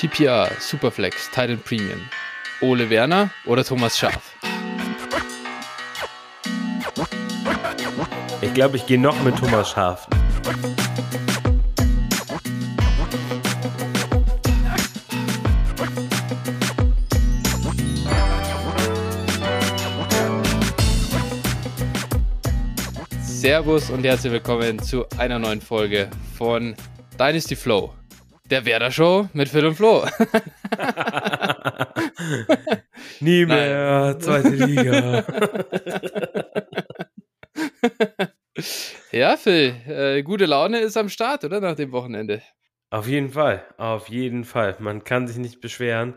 PPR, Superflex, Titan Premium. Ole Werner oder Thomas Schaf? Ich glaube, ich gehe noch mit Thomas Schaf. Servus und herzlich willkommen zu einer neuen Folge von Dynasty Flow, der Werder Show mit Phil und Flo. Nie mehr, Nein. zweite Liga. ja, Phil, äh, gute Laune ist am Start, oder? Nach dem Wochenende. Auf jeden Fall, auf jeden Fall. Man kann sich nicht beschweren.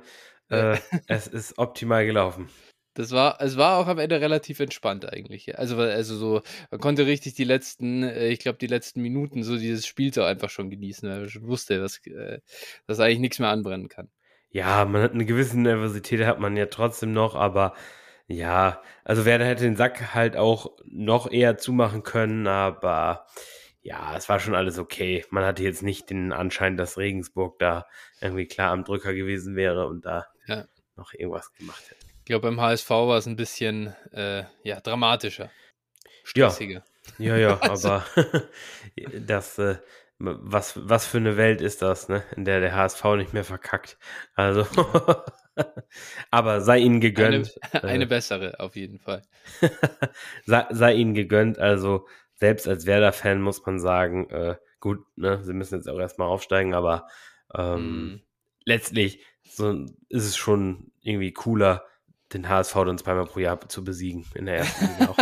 Äh, es ist optimal gelaufen. Das war, es war auch am Ende relativ entspannt eigentlich. Also, also so, man konnte richtig die letzten, äh, ich glaube, die letzten Minuten so dieses Spiels auch einfach schon genießen, weil man schon wusste, dass, äh, dass eigentlich nichts mehr anbrennen kann. Ja, man hat eine gewisse Nervosität, hat man ja trotzdem noch, aber ja, also Werder hätte den Sack halt auch noch eher zumachen können, aber ja, es war schon alles okay. Man hatte jetzt nicht den Anschein, dass Regensburg da irgendwie klar am Drücker gewesen wäre und da ja. noch irgendwas gemacht hätte. Ich glaube, beim HSV war es ein bisschen äh, ja, dramatischer. Stressiger. Ja, ja, ja aber das, äh, was, was für eine Welt ist das, ne? In der der HSV nicht mehr verkackt. Also, aber sei ihnen gegönnt. Eine, eine äh, bessere, auf jeden Fall. sei, sei ihnen gegönnt. Also, selbst als Werder-Fan muss man sagen, äh, gut, ne, sie müssen jetzt auch erstmal aufsteigen, aber ähm, mm. letztlich so, ist es schon irgendwie cooler, den HSV dann zweimal pro Jahr zu besiegen in der ersten Liga auch.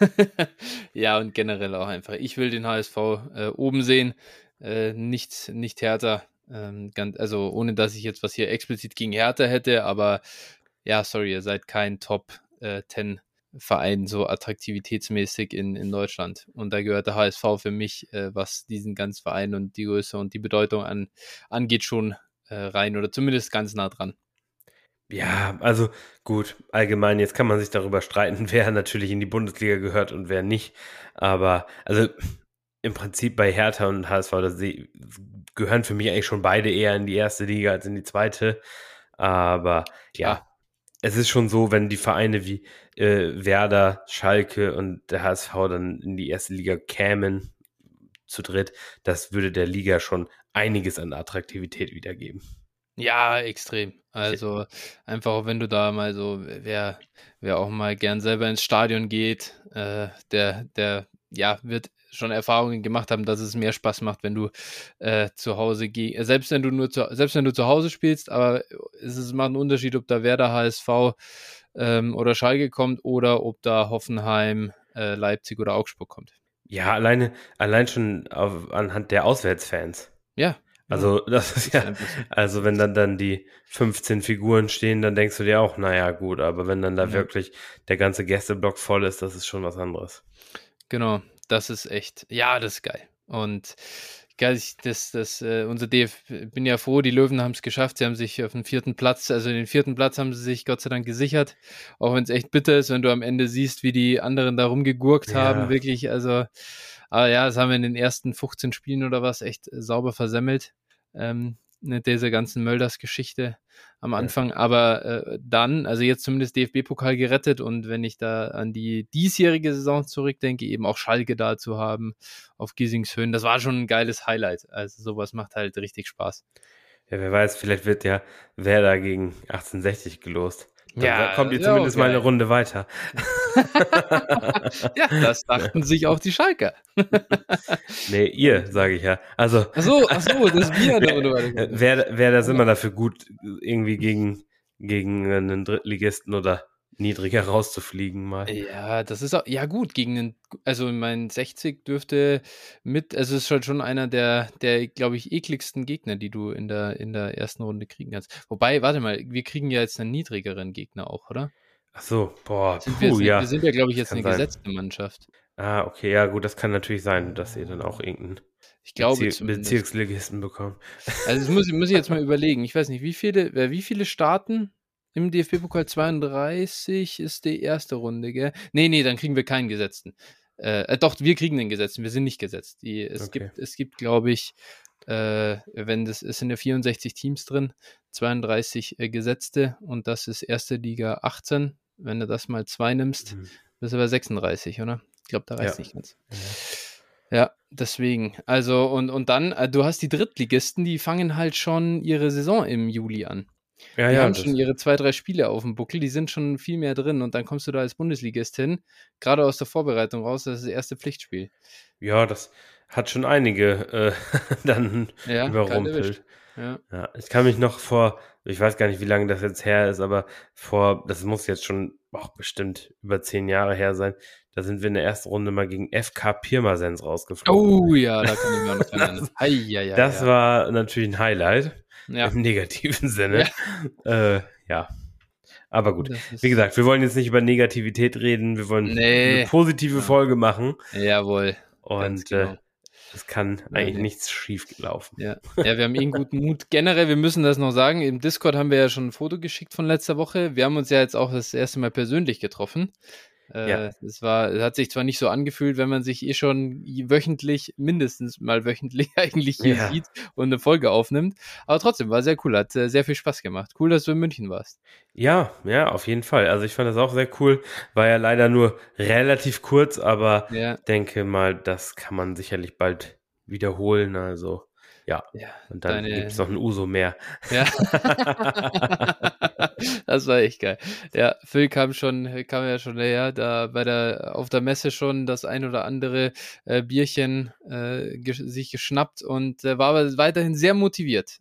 ja, und generell auch einfach. Ich will den HSV äh, oben sehen, äh, nicht, nicht härter. Ähm, ganz, also ohne dass ich jetzt was hier explizit gegen Hertha hätte, aber ja, sorry, ihr seid kein Top äh, 10 Verein so attraktivitätsmäßig in, in Deutschland. Und da gehört der HSV für mich, äh, was diesen ganzen Verein und die Größe und die Bedeutung an, angeht, schon äh, rein oder zumindest ganz nah dran. Ja, also gut, allgemein, jetzt kann man sich darüber streiten, wer natürlich in die Bundesliga gehört und wer nicht. Aber also im Prinzip bei Hertha und HSV, das gehören für mich eigentlich schon beide eher in die erste Liga als in die zweite. Aber ja, ja. es ist schon so, wenn die Vereine wie äh, Werder, Schalke und der HSV dann in die erste Liga kämen, zu dritt, das würde der Liga schon einiges an Attraktivität wiedergeben. Ja, extrem. Also einfach, wenn du da mal so, wer, wer auch mal gern selber ins Stadion geht, äh, der, der, ja, wird schon Erfahrungen gemacht haben, dass es mehr Spaß macht, wenn du äh, zu Hause gehst, selbst wenn du nur zu, selbst wenn du zu Hause spielst, aber es ist, macht einen Unterschied, ob da Werder HSV ähm, oder Schalke kommt oder ob da Hoffenheim, äh, Leipzig oder Augsburg kommt. Ja, alleine, allein schon auf, anhand der Auswärtsfans. Ja, also, das ist ja, also wenn dann dann die 15 Figuren stehen, dann denkst du dir auch, naja, gut, aber wenn dann da ja. wirklich der ganze Gästeblock voll ist, das ist schon was anderes. Genau, das ist echt, ja, das ist geil. Und geil, das, das, äh, unser DF, bin ja froh, die Löwen haben es geschafft. Sie haben sich auf den vierten Platz, also den vierten Platz haben sie sich Gott sei Dank gesichert. Auch wenn es echt bitter ist, wenn du am Ende siehst, wie die anderen da rumgegurkt ja. haben, wirklich, also, aber ja, das haben wir in den ersten 15 Spielen oder was echt sauber versemmelt ähm, ne, diese ganzen Mölders-Geschichte am Anfang. Ja. Aber äh, dann, also jetzt zumindest DFB-Pokal gerettet und wenn ich da an die diesjährige Saison zurückdenke, eben auch Schalke da zu haben auf Giesingshöhen, das war schon ein geiles Highlight. Also sowas macht halt richtig Spaß. Ja, wer weiß, vielleicht wird ja Werder gegen 1860 gelost. Ja, kommt ihr zumindest ja, okay. mal eine Runde weiter. Ja, das dachten sich auch die Schalker. nee, ihr, sage ich ja. Also. Ach so, ach so, das ist wir eine Runde weiter. Wer, wer das immer dafür gut, irgendwie gegen, gegen einen Drittligisten oder niedriger rauszufliegen mal. Ja, das ist auch, ja gut, gegen den, also mein 60 dürfte mit, also es ist halt schon einer der, der, glaube ich, ekligsten Gegner, die du in der, in der ersten Runde kriegen kannst. Wobei, warte mal, wir kriegen ja jetzt einen niedrigeren Gegner auch, oder? Ach so, boah, sind puh, wir, ja. Wir sind ja, glaube ich, jetzt eine sein. gesetzte Mannschaft. Ah, okay, ja gut, das kann natürlich sein, dass ihr dann auch irgendeinen ich glaube Bezir Bezirksligisten bekommt. Also das muss, muss ich jetzt mal überlegen. Ich weiß nicht, wie viele, wie viele starten im DFB-Pokal 32 ist die erste Runde, gell? Nee, nee, dann kriegen wir keinen Gesetzten. Äh, äh, doch, wir kriegen den Gesetzten, wir sind nicht gesetzt. Die, es, okay. gibt, es gibt, glaube ich, äh, wenn das, es sind ja 64 Teams drin, 32 äh, Gesetzte und das ist erste Liga 18. Wenn du das mal zwei nimmst, mhm. bist du bei 36, oder? Ich glaube, da reicht ja. nicht ganz. Ja. ja. deswegen. Also, und, und dann, äh, du hast die Drittligisten, die fangen halt schon ihre Saison im Juli an. Ja, die ja, haben schon ihre zwei, drei Spiele auf dem Buckel, die sind schon viel mehr drin und dann kommst du da als Bundesligist hin, gerade aus der Vorbereitung raus, das ist das erste Pflichtspiel. Ja, das hat schon einige äh, dann ja, überrumpelt. Ja. ja. Ich kann mich noch vor, ich weiß gar nicht, wie lange das jetzt her ist, aber vor, das muss jetzt schon auch bestimmt über zehn Jahre her sein. Da sind wir in der ersten Runde mal gegen FK Pirmasens rausgeflogen. Oh ja, da kann ich mich auch noch erinnern. das, ja, ja, das war natürlich ein Highlight. Ja. Im negativen Sinne. Ja. Äh, ja. Aber gut. Wie gesagt, wir wollen jetzt nicht über Negativität reden. Wir wollen nee. eine positive Folge machen. Jawohl. Und genau. äh, es kann eigentlich ja, nichts schief laufen. Ja. ja, wir haben eh einen guten Mut. Generell, wir müssen das noch sagen, im Discord haben wir ja schon ein Foto geschickt von letzter Woche. Wir haben uns ja jetzt auch das erste Mal persönlich getroffen. Äh, ja. Es war, es hat sich zwar nicht so angefühlt, wenn man sich eh schon wöchentlich, mindestens mal wöchentlich eigentlich hier ja. sieht und eine Folge aufnimmt. Aber trotzdem war sehr cool, hat äh, sehr viel Spaß gemacht. Cool, dass du in München warst. Ja, ja, auf jeden Fall. Also ich fand das auch sehr cool. War ja leider nur relativ kurz, aber ja. denke mal, das kann man sicherlich bald wiederholen. Also ja. ja und dann deine... gibt es noch ein Uso mehr. Ja. das war echt geil. Ja, Phil kam schon, kam ja schon näher, da bei der, auf der Messe schon das ein oder andere äh, Bierchen äh, ge sich geschnappt und äh, war aber weiterhin sehr motiviert.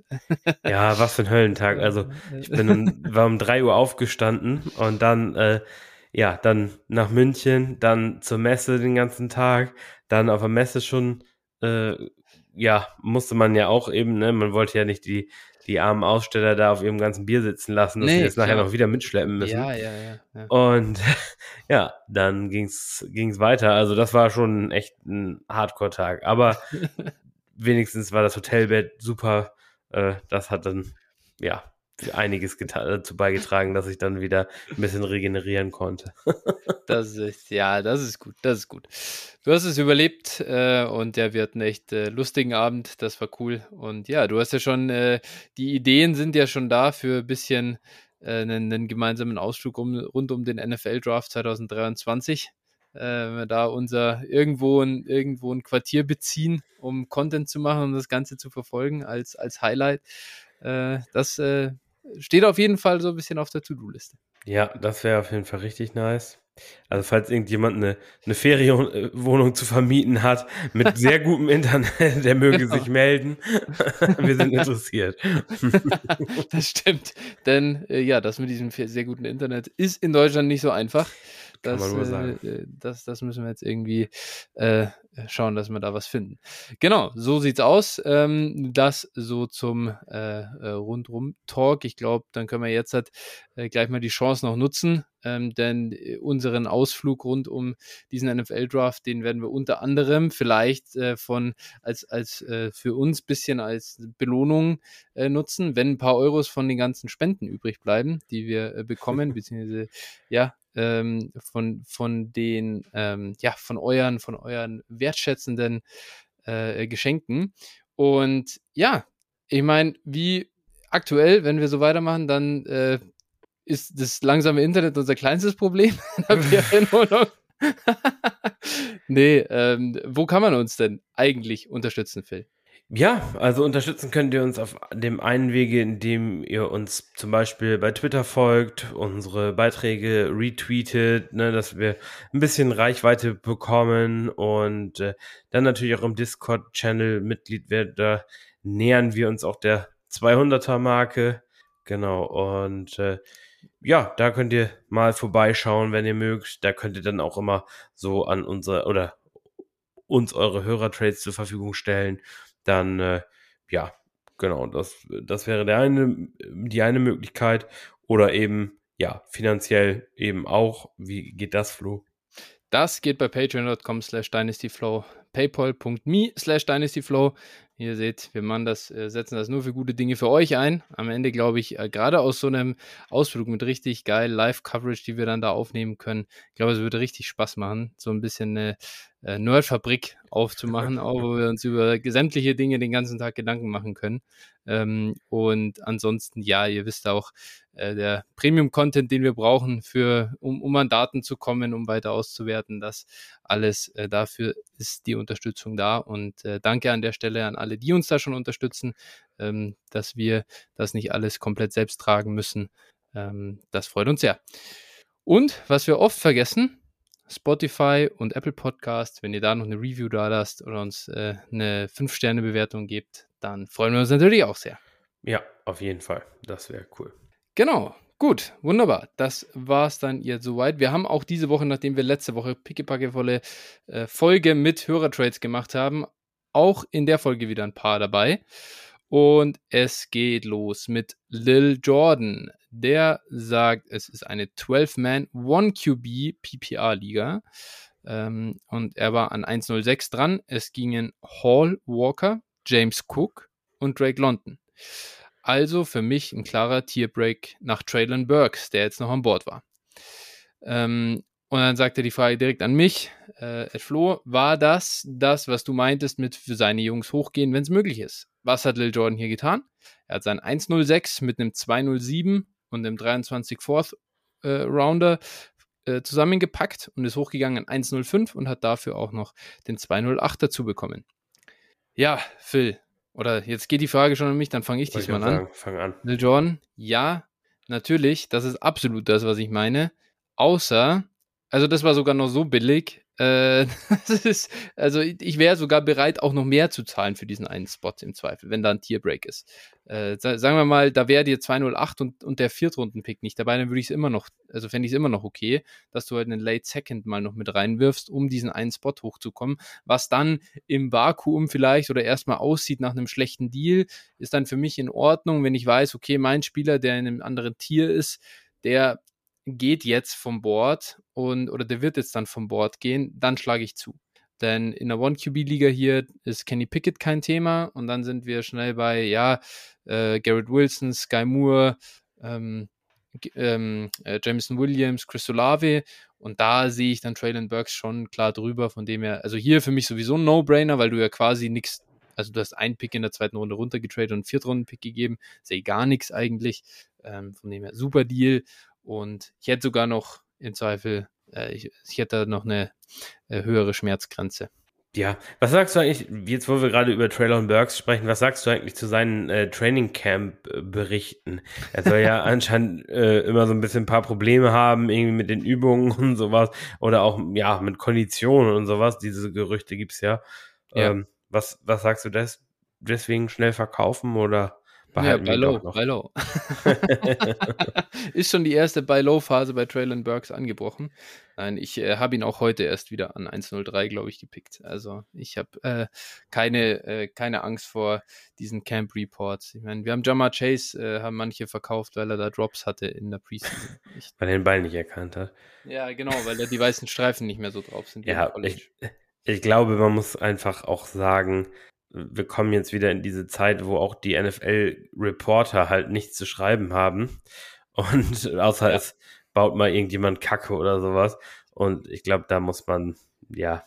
ja, was für ein Höllentag. Also ich bin um, war um drei Uhr aufgestanden und dann, äh, ja, dann nach München, dann zur Messe den ganzen Tag, dann auf der Messe schon äh, ja, musste man ja auch eben, ne, man wollte ja nicht die, die armen Aussteller da auf ihrem ganzen Bier sitzen lassen, dass nee, sie jetzt nachher noch wieder mitschleppen müssen. Ja, ja, ja. ja. Und ja, dann ging's, ging's weiter. Also das war schon echt ein Hardcore-Tag. Aber wenigstens war das Hotelbett super. Äh, das hat dann, ja, einiges dazu beigetragen, dass ich dann wieder ein bisschen regenerieren konnte. das ist, ja, das ist gut, das ist gut. Du hast es überlebt äh, und der wird einen echt äh, lustigen Abend, das war cool. Und ja, du hast ja schon, äh, die Ideen sind ja schon da für ein bisschen äh, einen, einen, gemeinsamen Ausflug um, rund um den NFL-Draft 2023. Äh, da unser irgendwo ein, irgendwo ein Quartier beziehen, um Content zu machen und um das Ganze zu verfolgen als, als Highlight. Äh, das äh, steht auf jeden Fall so ein bisschen auf der To-Do-Liste. Ja, das wäre auf jeden Fall richtig nice. Also falls irgendjemand eine, eine Ferienwohnung zu vermieten hat mit sehr gutem Internet, der möge genau. sich melden. Wir sind interessiert. das stimmt. Denn äh, ja, das mit diesem sehr guten Internet ist in Deutschland nicht so einfach. Das, sagen. Äh, das, das müssen wir jetzt irgendwie äh, schauen, dass wir da was finden. Genau, so sieht's aus. Ähm, das so zum äh, äh, Rundrum-Talk. Ich glaube, dann können wir jetzt halt, äh, gleich mal die Chance noch nutzen, ähm, denn äh, unseren Ausflug rund um diesen NFL-Draft, den werden wir unter anderem vielleicht äh, von als, als äh, für uns bisschen als Belohnung nutzen, wenn ein paar Euros von den ganzen Spenden übrig bleiben, die wir bekommen, beziehungsweise ja, ähm, von, von den, ähm, ja, von euren, von euren wertschätzenden äh, Geschenken. Und ja, ich meine, wie aktuell, wenn wir so weitermachen, dann äh, ist das langsame Internet unser kleinstes Problem. nee, ähm, wo kann man uns denn eigentlich unterstützen, Phil? Ja, also unterstützen könnt ihr uns auf dem einen Wege, indem ihr uns zum Beispiel bei Twitter folgt, unsere Beiträge retweetet, ne, dass wir ein bisschen Reichweite bekommen und äh, dann natürlich auch im Discord-Channel Mitglied werden. Da nähern wir uns auch der 200er-Marke. Genau, und äh, ja, da könnt ihr mal vorbeischauen, wenn ihr mögt. Da könnt ihr dann auch immer so an unsere oder uns eure Hörertrades zur Verfügung stellen dann äh, ja, genau, das, das wäre der eine, die eine Möglichkeit. Oder eben, ja, finanziell eben auch. Wie geht das, Flo? Das geht bei patreon.com slash dynastyflow, paypal.me slash dynastyflow. Ihr seht, wir machen das, äh, setzen das nur für gute Dinge für euch ein. Am Ende glaube ich, äh, gerade aus so einem Ausflug mit richtig geil Live-Coverage, die wir dann da aufnehmen können, ich glaube, es würde richtig Spaß machen. So ein bisschen eine, äh, Nerdfabrik aufzumachen, auch wo wir uns über sämtliche Dinge den ganzen Tag Gedanken machen können. Ähm, und ansonsten, ja, ihr wisst auch, äh, der Premium-Content, den wir brauchen, für, um, um an Daten zu kommen, um weiter auszuwerten, das alles äh, dafür ist die Unterstützung da. Und äh, danke an der Stelle an alle, die uns da schon unterstützen, ähm, dass wir das nicht alles komplett selbst tragen müssen. Ähm, das freut uns sehr. Und was wir oft vergessen, Spotify und Apple Podcast, wenn ihr da noch eine Review da lasst oder uns äh, eine 5-Sterne-Bewertung gebt, dann freuen wir uns natürlich auch sehr. Ja, auf jeden Fall. Das wäre cool. Genau. Gut, wunderbar. Das war es dann jetzt soweit. Wir haben auch diese Woche, nachdem wir letzte Woche pickepackevolle äh, Folge mit Hörertrades gemacht haben, auch in der Folge wieder ein paar dabei. Und es geht los mit Lil Jordan. Der sagt, es ist eine 12-Man 1QB PPR-Liga. Ähm, und er war an 106 dran. Es gingen Hall Walker, James Cook und Drake London. Also für mich ein klarer Tierbreak nach Traylon Burks, der jetzt noch an Bord war. Ähm, und dann sagte die Frage direkt an mich, äh, Flo, war das das, was du meintest mit für seine Jungs hochgehen, wenn es möglich ist? Was hat Lil Jordan hier getan? Er hat sein 106 mit einem 207 und einem 23 Fourth äh, Rounder äh, zusammengepackt und ist hochgegangen an 105 und hat dafür auch noch den 208 dazu bekommen. Ja, Phil, oder jetzt geht die Frage schon an mich, dann fange ich diesmal an. Sagen, fang an. Lil Jordan, ja, natürlich, das ist absolut das, was ich meine. Außer, also das war sogar noch so billig, äh, ist, also ich wäre sogar bereit, auch noch mehr zu zahlen für diesen einen Spot im Zweifel, wenn da ein Tierbreak ist. Äh, sagen wir mal, da wäre dir 208 und, und der Viertrunden-Pick nicht dabei, dann würde ich es immer noch, also fände ich es immer noch okay, dass du halt einen Late Second mal noch mit reinwirfst, um diesen einen Spot hochzukommen. Was dann im Vakuum vielleicht oder erstmal aussieht nach einem schlechten Deal, ist dann für mich in Ordnung, wenn ich weiß, okay, mein Spieler, der in einem anderen Tier ist, der geht jetzt vom Board und oder der wird jetzt dann vom Board gehen, dann schlage ich zu. Denn in der One-QB-Liga hier ist Kenny Pickett kein Thema und dann sind wir schnell bei, ja, äh, Garrett Wilson, Sky Moore, ähm, ähm, äh, Jameson Williams, Chris Olave und da sehe ich dann Traylon Burks schon klar drüber, von dem her, also hier für mich sowieso ein No-Brainer, weil du ja quasi nichts, also du hast einen Pick in der zweiten Runde runtergetradet und einen Viertrunden-Pick gegeben, sehe gar nichts eigentlich, ähm, von dem her super Deal und ich hätte sogar noch im Zweifel, äh, ich, ich, hätte noch eine äh, höhere Schmerzgrenze. Ja, was sagst du eigentlich, jetzt wo wir gerade über Traylon Burks sprechen, was sagst du eigentlich zu seinen äh, Training Camp äh, Berichten? Er soll ja anscheinend äh, immer so ein bisschen ein paar Probleme haben, irgendwie mit den Übungen und sowas oder auch ja mit Konditionen und sowas. Diese Gerüchte gibt's ja. ja. Ähm, was, was sagst du das? Deswegen schnell verkaufen oder? Behalten ja, bei Low, bei Low. ist schon die erste Buy Low Phase bei Traylon Burks angebrochen. Nein, ich äh, habe ihn auch heute erst wieder an 1.03, glaube ich, gepickt. Also ich habe äh, keine, äh, keine Angst vor diesen Camp Reports. Ich meine, wir haben Jamar Chase, äh, haben manche verkauft, weil er da Drops hatte in der Preseason. Ich, weil er den Ball nicht erkannt hat. Ja, genau, weil da die weißen Streifen nicht mehr so drauf sind. Ja, ich, ich glaube, man muss einfach auch sagen, wir kommen jetzt wieder in diese Zeit, wo auch die NFL-Reporter halt nichts zu schreiben haben. Und außer ja. es baut mal irgendjemand Kacke oder sowas. Und ich glaube, da muss man, ja,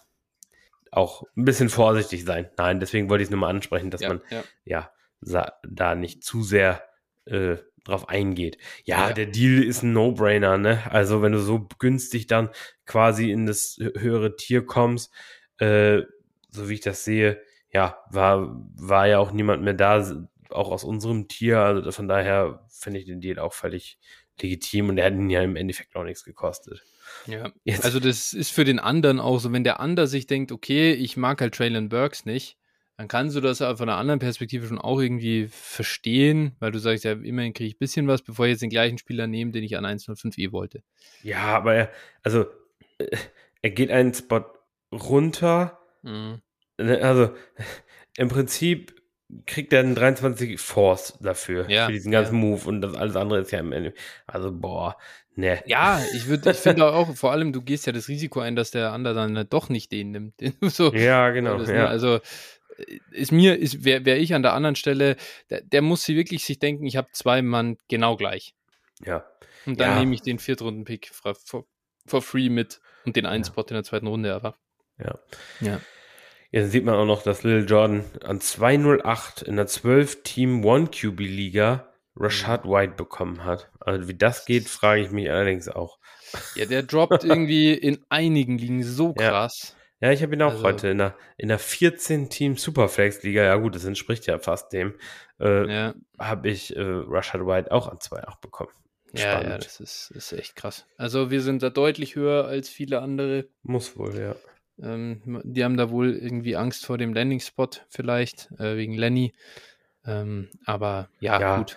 auch ein bisschen vorsichtig sein. Nein, deswegen wollte ich es nur mal ansprechen, dass ja, man, ja, ja da nicht zu sehr äh, drauf eingeht. Ja, ja, der Deal ist ein No-Brainer, ne? Also, wenn du so günstig dann quasi in das höhere Tier kommst, äh, so wie ich das sehe, ja, war, war ja auch niemand mehr da, auch aus unserem Tier. Also von daher finde ich den Deal auch völlig legitim und er hat ihn ja im Endeffekt auch nichts gekostet. Ja, Jetzt. also das ist für den anderen auch so, wenn der andere sich denkt, okay, ich mag halt Traylon Burks nicht, dann kannst du das von einer anderen Perspektive schon auch irgendwie verstehen, weil du sagst, ja, immerhin kriege ich ein bisschen was, bevor ich jetzt den gleichen Spieler nehme, den ich an 105 eh wollte. Ja, aber er, also, äh, er geht einen Spot runter, mhm. Ne, also im Prinzip kriegt er einen 23 Force dafür, ja, für diesen ganzen ja. Move und das alles andere ist ja im Ende. Also, boah, ne. Ja, ich würde, ich finde auch, vor allem, du gehst ja das Risiko ein, dass der andere dann doch nicht den nimmt. Den so, ja, genau. Das, ne? ja. Also, ist mir, ist, wäre wär ich an der anderen Stelle, der, der muss sie wirklich sich denken, ich habe zwei Mann genau gleich. Ja. Und dann nehme ich den Viertrunden-Pick for, for, free mit und den einen Spot in der zweiten Runde, aber Ja. Ja. Jetzt sieht man auch noch, dass Lil Jordan an 208 in der 12-Team One-QB-Liga Rashad White bekommen hat. Also wie das geht, frage ich mich allerdings auch. Ja, der droppt irgendwie in einigen Ligen so Ja. krass. Ja, ich habe ihn auch Also- heute in der, in der 14-Team Superflex-Liga, ja gut, das entspricht ja fast dem, äh, Ja, habe ich äh, Rashad White auch an 2,8 bekommen. ja, ja, Spannend. das ist, ist echt krass. Also wir sind da deutlich höher als viele andere. Muss wohl, ja. Ähm, die haben da wohl irgendwie Angst vor dem Landing-Spot vielleicht, äh, wegen Lenny. Ähm, aber ja, Ja. gut.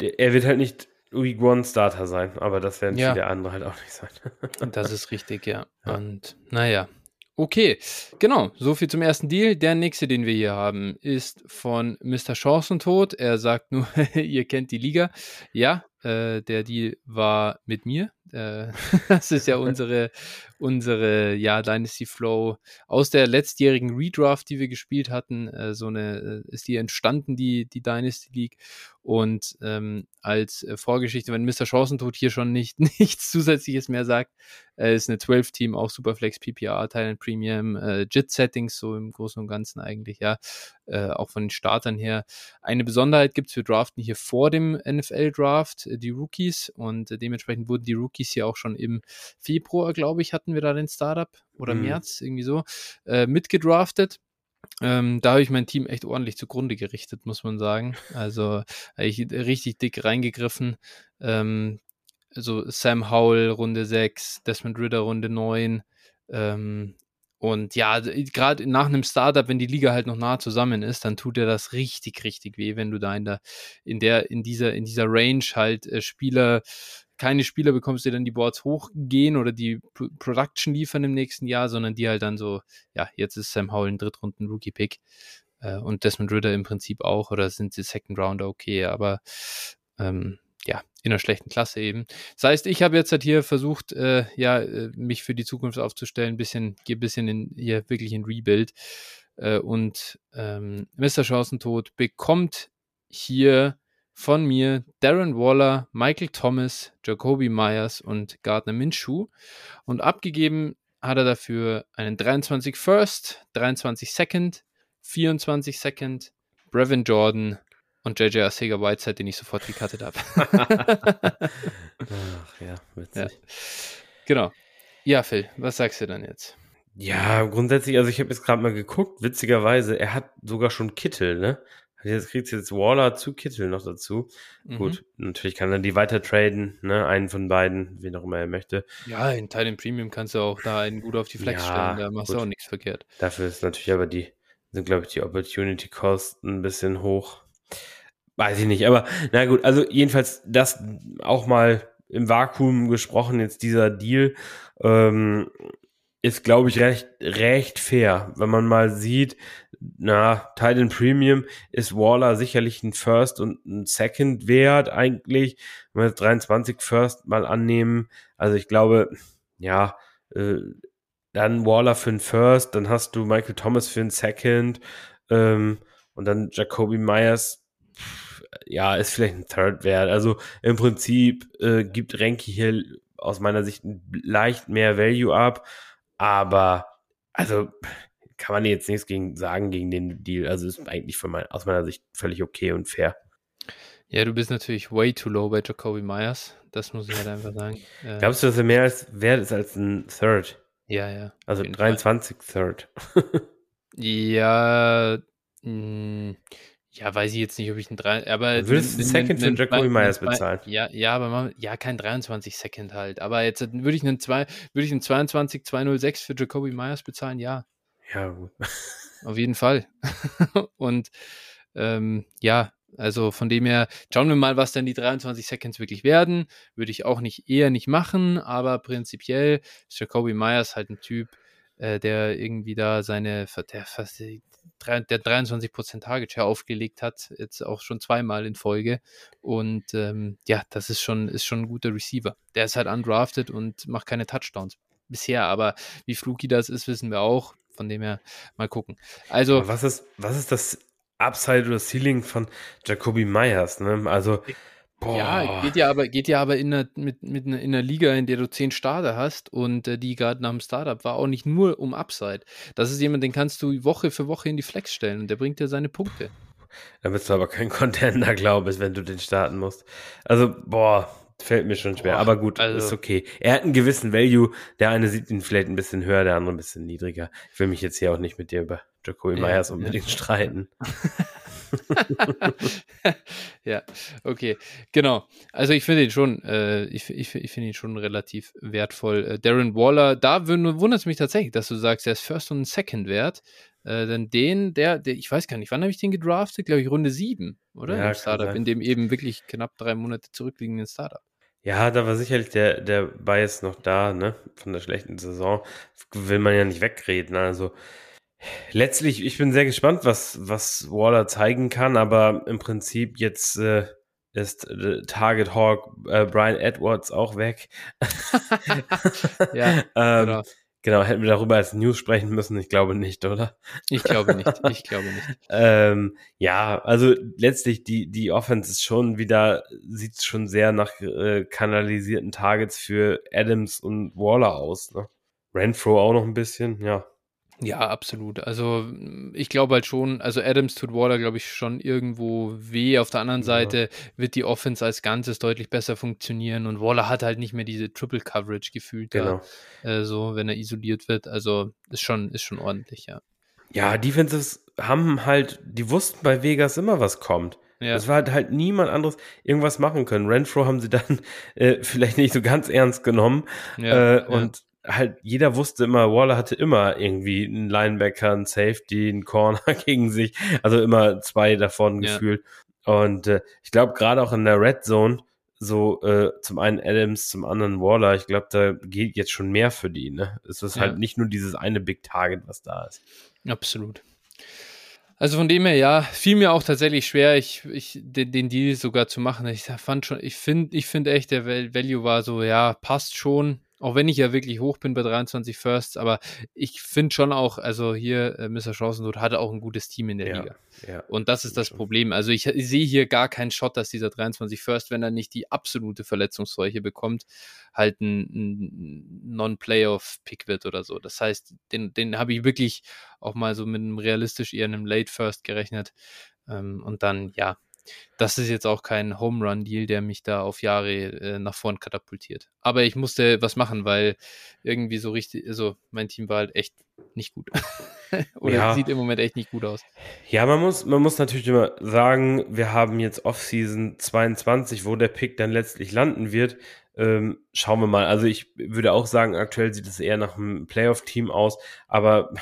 Der, er wird halt nicht Week One Starter sein, aber das werden Ja. viele andere halt auch nicht sein. Das ist richtig, ja. Ja. Und naja. Okay, genau, so viel zum ersten Deal. Der nächste, den wir hier haben, ist von Mr. Chancentod. Er sagt nur, ihr kennt die Liga. Ja, äh, der Deal war mit mir. Äh, das ist ja unsere, unsere ja, Dynasty Flow aus der letztjährigen Redraft, die wir gespielt hatten. Äh, so eine äh, ist die entstanden, die, die Dynasty League. Und ähm, als äh, Vorgeschichte, wenn Mr. Chancentod hier schon nicht nichts Zusätzliches mehr sagt, äh, ist eine 12-Team, auch Superflex, PPR, Thailand Premium, JIT-Settings, so im Großen und Ganzen eigentlich, ja. Äh, auch von den Startern her. Eine Besonderheit gibt es, wir draften hier vor dem NFL-Draft äh, die Rookies und äh, dementsprechend wurden die Rookies hier auch schon im Februar, glaube ich, hatten wir da den Startup oder Mhm. März, irgendwie so, äh, mitgedraftet. Ähm, da habe ich mein Team echt ordentlich zugrunde gerichtet, muss man sagen. Also ich richtig dick reingegriffen. Ähm, also Sam Howell Runde 6, Desmond Ritter Runde 9. Ähm, und ja, gerade nach einem Startup, wenn die Liga halt noch nah zusammen ist, dann tut dir das richtig, richtig weh, wenn du da in der, in der, in dieser, in dieser Range halt äh, Spieler, keine Spieler bekommst, die dann die Boards hochgehen oder die Pro Production liefern im nächsten Jahr, sondern die halt dann so, ja, jetzt ist Sam Howell ein Drittrunden Rookie-Pick äh, und Desmond Ritter im Prinzip auch oder sind sie Second Rounder okay, aber ähm, ja, in einer schlechten Klasse eben. Das heißt, ich habe jetzt halt hier versucht, äh, ja, äh, mich für die Zukunft aufzustellen, ein bisschen, gehe ein bisschen in, hier wirklich in Rebuild. Äh, und ähm, Mr. Chancentod bekommt hier von mir Darren Waller, Michael Thomas, Jacoby Myers und Gardner Minshew. Und abgegeben hat er dafür einen 23 First, 23 Second, 24 Second, Brevin Jordan und JJ Arcega Whiteside, den ich sofort gecuttet habe. Ach ja, witzig. Ja. genau. Ja, Phil, was sagst du dann jetzt? Ja, grundsätzlich, also ich habe jetzt gerade mal geguckt, witzigerweise, er hat sogar schon Kittel, ne? Jetzt kriegt jetzt Waller zu Kittel noch dazu. Mhm. Gut, natürlich kann er die weiter traden, ne? Einen von beiden, wen auch immer er möchte. Ja, in Thailand Premium kannst du auch da einen gut auf die Flex Ja, stellen, da machst du gut. auch nichts verkehrt. Dafür ist natürlich aber die, sind glaube ich die Opportunity Cost ein bisschen hoch. Weiß ich nicht, aber na gut, also jedenfalls das auch mal im Vakuum gesprochen, jetzt dieser Deal ähm, ist, glaube ich, recht, recht fair. Wenn man mal sieht, na, Titan Premium ist Waller sicherlich ein First und ein Second Wert eigentlich. Wenn wir jetzt 23 First mal annehmen, also ich glaube, ja, äh, dann Waller für ein First, dann hast du Michael Thomas für ein Second ähm, und dann Jacoby Myers, ja, ist vielleicht ein Third Wert. Also im Prinzip äh, gibt Renki hier aus meiner Sicht leicht mehr Value ab, aber also kann man jetzt nichts gegen sagen gegen den Deal. Also ist eigentlich mein, aus meiner Sicht völlig okay und fair. Ja, du bist natürlich way too low bei Jacoby Myers. Das muss ich halt einfach sagen. Äh, Glaubst du, dass er mehr als wert ist als ein Third? ja, ja. Also auf jeden Fall. 23 Third. Ja, mh, ja, weiß ich jetzt nicht, ob ich einen 3, aber Du würdest einen Second für Jacoby Myers bezahlen. Ja, ja, aber man, ja, kein 23 Second halt. Aber jetzt würde ich einen 2, würde ich einen 22 206 für Jacoby Myers bezahlen, ja. Ja, gut. Auf jeden Fall. Und ähm, ja, also von dem her, schauen wir mal, was denn die 23 Seconds wirklich werden. Würde ich auch nicht eher nicht machen, aber prinzipiell ist Jacoby Myers halt ein Typ, äh, der irgendwie da seine, der der 23% Target Share aufgelegt hat, jetzt auch schon zweimal in Folge. Und ähm, ja, das ist schon, ist schon ein guter Receiver. Der ist halt undrafted und macht keine Touchdowns bisher, aber wie fluky das ist, wissen wir auch. Von dem her mal gucken. Also, Aber was ist, was ist das Upside oder Ceiling von Jacoby Myers? Ne? Also Boah. Ja, geht ja aber, geht ja aber in einer, mit, mit einer, in einer Liga, in der du zehn Starter hast und äh, die gerade nach dem Startup war auch nicht nur um Upside. Das ist jemand, den kannst du Woche für Woche in die Flex stellen und der bringt dir seine Punkte. Da bist du aber kein Contender, glaube ich, wenn du den starten musst. Also, boah, fällt mir schon schwer. Boah, aber gut, also, ist okay. Er hat einen gewissen Value. Der eine sieht ihn vielleicht ein bisschen höher, der andere ein bisschen niedriger. Ich will mich jetzt hier auch nicht mit dir über Jacoby ja, Myers unbedingt ja. streiten. ja, okay, genau. Also ich finde ihn schon, äh, ich, ich, ich finde ihn schon relativ wertvoll. Äh, Darren Waller, da wundert es mich tatsächlich, dass du sagst, er ist First und Second wert. Äh, denn den, der, der, ich weiß gar nicht, wann habe ich den gedraftet? Glaube ich, Runde 7, oder? Ja, Im Startup, in dem eben wirklich knapp drei Monate zurückliegenden Startup. Ja, da war sicherlich der, der Bias noch da, ne? Von der schlechten Saison. Will man ja nicht wegreden. Also letztlich, ich bin sehr gespannt, was, was Waller zeigen kann, aber im Prinzip jetzt äh, ist äh, Target Hawk äh, Brian Edwards auch weg. ja, ähm, genau. Genau, hätten wir darüber als News sprechen müssen? Ich glaube nicht, oder? Ich glaube nicht. Ich glaube nicht. ähm, ja, also letztlich die die Offense ist schon wieder sieht schon sehr nach äh, kanalisierten Targets für Adams und Waller aus. Ne? Renfro auch noch ein bisschen, ja. Ja, absolut. Also ich glaube halt schon, also Adams tut Waller, glaube ich, schon irgendwo weh. Auf der anderen ja. Seite wird die Offense als Ganzes deutlich besser funktionieren und Waller hat halt nicht mehr diese Triple Coverage gefühlt, genau. Da, äh, so wenn er isoliert wird. Also ist schon, ist schon ordentlich, ja. Ja, Defenses haben halt, die wussten bei Vegas immer, was kommt. Ja. Das war halt, halt niemand anderes irgendwas machen können. Renfro haben sie dann äh, vielleicht nicht so ganz ernst genommen. Ja, äh, und halt jeder wusste immer, Waller hatte immer irgendwie einen Linebacker, einen Safety, einen Corner gegen sich, also immer zwei davon ja. gefühlt. Und äh, ich glaube, gerade auch in der Red Zone, so äh, zum einen Adams, zum anderen Waller, ich glaube, da geht jetzt schon mehr für die. Ne? Es ist halt ja. halt nicht nur dieses eine Big Target, was da ist. Absolut. Also von dem her, ja, fiel mir auch tatsächlich schwer, ich, ich, den, den Deal sogar zu machen. Ich fand schon, ich finde, ich finde echt, der Value war so, ja, passt schon. Auch wenn ich ja wirklich hoch bin bei 23 Firsts, aber ich finde schon auch, also hier, äh, Mr. Chancentod hatte auch ein gutes Team in der ja, Liga. Ja, und das ist das schon. Problem. Also ich, ich, sehe hier gar keinen Shot, dass dieser 23 First, wenn er nicht die absolute Verletzungsseuche bekommt, halt ein, ein Non-Playoff-Pick wird oder so. Das heißt, den, den habe ich wirklich auch mal so mit einem realistisch eher einem Late First gerechnet. Ähm, und dann, ja, das ist jetzt auch kein Home Run Deal, der mich da auf Jahre äh, nach vorn katapultiert. Aber ich musste was machen, weil irgendwie so richtig, also mein Team war halt echt nicht gut. Oder ja. sieht im Moment echt nicht gut aus. Ja, man muss, man muss natürlich immer sagen, wir haben jetzt Offseason 22, wo der Pick dann letztlich landen wird. Ähm, schauen wir mal. Also ich würde auch sagen, aktuell sieht es eher nach einem Playoff-Team aus, aber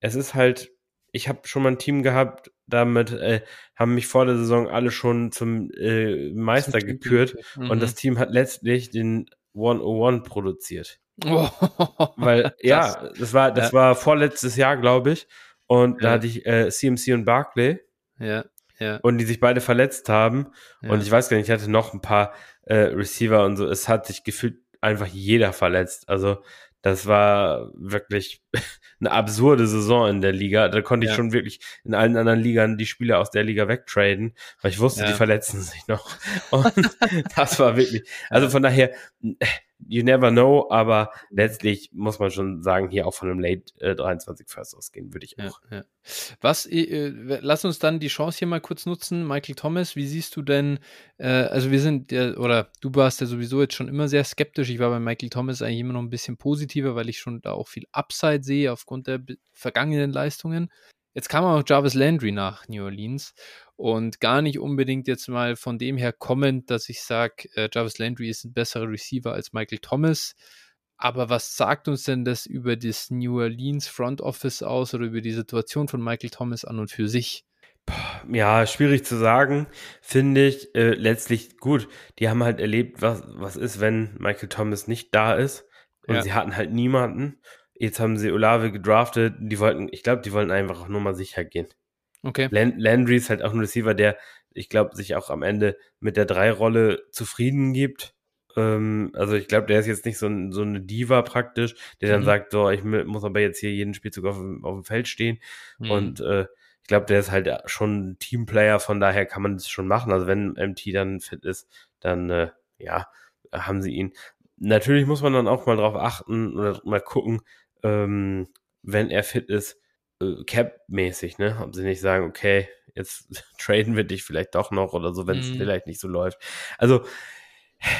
es ist halt, ich habe schon mal ein Team gehabt, damit äh, haben mich vor der Saison alle schon zum äh, Meister zum gekürt mhm. und das Team hat letztlich den 101 produziert. Oh, Weil, ja, das war, das ja. war vorletztes Jahr, glaube ich. Und ja. da hatte ich äh, CMC und Barclay. Ja, ja. Und die sich beide verletzt haben. Ja. Und ich weiß gar nicht, ich hatte noch ein paar äh, Receiver und so. Es hat sich gefühlt einfach jeder verletzt. Also das war wirklich eine absurde Saison in der Liga. Da konnte ja. ich schon wirklich in allen anderen Ligern die Spieler aus der Liga wegtraden, weil ich wusste, ja. die verletzen sich noch. Und das war wirklich, also von daher, you never know, aber letztlich muss man schon sagen, hier auch von einem Late äh, 23 First ausgehen, würde ich auch. Ja, ja. Was, äh, äh, lass uns dann die Chance hier mal kurz nutzen. Michael Thomas, wie siehst du denn, äh, also wir sind, ja, oder du warst ja sowieso jetzt schon immer sehr skeptisch. Ich war bei Michael Thomas eigentlich immer noch ein bisschen positiver, weil ich schon da auch viel Upside sehe aufgrund der vergangenen Leistungen. Jetzt kam auch Jarvis Landry nach New Orleans und gar nicht unbedingt jetzt mal von dem her kommend, dass ich sage, äh, Jarvis Landry ist ein besserer Receiver als Michael Thomas. Aber was sagt uns denn das über das New Orleans Front Office aus oder über die Situation von Michael Thomas an und für sich? Ja, schwierig zu sagen, finde ich. Äh, letztlich gut. Die haben halt erlebt, was, was ist, wenn Michael Thomas nicht da ist. Und ja. sie hatten halt niemanden. Jetzt haben sie Olave gedraftet. Die wollten, ich glaube, die wollten einfach auch nur mal sicher gehen. Okay. Land Landry ist halt auch ein Receiver, der, ich glaube, sich auch am Ende mit der Drei-Rolle zufrieden gibt. Ähm, also ich glaube, der ist jetzt nicht so, ein, so eine Diva praktisch, der dann mhm. sagt, so, ich muss aber jetzt hier jeden Spielzug auf, auf dem Feld stehen. Mhm. Und äh, ich glaube, der ist halt schon ein Teamplayer, von daher kann man das schon machen. Also wenn MT dann fit ist, dann äh, ja, haben sie ihn. Natürlich muss man dann auch mal drauf achten oder mal gucken, ähm, wenn er fit ist, äh, Cap-mäßig, ne? Ob sie nicht sagen, okay, jetzt traden wir dich vielleicht doch noch oder so, wenn es mm. vielleicht nicht so läuft. Also,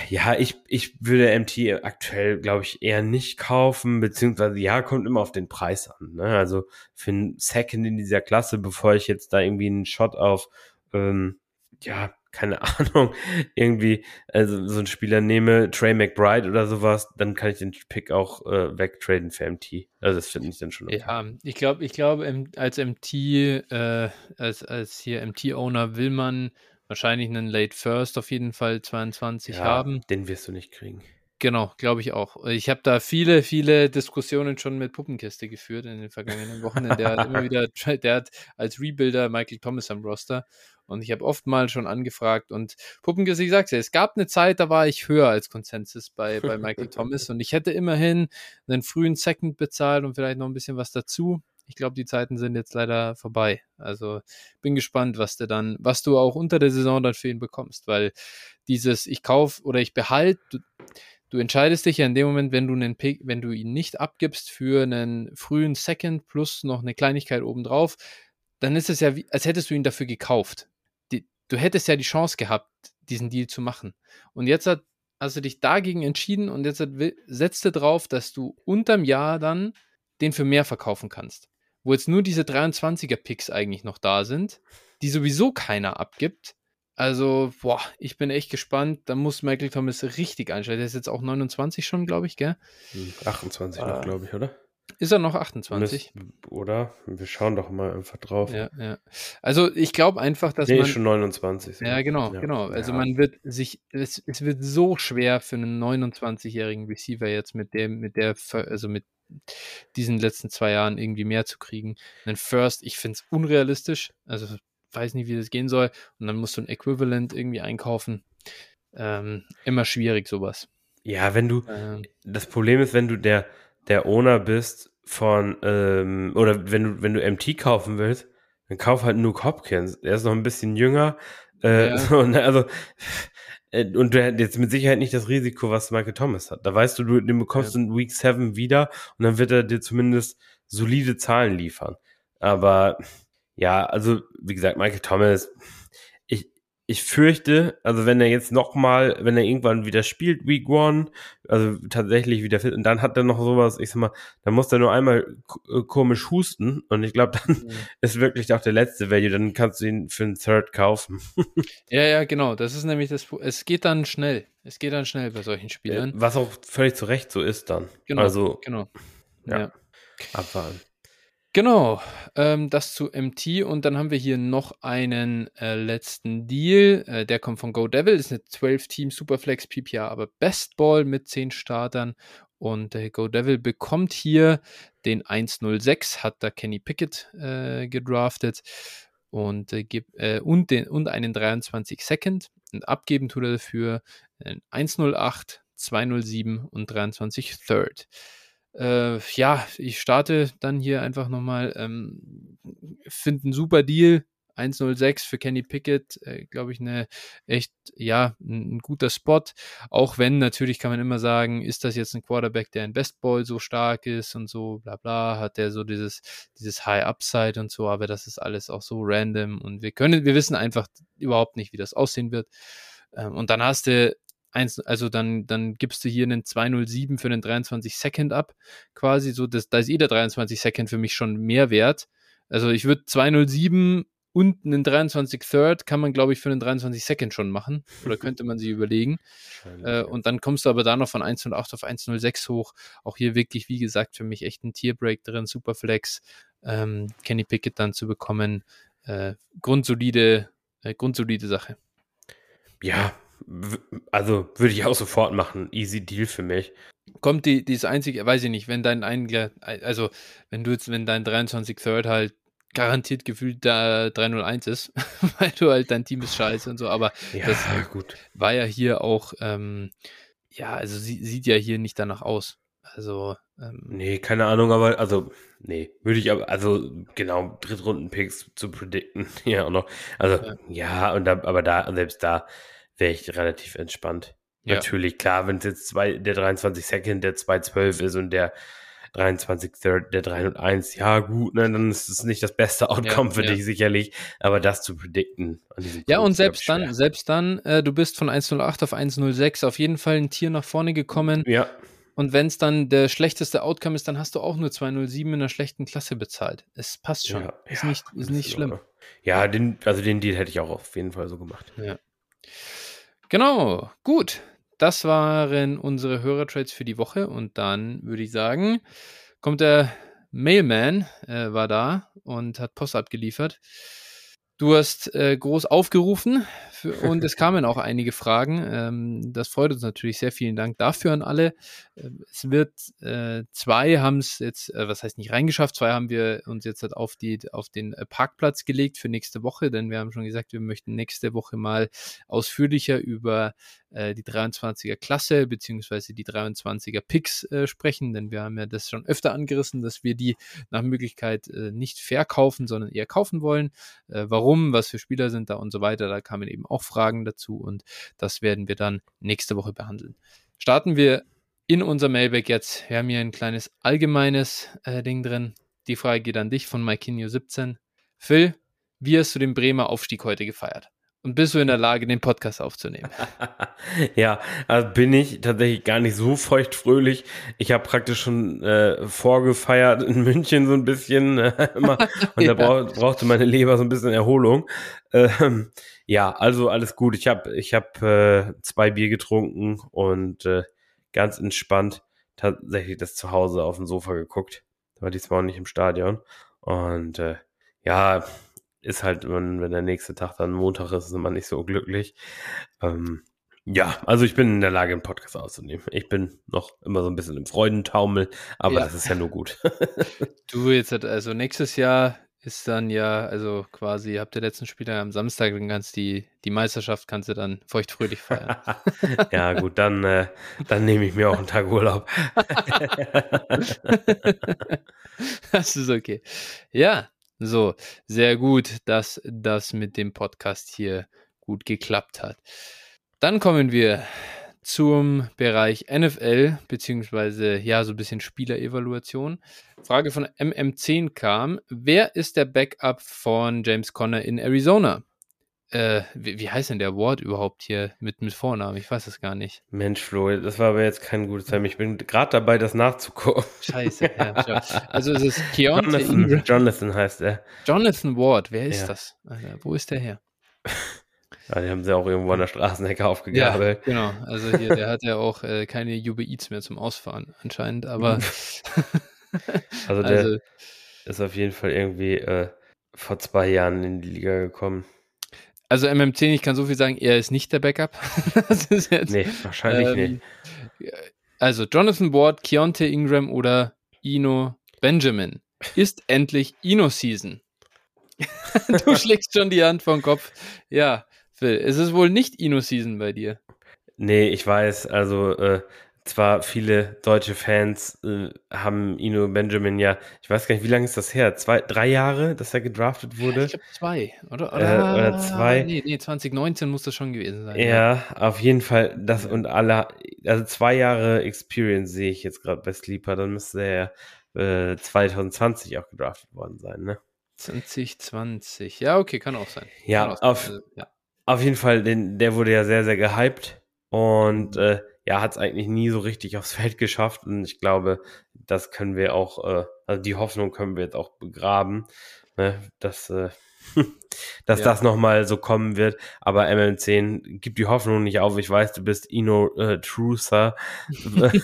ja, ich, ich würde MT aktuell, glaube ich, eher nicht kaufen, beziehungsweise ja, kommt immer auf den Preis an. Ne? Also für einen Second in dieser Klasse, bevor ich jetzt da irgendwie einen Shot auf, ähm, ja, keine Ahnung, irgendwie also so einen Spieler nehme, Trey McBride oder sowas, dann kann ich den Pick auch äh, wegtraden für MT. Also das finde ich dann schon okay. Ja, ich glaube, ich glaube, als MT, äh, als, als hier MT-Owner will man wahrscheinlich einen Late First auf jeden Fall 22 ja, haben. Den wirst du nicht kriegen. Genau, glaube ich auch. Ich habe da viele, viele Diskussionen schon mit Puppenkiste geführt in den vergangenen Wochen. Der hat immer wieder, der hat als Rebuilder Michael Thomas am Roster und ich habe oft mal schon angefragt und ich sag's ja, es gab eine Zeit, da war ich höher als Konsensus bei, bei Michael Thomas und ich hätte immerhin einen frühen Second bezahlt und vielleicht noch ein bisschen was dazu ich glaube, die Zeiten sind jetzt leider vorbei. Also bin gespannt, was du dann, was du auch unter der Saison dann für ihn bekommst, weil dieses ich kaufe oder ich behalte, du, du, entscheidest dich ja in dem Moment, wenn du einen Pick, wenn du ihn nicht abgibst für einen frühen Second plus noch eine Kleinigkeit obendrauf, dann ist es ja wie, als hättest du ihn dafür gekauft. Du hättest ja die Chance gehabt, diesen Deal zu machen. Und jetzt hat, hast du dich dagegen entschieden und jetzt setzt du drauf, dass du unterm Jahr dann den für mehr verkaufen kannst wo jetzt nur diese 23er-Picks eigentlich noch da sind, die sowieso keiner abgibt. Also, boah, ich bin echt gespannt. Da muss Michael Thomas richtig einstellen. Der ist jetzt auch 29 schon, glaube ich, gell? 28 hm, noch, äh, glaube ich, oder? Ist er noch 28? Müsst, oder? Wir schauen doch mal einfach drauf. Ja, ja. Also ich glaube einfach, dass nee, man. ist schon 29. Ja, genau, ja. genau. Also ja. man wird sich, es, es wird so schwer für einen 29-jährigen Receiver jetzt mit dem, mit der, also mit diesen letzten zwei Jahren irgendwie mehr zu kriegen. Einen First, ich finde es unrealistisch. Also weiß nicht, wie das gehen soll. Und dann musst du ein Equivalent irgendwie einkaufen. Ähm, immer schwierig, sowas. Ja, wenn du, ähm, das Problem ist, wenn du der, der Owner bist von, ähm, oder wenn du, wenn du MT kaufen willst, dann kauf halt Nuke Hopkins. Er ist noch ein bisschen jünger. Äh, ja. so, ne, also, äh, und du hast jetzt mit Sicherheit nicht das Risiko, was Michael Thomas hat. Da weißt du, du den bekommst ja. in Week 7 wieder und dann wird er dir zumindest solide Zahlen liefern. Aber ja, also wie gesagt, Michael Thomas, ich fürchte, also wenn er jetzt nochmal, wenn er irgendwann wieder spielt, Week One, also tatsächlich wieder fit, und dann hat er noch sowas, ich sag mal, dann muss er nur einmal äh, komisch husten und ich glaube, dann mhm. ist wirklich auch der letzte Value, dann kannst du ihn für einen Third kaufen. ja, ja, genau, das ist nämlich das, es geht dann schnell, es geht dann schnell bei solchen Spielern. Was auch völlig zu Recht so ist dann. Genau, also, genau. Ja. ja. Abfahren. Genau, ähm, das zu MT und dann haben wir hier noch einen äh, letzten Deal, äh, der kommt von Go Devil, ist eine 12-Team Superflex PPR, aber Best Ball mit 10 Startern. Und äh, Go Devil bekommt hier den 106, hat da Kenny Pickett äh, gedraftet und, äh, äh, und, den, und einen 23 Second und abgeben tut er dafür 108, 207 und 23 Third. Äh, ja, ich starte dann hier einfach nochmal. Ähm, Finde einen super Deal. 106 für Kenny Pickett, äh, glaube ich, eine echt, ja, ein, ein, guter Spot. Auch wenn natürlich kann man immer sagen, ist das jetzt ein Quarterback, der in Bestball so stark ist und so, bla bla, hat der so dieses, dieses High Upside und so, aber das ist alles auch so random und wir können, wir wissen einfach überhaupt nicht, wie das aussehen wird. Ähm, und dann hast du eins, also dann, dann gibst du hier einen 207 für einen 23 Second ab, quasi so, das, da ist jeder 23 Second für mich schon mehr wert. Also ich würde 207 und einen 23 Third kann man, glaube ich, für einen 23 Second schon machen. Oder könnte man sich überlegen. Äh, und dann kommst du aber da noch von 108 auf 106 hoch. Auch hier wirklich, wie gesagt, für mich echt ein Tierbreak drin, Superflex. Ähm, Kenny Pickett dann zu bekommen. Äh, grundsolide, äh, grundsolide Sache. Ja, also würde ich auch sofort machen. Easy Deal für mich. Kommt die, dieses einzige, weiß ich nicht, wenn dein ein, also wenn du jetzt, wenn dein 23 Third halt garantiert gefühlt da 301 ist, weil du halt dein Team ist scheiße und so, aber ja, das gut. war ja hier auch, ähm, ja, also sie, sieht ja hier nicht danach aus. Also Ähm, nee, keine Ahnung, aber also, nee, würde ich aber, also genau, Drittrunden-Picks zu predikten, ja auch noch. Also, ja, ja und da, aber da, selbst da wäre ich relativ entspannt. Ja. Natürlich, klar, wenn es jetzt zwei, der 23 Second, der 212 ist und der 23 Third, der 301, ja gut, ne, dann ist es nicht das beste Outcome ja, für ja. dich sicherlich, aber das zu predikten. ja, Punkt und selbst dann, schwer. selbst dann, äh, du bist von 108 auf 106 auf jeden Fall ein Tier nach vorne gekommen. Ja. Und wenn es dann der schlechteste Outcome ist, dann hast du auch nur 207 in einer schlechten Klasse bezahlt. Es passt schon. Ja, ist nicht, ist nicht schlimm. Ja, den, also den Deal hätte ich auch auf jeden Fall so gemacht. Ja. Genau, gut. Das waren unsere Hörertrades für die Woche. Und dann würde ich sagen, kommt der Mailman, äh, war da und hat Post abgeliefert. Du hast äh, groß aufgerufen für, und es kamen auch einige Fragen. Ähm, das freut uns natürlich sehr. Vielen Dank dafür an alle. Ähm, es wird äh, zwei haben es jetzt, äh, was heißt nicht reingeschafft, zwei haben wir uns jetzt halt auf, die, auf den äh, Parkplatz gelegt für nächste Woche, denn wir haben schon gesagt, wir möchten nächste Woche mal ausführlicher über äh, die 23er Klasse beziehungsweise die 23er Picks äh, sprechen, denn wir haben ja das schon öfter angerissen, dass wir die nach Möglichkeit äh, nicht verkaufen, sondern eher kaufen wollen. Äh, warum, was für Spieler sind da und so weiter, da kamen eben auch Fragen dazu und das werden wir dann nächste Woche behandeln. Starten wir in unser Mailback jetzt. Wir haben hier ein kleines allgemeines äh, Ding drin. Die Frage geht an dich von MyKinio17. Phil, wie hast du den Bremer Aufstieg heute gefeiert? Und bist du in der Lage, den Podcast aufzunehmen? ja, also bin ich tatsächlich gar nicht so feuchtfröhlich. Ich habe praktisch schon äh, vorgefeiert in München so ein bisschen äh, immer und ja. da brauch, brauchte meine Leber so ein bisschen Erholung. Ähm, ja, also alles gut. Ich habe ich hab, äh, zwei Bier getrunken und äh, ganz entspannt tatsächlich das zu Hause auf dem Sofa geguckt. War diesmal auch nicht im Stadion. Und äh, ja, ist halt, wenn, wenn der nächste Tag dann Montag ist, ist man nicht so glücklich. Ähm, ja, also ich bin in der Lage, einen Podcast auszunehmen. Ich bin noch immer so ein bisschen im Freudentaumel, aber ja. das ist ja nur gut. du jetzt, also nächstes Jahr ist dann ja, also quasi, habt ihr letzten Spieler am Samstag, dann kannst die, die Meisterschaft kannst du dann feuchtfröhlich feiern. ja, gut, dann, äh, dann nehme ich mir auch einen Tag Urlaub. das ist okay. Ja, so, sehr gut, dass das mit dem Podcast hier gut geklappt hat. Dann kommen wir zum Bereich NFL, beziehungsweise ja, so ein bisschen Spielerevaluation. Frage von MM10 kam: Wer ist der Backup von James Conner in Arizona? Äh, wie, wie, heißt denn der Award überhaupt hier mit, mit Vornamen? Ich weiß es gar nicht. Mensch, Flo, das war aber jetzt kein gutes Time. Ich bin gerade dabei, das nachzugucken. Scheiße, ja, Also es ist Keontae Jonathan, Ingram. Jonathan heißt er. Jonathan Ward, wer ist ja. das? Alter, wo ist der her? Ja, die haben sie auch irgendwo an der Straßenecke aufgegabelt. Ja, genau. Also hier, der hat ja auch äh, keine Eats mehr zum Ausfahren anscheinend, aber also der also, ist auf jeden Fall irgendwie äh, vor zwei Jahren in die Liga gekommen. Also MM10, ich kann so viel sagen, er ist nicht der Backup. das ist jetzt, nee, wahrscheinlich ähm, nicht. Also Jonathan Ward, Keontae Ingram oder Ino Benjamin. Ist endlich Ino-Season. du schlägst schon die Hand vom Kopf. Ja, Phil, es ist wohl nicht Ino-Season bei dir. Nee, ich weiß. Also äh, zwar viele deutsche Fans äh, haben Ino Benjamin ja, ich weiß gar nicht, wie lange ist das her? Zwei, drei Jahre, dass er gedraftet wurde? Ja, ich glaube zwei, oder? Oder, äh, oder zwei. Nee, nee, 2019 muss das schon gewesen sein. Ja, ja. auf jeden Fall das und alle, also zwei Jahre Experience sehe ich jetzt gerade bei Sleeper, dann müsste er äh, 2020 auch gedraftet worden sein, ne? 2020, ja, okay, kann auch sein. Ja, auch sein. Auf, also, ja. auf jeden Fall, den, der wurde ja sehr, sehr gehypt und äh, ja, hat es eigentlich nie so richtig aufs Feld geschafft. Und ich glaube, das können wir auch, äh, also die Hoffnung können wir jetzt auch begraben, ne, dass, äh, dass ja. das nochmal so kommen wird. Aber ML10 gibt die Hoffnung nicht auf. Ich weiß, du bist Ino äh, Truther.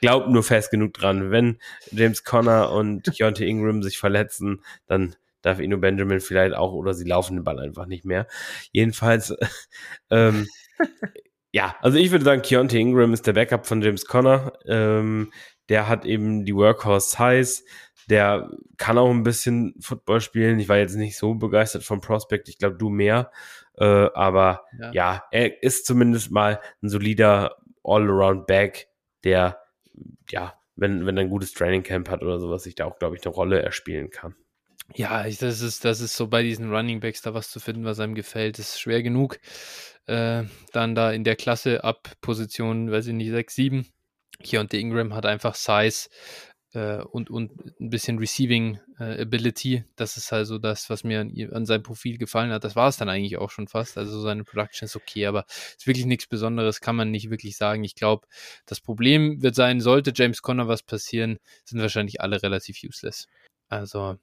Glaub nur fest genug dran. Wenn James Conner und Keontae Ingram sich verletzen, dann darf Ino Benjamin vielleicht auch oder sie laufen den Ball einfach nicht mehr. Jedenfalls, ähm, ja, also ich würde sagen, Keontae Ingram ist der Backup von James Conner. Ähm, der hat eben die Workhorse Size. Der kann auch ein bisschen Football spielen. Ich war jetzt nicht so begeistert vom Prospect. Ich glaube, du mehr. Äh, aber ja. ja. er ist zumindest mal ein solider All-Around-Back, der ja, wenn, wenn er ein gutes Training Camp hat oder sowas, sich da auch, glaube ich, eine Rolle erspielen kann. Ja, ich, das, ist, das ist so bei diesen Running Backs da was zu finden, was einem gefällt. Das ist schwer genug. Äh, dann da in der Klasse ab Position, weiß ich nicht, 6, 7. Hier und der Ingram hat einfach Size äh, und, und ein bisschen Receiving äh, Ability. Das ist also das, was mir an, an seinem Profil gefallen hat. Das war es dann eigentlich auch schon fast. Also seine Production ist okay, aber ist wirklich nichts Besonderes, kann man nicht wirklich sagen. Ich glaube, das Problem wird sein, sollte James Conner was passieren, sind wahrscheinlich alle relativ useless. Also.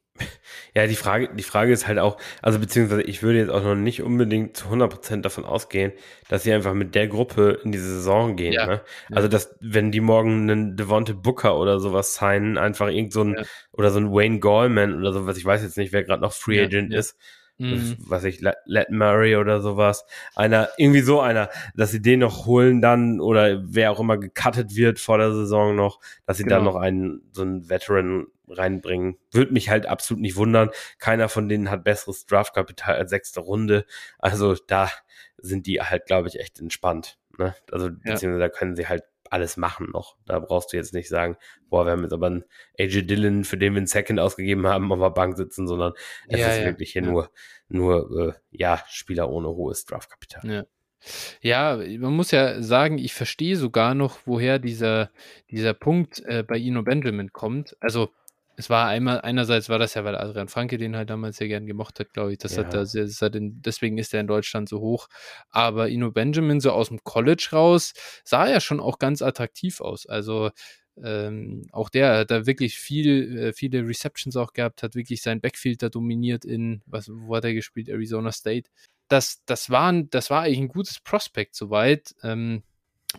Ja, die Frage, die Frage ist halt auch, also beziehungsweise ich würde jetzt auch noch nicht unbedingt zu 100% davon ausgehen, dass sie einfach mit der Gruppe in diese Saison gehen. Ja. Ne? Also, dass, wenn die morgen einen Devonte Booker oder sowas signen, einfach irgend so ein, ja. oder so ein Wayne Gallman oder sowas, ich weiß jetzt nicht, wer gerade noch Free Agent ist, mhm. was ich, Let Murray oder sowas, einer, irgendwie so einer, dass sie den noch holen dann oder wer auch immer gecuttet wird vor der Saison noch, dass sie genau. dann noch einen, so einen Veteran reinbringen. Würde mich halt absolut nicht wundern. Keiner von denen hat besseres Draftkapital als sechste Runde. Also da sind die halt, glaube ich, echt entspannt. Ne? Also, beziehungsweise da können sie halt alles machen noch. Da brauchst du jetzt nicht sagen, boah, wir haben jetzt aber einen AJ Dillon, für den wir einen Second ausgegeben haben, auf der Bank sitzen, sondern es ja, ist ja, wirklich hier ja. nur, nur, äh, ja, Spieler ohne hohes Draftkapital. Ja. Ja, man muss ja sagen, ich verstehe sogar noch, woher dieser, dieser Punkt äh, bei Ino Benjamin kommt. Also, es war einmal, einerseits war das ja, weil Adrian Franke den halt damals sehr gern gemocht hat, glaube ich. Das ja. hat er, das hat in, deswegen ist er in Deutschland so hoch. Aber Ino Benjamin, so aus dem College raus, sah ja schon auch ganz attraktiv aus. Also ähm, auch der hat da wirklich viel, äh, viele Receptions auch gehabt, hat wirklich sein Backfield da dominiert in, was, wo hat er gespielt? Arizona State. Das, das, war, das war eigentlich ein gutes Prospekt soweit. Ähm,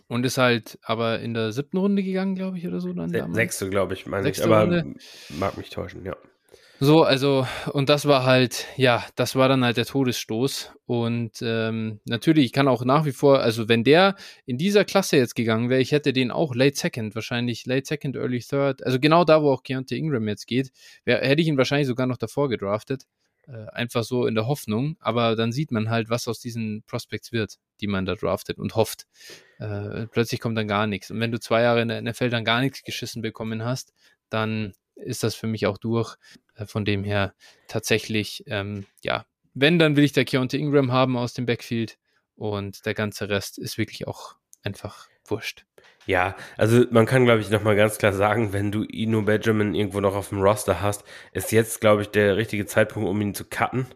und ist halt aber in der siebten Runde gegangen, glaube ich, oder so dann. Se Sechste, glaube ich, meine ich. Aber Runde. mag mich täuschen, ja. So, also, und das war halt, ja, das war dann halt der Todesstoß. Und ähm, natürlich, ich kann auch nach wie vor, also wenn der in dieser Klasse jetzt gegangen wäre, ich hätte den auch Late Second, wahrscheinlich Late Second, Early Third, also genau da, wo auch Keontae Ingram jetzt geht, wär, hätte ich ihn wahrscheinlich sogar noch davor gedraftet. Äh, einfach so in der Hoffnung. Aber dann sieht man halt, was aus diesen Prospects wird, die man da draftet und hofft. Äh, plötzlich kommt dann gar nichts. Und wenn du zwei Jahre in der NFL dann gar nichts geschissen bekommen hast, dann ist das für mich auch durch. Äh, von dem her tatsächlich, ähm, ja, wenn, dann will ich der Keontae Ingram haben aus dem Backfield und der ganze Rest ist wirklich auch einfach wurscht. Ja, also man kann, glaube ich, nochmal ganz klar sagen, wenn du Ino Benjamin irgendwo noch auf dem Roster hast, ist jetzt, glaube ich, der richtige Zeitpunkt, um ihn zu cutten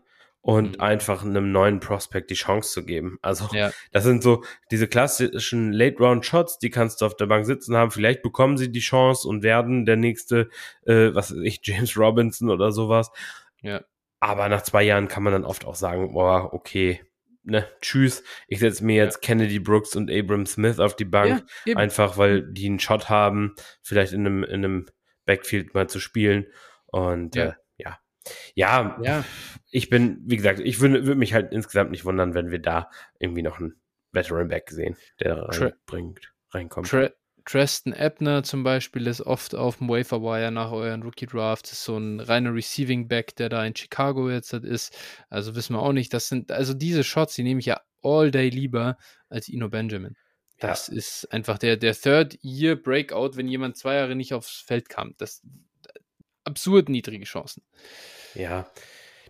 und mhm. einfach einem neuen Prospect die Chance zu geben. Also ja. das sind so diese klassischen Late-Round-Shots, die kannst du auf der Bank sitzen haben. Vielleicht bekommen sie die Chance und werden der nächste, äh, was weiß ich, James Robinson oder sowas. Ja. Aber nach zwei Jahren kann man dann oft auch sagen, boah, okay, ne, tschüss, ich setze mir jetzt ja. Kennedy Brooks und Abram Smith auf die Bank, ja, einfach weil die einen Shot haben, vielleicht in einem, in einem Backfield mal zu spielen. Und ja. Äh, ja. ja. Ja, ich bin, wie gesagt, ich würde würd mich halt insgesamt nicht wundern, wenn wir da irgendwie noch einen Veteran Back sehen, der reinbringt, reinkommt. Tra Treston Ebner zum Beispiel ist oft auf dem Wafer Wire nach euren Rookie Drafts, ist so ein reiner Receiving Back, der da in Chicago jetzt ist. Also wissen wir auch nicht. Das sind, also diese Shots, die nehme ich ja all day lieber als Ino Benjamin. Das ja. ist einfach der, der Third-Year Breakout, wenn jemand zwei Jahre nicht aufs Feld kam. Das absurd niedrige Chancen. Ja,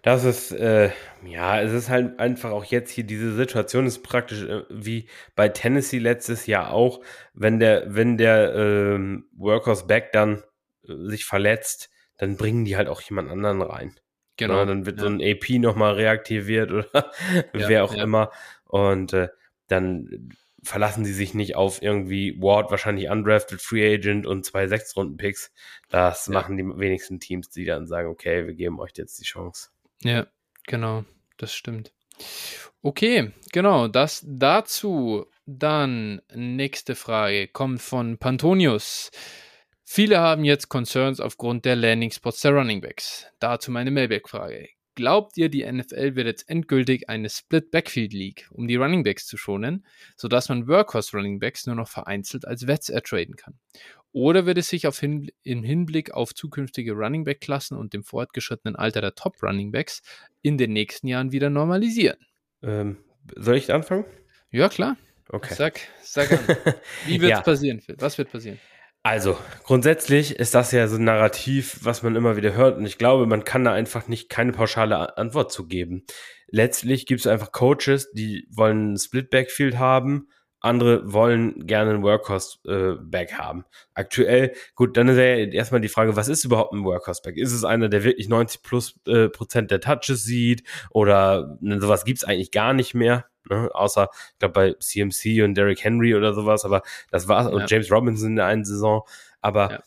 das ist, äh, ja, es ist halt einfach auch jetzt hier, diese Situation ist praktisch äh, wie bei Tennessee letztes Jahr auch, wenn der, wenn der ähm, Workers Back dann äh, sich verletzt, dann bringen die halt auch jemand anderen rein. Genau. Ja, dann wird ja. so ein AP nochmal reaktiviert oder ja, wer auch immer. Und äh, dann verlassen sie sich nicht auf irgendwie Ward, wahrscheinlich undrafted Free Agent und zwei Sechs-Runden-Picks. Das machen die wenigsten Teams, die dann sagen, okay, wir geben euch jetzt die Chance. Ja, genau, das stimmt. Okay, genau, das dazu. Dann nächste Frage kommt von Pantonius. Viele haben jetzt Concerns aufgrund der Landing Spots der Running Backs. Dazu meine Mailback-Frage. Glaubt ihr, die NFL wird jetzt endgültig eine Split Backfield League, um die Running Backs zu schonen, sodass man Workhorse Running Backs nur noch vereinzelt als Wets ertraden kann? Oder wird es sich auf hin, im Hinblick auf zukünftige Running Back Klassen und dem fortgeschrittenen Alter der Top Running Backs in den nächsten Jahren wieder normalisieren? Ähm, soll ich anfangen? Ja, klar. Okay. Sag, sag an. Wie wird es ja. passieren, Phil? Was wird passieren? Also, grundsätzlich ist das ja so ein Narrativ, was man immer wieder hört. Und ich glaube, man kann da einfach nicht keine pauschale Antwort zu geben. Letztlich gibt es einfach Coaches, die wollen ein Split Backfield haben andere wollen gerne einen Workhorse-Back äh, haben. Aktuell, gut, dann ist ja erstmal die Frage, was ist überhaupt ein Workhorse-Back? Ist es einer, der wirklich 90 plus äh, Prozent der Touches sieht oder ne, sowas gibt's eigentlich gar nicht mehr? Ne? Außer, ich glaube, bei CMC und Derrick Henry oder sowas, aber das war's. Ja. Und James Robinson in der einen Saison, aber ja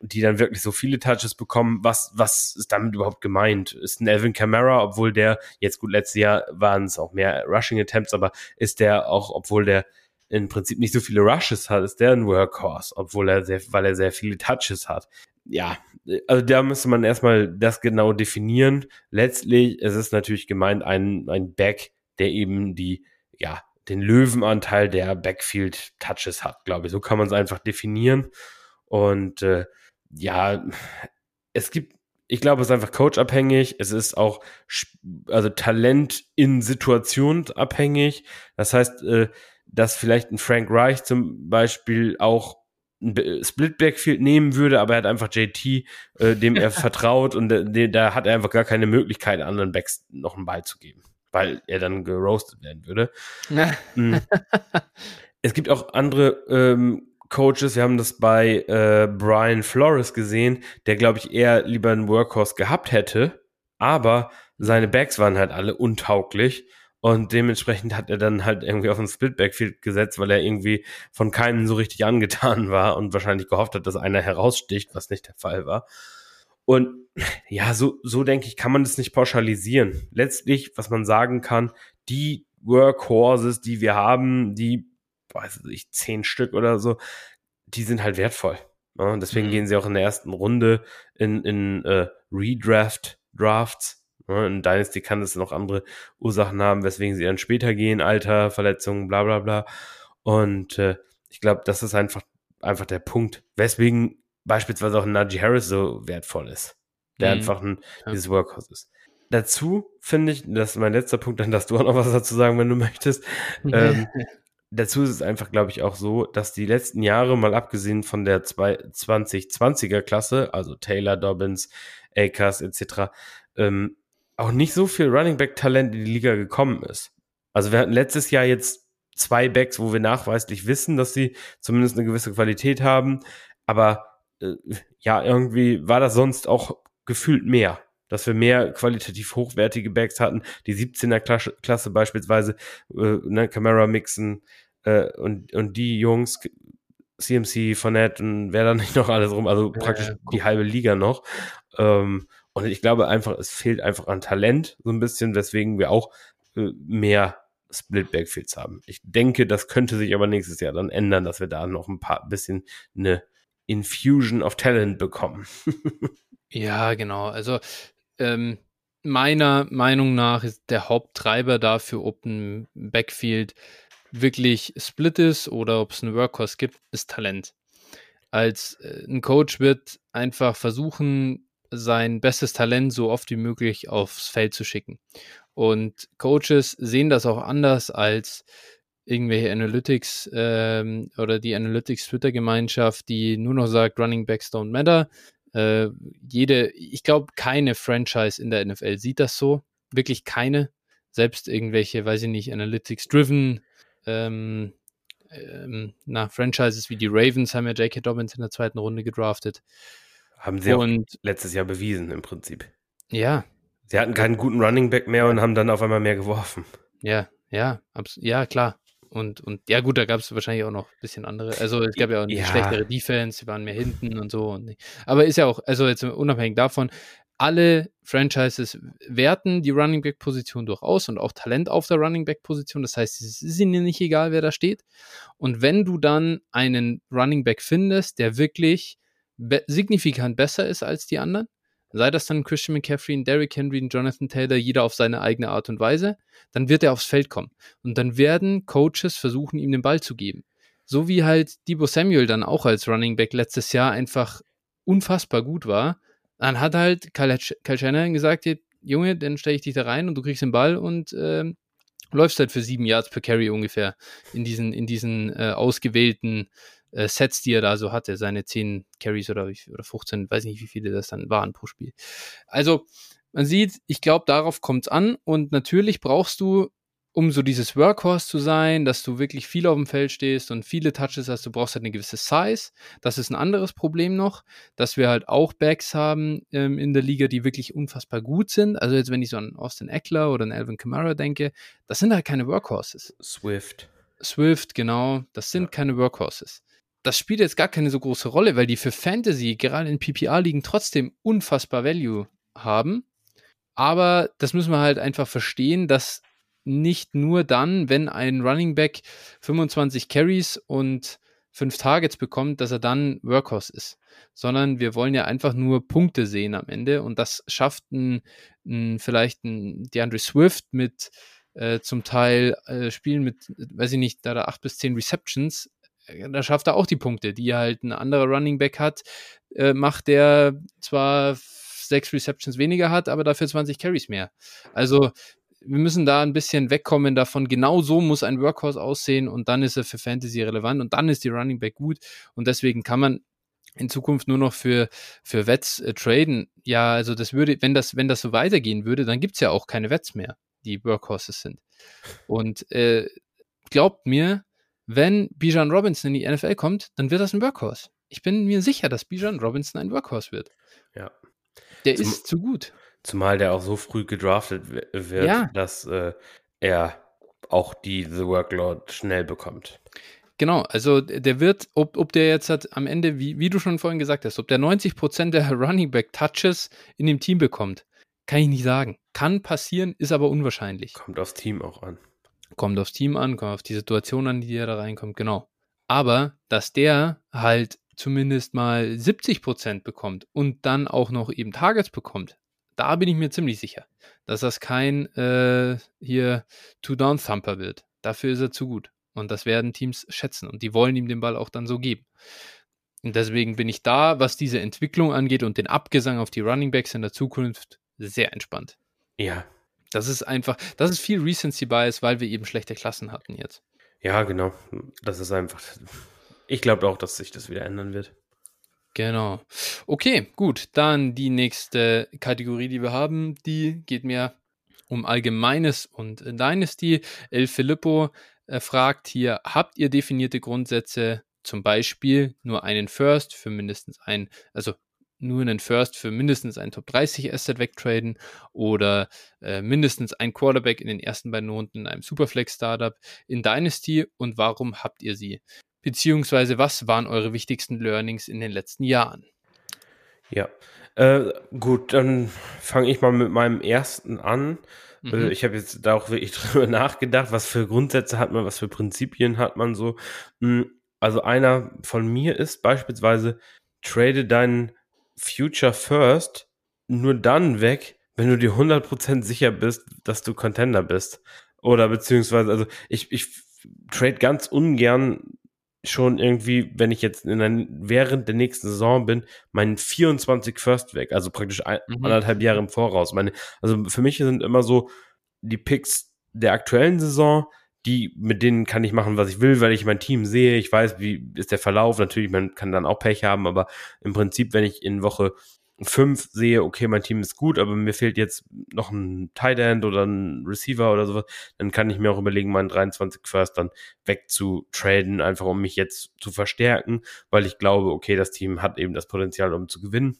die dann wirklich so viele Touches bekommen. Was, was ist damit überhaupt gemeint? Ist ein Alvin Kamara, obwohl der, jetzt gut, letztes Jahr waren es auch mehr Rushing Attempts, aber ist der auch, obwohl der im Prinzip nicht so viele Rushes hat, ist der ein Workhorse, obwohl er sehr, weil er sehr viele Touches hat. Ja, also da müsste man erstmal das genau definieren. Letztlich ist es natürlich gemeint ein, ein Back, der eben die, ja, den Löwenanteil der Backfield Touches hat, glaube ich. So kann man es einfach definieren. Und äh, ja, es gibt, ich glaube, es ist einfach coachabhängig. Es ist auch also Talent in Situation abhängig. Das heißt, äh, dass vielleicht ein Frank Reich zum Beispiel auch ein Split Backfield nehmen würde, aber er hat einfach JT, äh, dem er vertraut und äh, da hat er einfach gar keine Möglichkeit, anderen Backs noch einen Ball zu geben, weil er dann geroastet werden würde. Mhm. es gibt auch andere ähm, Coaches, wir haben das bei äh, Brian Flores gesehen, der glaube ich eher lieber einen Workhorse gehabt hätte, aber seine Backs waren halt alle untauglich und dementsprechend hat er dann halt irgendwie auf ein Split Backfield gesetzt, weil er irgendwie von keinem so richtig angetan war und wahrscheinlich gehofft hat, dass einer heraussticht, was nicht der Fall war. Und ja, so, so denke ich, kann man das nicht pauschalisieren. Letztlich, was man sagen kann, die Workhorses, die wir haben, die, weiß ich, zehn Stück oder so, die sind halt wertvoll. Ja, und deswegen mhm. gehen sie auch in der ersten Runde in, in äh, Redraft Drafts Ne, in Dynasty kann es noch andere Ursachen haben, weswegen sie dann später gehen, Alter, Verletzungen, bla bla bla. Und äh, ich glaube, das ist einfach, einfach der Punkt, weswegen beispielsweise auch Najee Harris so wertvoll ist. Der mhm. einfach ein, ja. dieses Workhorse ist. Dazu finde ich, das ist mein letzter Punkt, dann darfst du auch noch was dazu sagen, wenn du möchtest. ähm, dazu ist es einfach, glaube ich, auch so, dass die letzten Jahre, mal abgesehen von der 2020er Klasse, also Taylor, Dobbins, Akers etc., ähm, auch nicht so viel Running Back Talent in die Liga gekommen ist. Also wir hatten letztes Jahr jetzt zwei Backs, wo wir nachweislich wissen, dass sie zumindest eine gewisse Qualität haben, aber äh, ja, irgendwie war das sonst auch gefühlt mehr, dass wir mehr qualitativ hochwertige Backs hatten, die 17er Klasse, Klasse beispielsweise, äh, ne, Camera Mixen äh, und, und die Jungs, CMC, Fournette und wer da nicht noch alles rum, also praktisch die halbe Liga noch. Ähm, und ich glaube einfach, es fehlt einfach an Talent so ein bisschen, weswegen wir auch äh, mehr Split Backfields haben. Ich denke, das könnte sich aber nächstes Jahr dann ändern, dass wir da noch ein paar bisschen eine Infusion of Talent bekommen. ja, genau. Also ähm, meiner Meinung nach ist der Haupttreiber dafür, ob ein Backfield wirklich split ist oder ob es einen Workhorse gibt, ist Talent. Als äh, ein Coach wird einfach versuchen, sein bestes Talent so oft wie möglich aufs Feld zu schicken. Und Coaches sehen das auch anders als irgendwelche Analytics ähm, oder die Analytics-Twitter-Gemeinschaft, die nur noch sagt, Running Backs don't matter. Äh, jede, ich glaube, keine Franchise in der NFL sieht das so. Wirklich keine. Selbst irgendwelche, weiß ich nicht, Analytics-driven ähm, ähm, na, Franchises wie die Ravens haben ja J.K. Dobbins in der zweiten Runde gedraftet. Haben sie und, letztes Jahr bewiesen im Prinzip. Ja. Sie hatten keinen guten Running Back mehr und haben dann auf einmal mehr geworfen. Ja, ja, ja, klar. Und, und ja, gut, da gab es wahrscheinlich auch noch ein bisschen andere. Also es gab ja auch eine ja. schlechtere Defense, sie waren mehr hinten und so. Und aber ist ja auch, also jetzt unabhängig davon, alle Franchises werten die Running Back Position durchaus und auch Talent auf der Running Back Position. Das heißt, es ist ihnen nicht egal, wer da steht. Und wenn du dann einen Running Back findest, der wirklich be signifikant besser ist als die anderen, sei das dann Christian McCaffrey, Derrick Henry, Jonathan Taylor, jeder auf seine eigene Art und Weise, dann wird er aufs Feld kommen. Und dann werden Coaches versuchen, ihm den Ball zu geben. So wie halt Debo Samuel dann auch als Running Back letztes Jahr einfach unfassbar gut war. Dann hat halt Kyle, Kyle Shanahan gesagt, Junge, dann stelle ich dich da rein und du kriegst den Ball und äh, läufst halt für sieben Yards per Carry ungefähr in diesen, in diesen äh, ausgewählten äh, Sets, die er da so hatte, seine 10 Carries oder, oder 15, weiß nicht, wie viele das dann waren pro Spiel. Also, man sieht, ich glaube, darauf kommt es an und natürlich brauchst du um so dieses Workhorse zu sein, dass du wirklich viel auf dem Feld stehst und viele Touches hast, du brauchst halt eine gewisse Size. Das ist ein anderes Problem noch, dass wir halt auch Backs haben ähm, in der Liga, die wirklich unfassbar gut sind. Also jetzt, wenn ich so an Austin Eckler oder an Alvin Kamara denke, das sind halt keine Workhorses. Swift. Swift, genau, das sind ja. keine Workhorses. Das spielt jetzt gar keine so große Rolle, weil die für Fantasy, gerade in PPR-Ligen, trotzdem unfassbar Value haben. Aber das müssen wir halt einfach verstehen, dass nicht nur dann, wenn ein Running Back 25 Carries und 5 Targets bekommt, dass er dann Workhorse ist, sondern wir wollen ja einfach nur Punkte sehen am Ende. Und das schafft ein, ein vielleicht ein DeAndre Swift mit äh, zum Teil äh, Spielen mit, weiß ich nicht, da 8 bis 10 Receptions, da schafft er auch die Punkte, die halt ein anderer Running Back hat, äh, macht der zwar sechs Receptions weniger hat, aber dafür 20 Carries mehr. Also wir müssen da ein bisschen wegkommen davon. Genau so muss ein Workhorse aussehen und dann ist er für Fantasy relevant und dann ist die Running Back gut und deswegen kann man in Zukunft nur noch für, für Wets äh, traden. Ja, also das würde, wenn das, wenn das so weitergehen würde, dann gibt es ja auch keine Wets mehr, die Workhorses sind. Und äh, glaubt mir, wenn Bijan Robinson in die NFL kommt, dann wird das ein Workhorse. Ich bin mir sicher, dass Bijan Robinson ein Workhorse wird. Ja. Der Zum, ist zu gut. Zumal der auch so früh gedraftet wird, ja. dass äh, er auch diese Workload schnell bekommt. Genau, also der wird, ob, ob der jetzt hat, am Ende, wie, wie du schon vorhin gesagt hast, ob der 90% der Running Back Touches in dem Team bekommt, kann ich nicht sagen. Kann passieren, ist aber unwahrscheinlich. Kommt aufs Team auch an. Kommt aufs Team an, kommt auf die Situation an, die er da reinkommt, genau. Aber, dass der halt zumindest mal 70% bekommt und dann auch noch eben Targets bekommt, da bin ich mir ziemlich sicher, dass das kein äh, hier Two-Down-Thumper wird. Dafür ist er zu gut. Und das werden Teams schätzen. Und die wollen ihm den Ball auch dann so geben. Und deswegen bin ich da, was diese Entwicklung angeht und den Abgesang auf die Running Backs in der Zukunft, sehr entspannt. Ja. Das ist einfach, das ist viel Recency Bias, weil wir eben schlechte Klassen hatten jetzt. Ja, genau. Das ist einfach. Ich glaube auch, dass sich das wieder ändern wird. Genau. Okay, gut. Dann die nächste Kategorie, die wir haben, die geht mehr um Allgemeines und Dynasty. El Filippo äh, fragt hier, habt ihr definierte Grundsätze, zum Beispiel nur einen First für mindestens ein, also nur einen First für mindestens ein Top 30 Asset wegtraden oder äh, mindestens ein Quarterback in den ersten beiden Runden in einem Superflex Startup in Dynasty und warum habt ihr sie? Beziehungsweise, was waren eure wichtigsten Learnings in den letzten Jahren? Ja, äh, gut, dann fange ich mal mit meinem ersten an. Mhm. Ich habe jetzt da auch wirklich drüber nachgedacht, was für Grundsätze hat man, was für Prinzipien hat man so. Hm, also einer von mir ist beispielsweise, trade deinen Future First nur dann weg, wenn du dir 100% sicher bist, dass du Contender bist. Oder beziehungsweise, also ich, ich trade ganz ungern schon irgendwie, wenn ich jetzt in ein, während der nächsten Saison bin, meinen 24 First weg, also praktisch ein, mhm. anderthalb Jahre im Voraus. Meine, also für mich sind immer so die Picks der aktuellen Saison, die, mit denen kann ich machen, was ich will, weil ich mein Team sehe, ich weiß, wie ist der Verlauf, natürlich, man kann dann auch Pech haben, aber im Prinzip, wenn ich in Woche fünf sehe, okay, mein Team ist gut, aber mir fehlt jetzt noch ein Tight End oder ein Receiver oder sowas, dann kann ich mir auch überlegen, meinen 23 First dann wegzutraden, einfach um mich jetzt zu verstärken, weil ich glaube, okay, das Team hat eben das Potenzial, um zu gewinnen.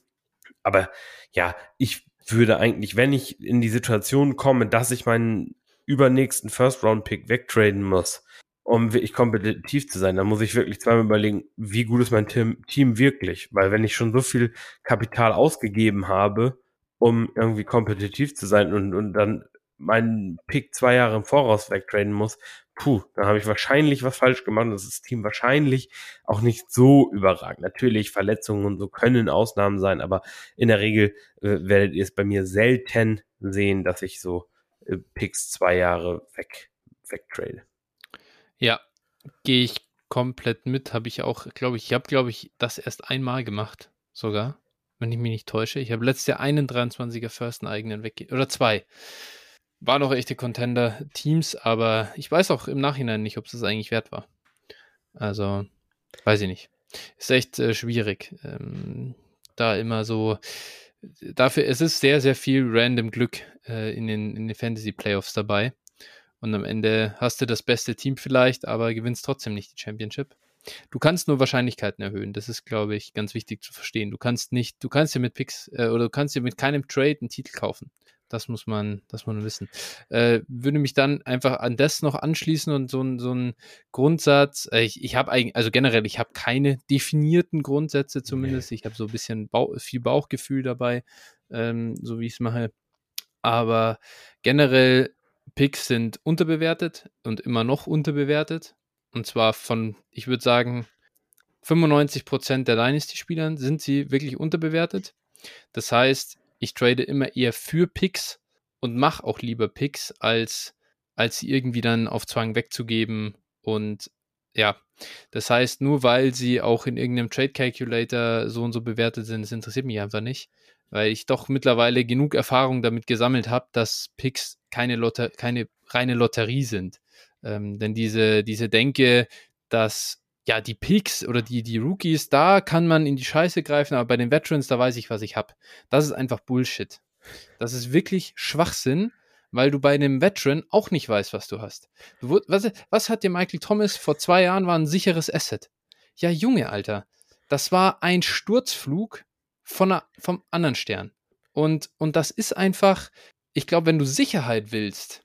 Aber ja, ich würde eigentlich, wenn ich in die Situation komme, dass ich meinen übernächsten First-Round-Pick wegtraden muss, um wirklich kompetitiv zu sein, dann muss ich wirklich zweimal überlegen, wie gut ist mein Team, wirklich? Weil wenn ich schon so viel Kapital ausgegeben habe, um irgendwie kompetitiv zu sein und, und dann meinen Pick zwei Jahre im Voraus wegtraden muss, puh, dann habe ich wahrscheinlich was falsch gemacht und das ist Team wahrscheinlich auch nicht so überragend. Natürlich, Verletzungen und so können Ausnahmen sein, aber in der Regel äh, werdet ihr es bei mir selten sehen, dass ich so Picks zwei Jahre weg, wegtrade. Ja, gehe ich komplett mit. Habe ich auch, glaube ich, ich habe, glaube ich, das erst einmal gemacht, sogar, wenn ich mich nicht täusche. Ich habe letztes Jahr einen 23er First einen eigenen weggegeben, oder zwei. War noch echte Contender-Teams, aber ich weiß auch im Nachhinein nicht, ob es das eigentlich wert war. Also, Weiß ich nicht. Ist echt äh, schwierig. Ähm, da immer so. Dafür, es ist sehr, sehr viel random Glück äh, in, den, in den Fantasy Playoffs dabei. Und am Ende hast du das beste Team vielleicht, aber gewinnst trotzdem nicht die Championship. Du kannst nur Wahrscheinlichkeiten erhöhen. Das ist, glaube ich, ganz wichtig zu verstehen. Du kannst nicht, du kannst dir mit Picks äh, oder du kannst dir mit keinem Trade einen Titel kaufen. Das muss man, das muss man wissen. Äh, würde mich dann einfach an das noch anschließen und so, so ein Grundsatz. Äh, ich ich habe eigentlich, also generell, ich habe keine definierten Grundsätze zumindest. Ich habe so ein bisschen Bauch, viel Bauchgefühl dabei, ähm, so wie ich es mache. Aber generell Picks sind unterbewertet und immer noch unterbewertet. Und zwar von, ich würde sagen, 95% der Dynasty-Spielern sind sie wirklich unterbewertet. Das heißt, ich trade immer eher für Picks und mache auch lieber Picks, als, als sie irgendwie dann auf Zwang wegzugeben. Und ja, das heißt, nur weil sie auch in irgendeinem Trade Calculator so und so bewertet sind, das interessiert mich einfach nicht, weil ich doch mittlerweile genug Erfahrung damit gesammelt habe, dass Picks keine, Lotter keine reine Lotterie sind. Ähm, denn diese, diese Denke, dass ja, die Picks oder die, die Rookies, da kann man in die Scheiße greifen, aber bei den Veterans, da weiß ich, was ich habe. Das ist einfach Bullshit. Das ist wirklich Schwachsinn, weil du bei einem Veteran auch nicht weißt, was du hast. Du, was, was hat dir Michael Thomas vor zwei Jahren war ein sicheres Asset? Ja, Junge, Alter. Das war ein Sturzflug von einer, vom anderen Stern. Und, und das ist einfach, ich glaube, wenn du Sicherheit willst,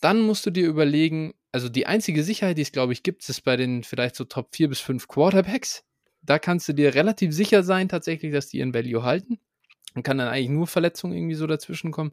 dann musst du dir überlegen, also die einzige Sicherheit, die es, glaube ich, gibt, ist bei den vielleicht so Top 4 bis 5 Quarterbacks. Da kannst du dir relativ sicher sein, tatsächlich, dass die ihren Value halten. Und kann dann eigentlich nur Verletzungen irgendwie so dazwischen kommen.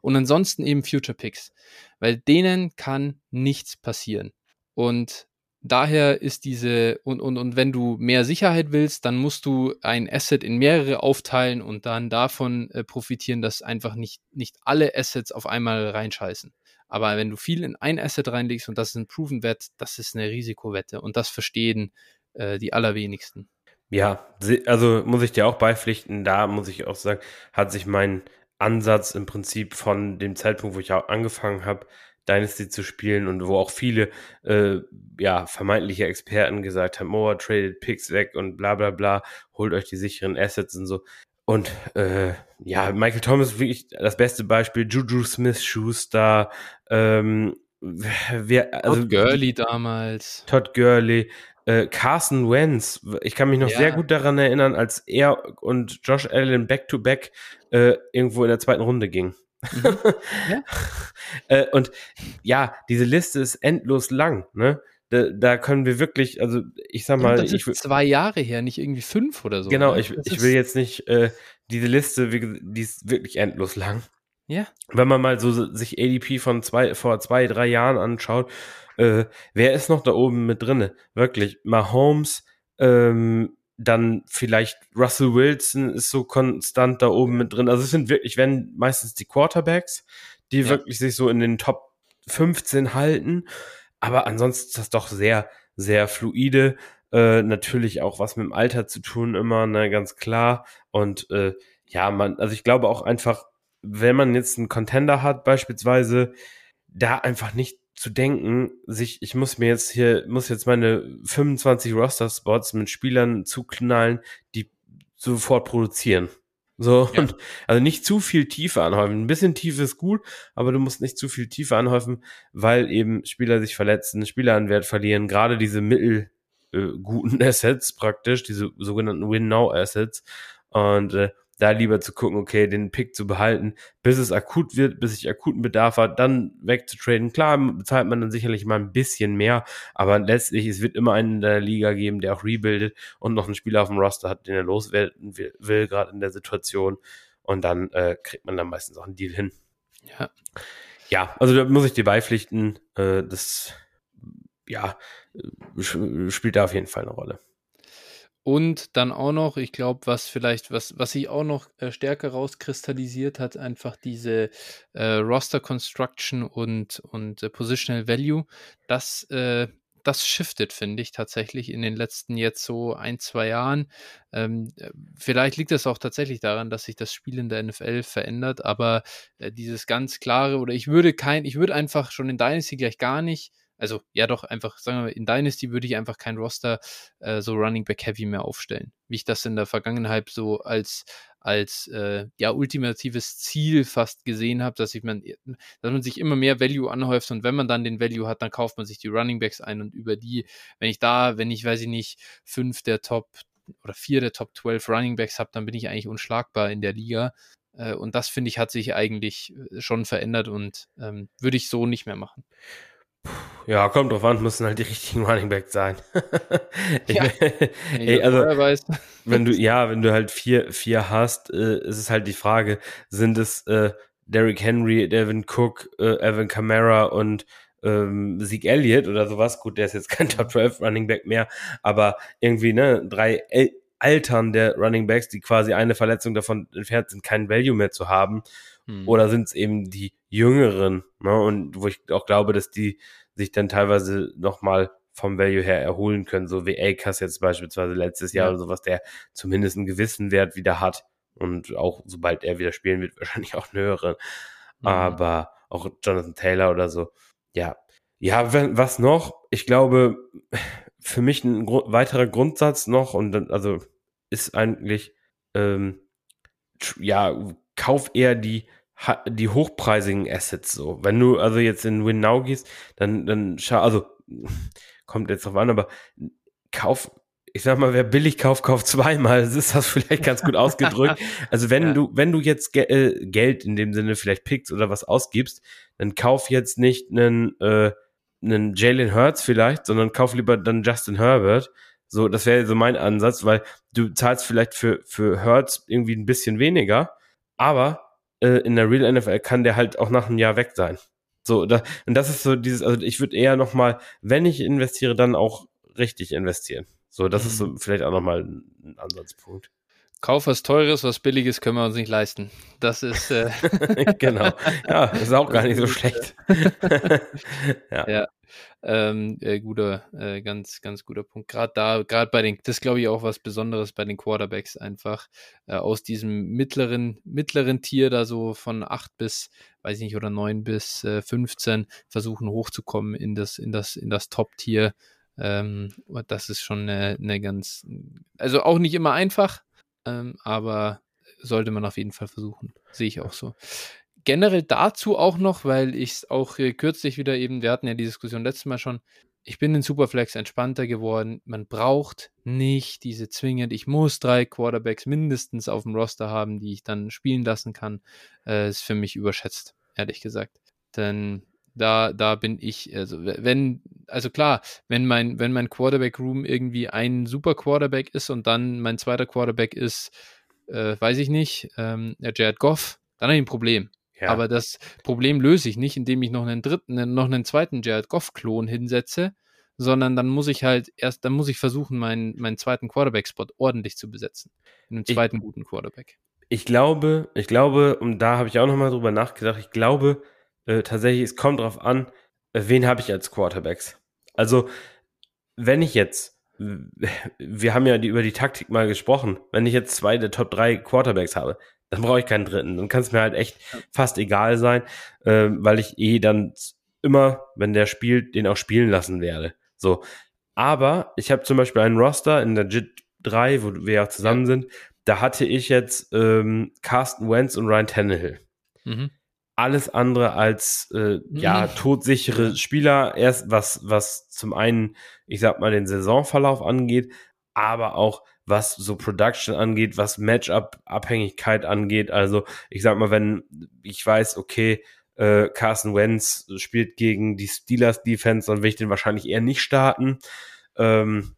Und ansonsten eben Future Picks. Weil denen kann nichts passieren. Und daher ist diese, und, und, und wenn du mehr Sicherheit willst, dann musst du ein Asset in mehrere aufteilen und dann davon äh, profitieren, dass einfach nicht, nicht alle Assets auf einmal reinscheißen. Aber wenn du viel in ein Asset reinlegst und das ist ein Proven-Wett, das ist eine Risikowette und das verstehen äh, die allerwenigsten. Ja, also muss ich dir auch beipflichten, da muss ich auch sagen, hat sich mein Ansatz im Prinzip von dem Zeitpunkt, wo ich auch angefangen habe, Dynasty zu spielen und wo auch viele äh, ja, vermeintliche Experten gesagt haben, oh, traded Picks weg und bla bla bla, holt euch die sicheren Assets und so. Und äh, ja, Michael Thomas ist wirklich das beste Beispiel. Juju Smith Schuster, ähm, wer, also, Todd Gurley damals. Todd Gurley, äh, Carson Wentz. Ich kann mich noch ja. sehr gut daran erinnern, als er und Josh Allen back-to-back -back, äh, irgendwo in der zweiten Runde gingen. Mhm. Ja. äh, und ja, diese Liste ist endlos lang. Ne? Da, da können wir wirklich, also ich sag mal, das ich ist zwei Jahre her, nicht irgendwie fünf oder so. Genau, ne? ich, ich will jetzt nicht äh, diese Liste, die ist wirklich endlos lang. Ja. Wenn man mal so sich ADP von zwei, vor zwei, drei Jahren anschaut, äh, wer ist noch da oben mit drinne? Wirklich, Mahomes, ähm, dann vielleicht Russell Wilson ist so konstant da oben mit drin. Also es sind wirklich, wenn meistens die Quarterbacks, die ja. wirklich sich so in den Top 15 halten. Aber ansonsten ist das doch sehr, sehr fluide. Äh, natürlich auch was mit dem Alter zu tun immer, ne, ganz klar. Und äh, ja, man, also ich glaube auch einfach, wenn man jetzt einen Contender hat, beispielsweise, da einfach nicht zu denken, sich, ich muss mir jetzt hier, muss jetzt meine 25 Roster-Spots mit Spielern zuknallen, die sofort produzieren. So, ja. und also nicht zu viel Tiefe anhäufen. Ein bisschen Tiefe ist gut, aber du musst nicht zu viel Tiefe anhäufen, weil eben Spieler sich verletzen, Spieler an Wert verlieren, gerade diese mittel äh, guten Assets praktisch, diese sogenannten Win-Now-Assets. Und äh, da lieber zu gucken, okay, den Pick zu behalten, bis es akut wird, bis ich akuten Bedarf hat, dann wegzutraden. Klar, bezahlt man dann sicherlich mal ein bisschen mehr, aber letztlich, es wird immer einen in der Liga geben, der auch rebuildet und noch einen Spieler auf dem Roster hat, den er loswerden will, will gerade in der Situation. Und dann äh, kriegt man dann meistens auch einen Deal hin. Ja. Ja, also da muss ich dir beipflichten, äh, das ja, äh, spielt da auf jeden Fall eine Rolle. Und dann auch noch, ich glaube, was vielleicht, was, was sich auch noch äh, stärker rauskristallisiert hat, einfach diese äh, Roster Construction und, und äh, Positional Value, das, äh, das shiftet, finde ich, tatsächlich in den letzten jetzt so ein, zwei Jahren. Ähm, äh, vielleicht liegt es auch tatsächlich daran, dass sich das Spiel in der NFL verändert, aber äh, dieses ganz klare, oder ich würde kein, ich würde einfach schon in Dynasty gleich gar nicht also ja doch einfach, sagen wir in Dynasty würde ich einfach kein Roster äh, so Running Back Heavy mehr aufstellen, wie ich das in der Vergangenheit so als als äh, ja ultimatives Ziel fast gesehen habe, dass man, dass man sich immer mehr Value anhäuft und wenn man dann den Value hat, dann kauft man sich die Running Backs ein und über die, wenn ich da, wenn ich weiß ich nicht fünf der Top oder vier der Top 12 Running Backs habe, dann bin ich eigentlich unschlagbar in der Liga. Äh, und das finde ich hat sich eigentlich äh, schon verändert und ähm, würde ich so nicht mehr machen. Ja, kommt drauf an, müssen halt die richtigen Running Backs sein. ja. ey, also, wenn du, ja, wenn du halt vier, vier hast, äh, ist es halt die Frage, sind es äh, Derrick Henry, Devin Cook, äh, Evan Kamara und ähm, Zeke Elliott oder sowas. Gut, der ist jetzt kein Top 12 Running Back mehr, aber irgendwie, ne, drei El Altern der Running Backs, die quasi eine Verletzung davon entfernt sind, kein Value mehr zu haben. Hm. Oder sind es eben die Jüngeren, ne? Und wo ich auch glaube, dass die sich dann teilweise nochmal vom Value her erholen können, so wie Akers jetzt beispielsweise letztes Jahr ja. oder sowas, der zumindest einen gewissen Wert wieder hat. Und auch sobald er wieder spielen wird, wahrscheinlich auch einen höheren. Mhm. Aber auch Jonathan Taylor oder so. Ja. Ja, was noch? Ich glaube, für mich ein Gru weiterer Grundsatz noch und dann, also ist eigentlich, ähm, ja, kauf eher die, die hochpreisigen Assets so. Wenn du also jetzt in Win Now gehst, dann, dann schau, also kommt jetzt drauf an, aber kauf, ich sag mal, wer billig kauft, kauft zweimal. Das ist das vielleicht ganz gut ausgedrückt. Also wenn ja. du, wenn du jetzt ge äh, Geld in dem Sinne vielleicht pickst oder was ausgibst, dann kauf jetzt nicht einen, äh, einen Jalen Hurts vielleicht, sondern kauf lieber dann Justin Herbert. So, das wäre so mein Ansatz, weil du zahlst vielleicht für, für Hurts irgendwie ein bisschen weniger, aber äh, in der Real NFL kann der halt auch nach einem Jahr weg sein. So, da, und das ist so dieses, also ich würde eher nochmal, wenn ich investiere, dann auch richtig investieren. So, das mhm. ist so mhm. vielleicht auch nochmal ein Ansatzpunkt. Kauf was Teures, was Billiges können wir uns nicht leisten. Das ist. Äh genau. Ja, ist auch gar nicht so schlecht. ja. ja. Ähm, äh, guter, äh, ganz, ganz guter Punkt. Gerade da, gerade bei den, das glaube ich auch was Besonderes bei den Quarterbacks einfach äh, aus diesem mittleren, mittleren Tier da so von 8 bis, weiß ich nicht, oder 9 bis äh, 15 versuchen hochzukommen in das, in das, in das Top-Tier. Ähm, das ist schon eine, eine ganz, also auch nicht immer einfach, ähm, aber sollte man auf jeden Fall versuchen. Sehe ich auch so. Generell dazu auch noch, weil ich es auch kürzlich wieder eben, wir hatten ja die Diskussion letztes Mal schon, ich bin in Superflex entspannter geworden. Man braucht nicht diese zwingend, ich muss drei Quarterbacks mindestens auf dem Roster haben, die ich dann spielen lassen kann. Äh, ist für mich überschätzt, ehrlich gesagt. Denn da, da bin ich, also wenn, also klar, wenn mein, wenn mein Quarterback-Room irgendwie ein super Quarterback ist und dann mein zweiter Quarterback ist, äh, weiß ich nicht, ähm, Jared Goff, dann habe ich ein Problem. Ja. Aber das Problem löse ich nicht, indem ich noch einen dritten, noch einen zweiten Jared Goff-Klon hinsetze, sondern dann muss ich halt erst, dann muss ich versuchen, meinen, meinen zweiten Quarterback-Spot ordentlich zu besetzen. Einen zweiten ich, guten Quarterback. Ich glaube, ich glaube, und da habe ich auch nochmal drüber nachgedacht, ich glaube äh, tatsächlich, es kommt drauf an, äh, wen habe ich als Quarterbacks. Also, wenn ich jetzt wir haben ja die, über die Taktik mal gesprochen. Wenn ich jetzt zwei der Top 3 Quarterbacks habe, dann brauche ich keinen dritten. Dann kann es mir halt echt fast egal sein, äh, weil ich eh dann immer, wenn der spielt, den auch spielen lassen werde. So. Aber ich habe zum Beispiel einen Roster in der JIT 3, wo wir ja zusammen ja. sind. Da hatte ich jetzt ähm, Carsten Wentz und Ryan Tannehill. Mhm. Alles andere als äh, mhm. ja todsichere Spieler. Erst was was zum einen, ich sag mal, den Saisonverlauf angeht, aber auch was so Production angeht, was Matchup-Abhängigkeit angeht. Also ich sag mal, wenn ich weiß, okay, äh, Carson Wentz spielt gegen die Steelers Defense, dann will ich den wahrscheinlich eher nicht starten. Ähm,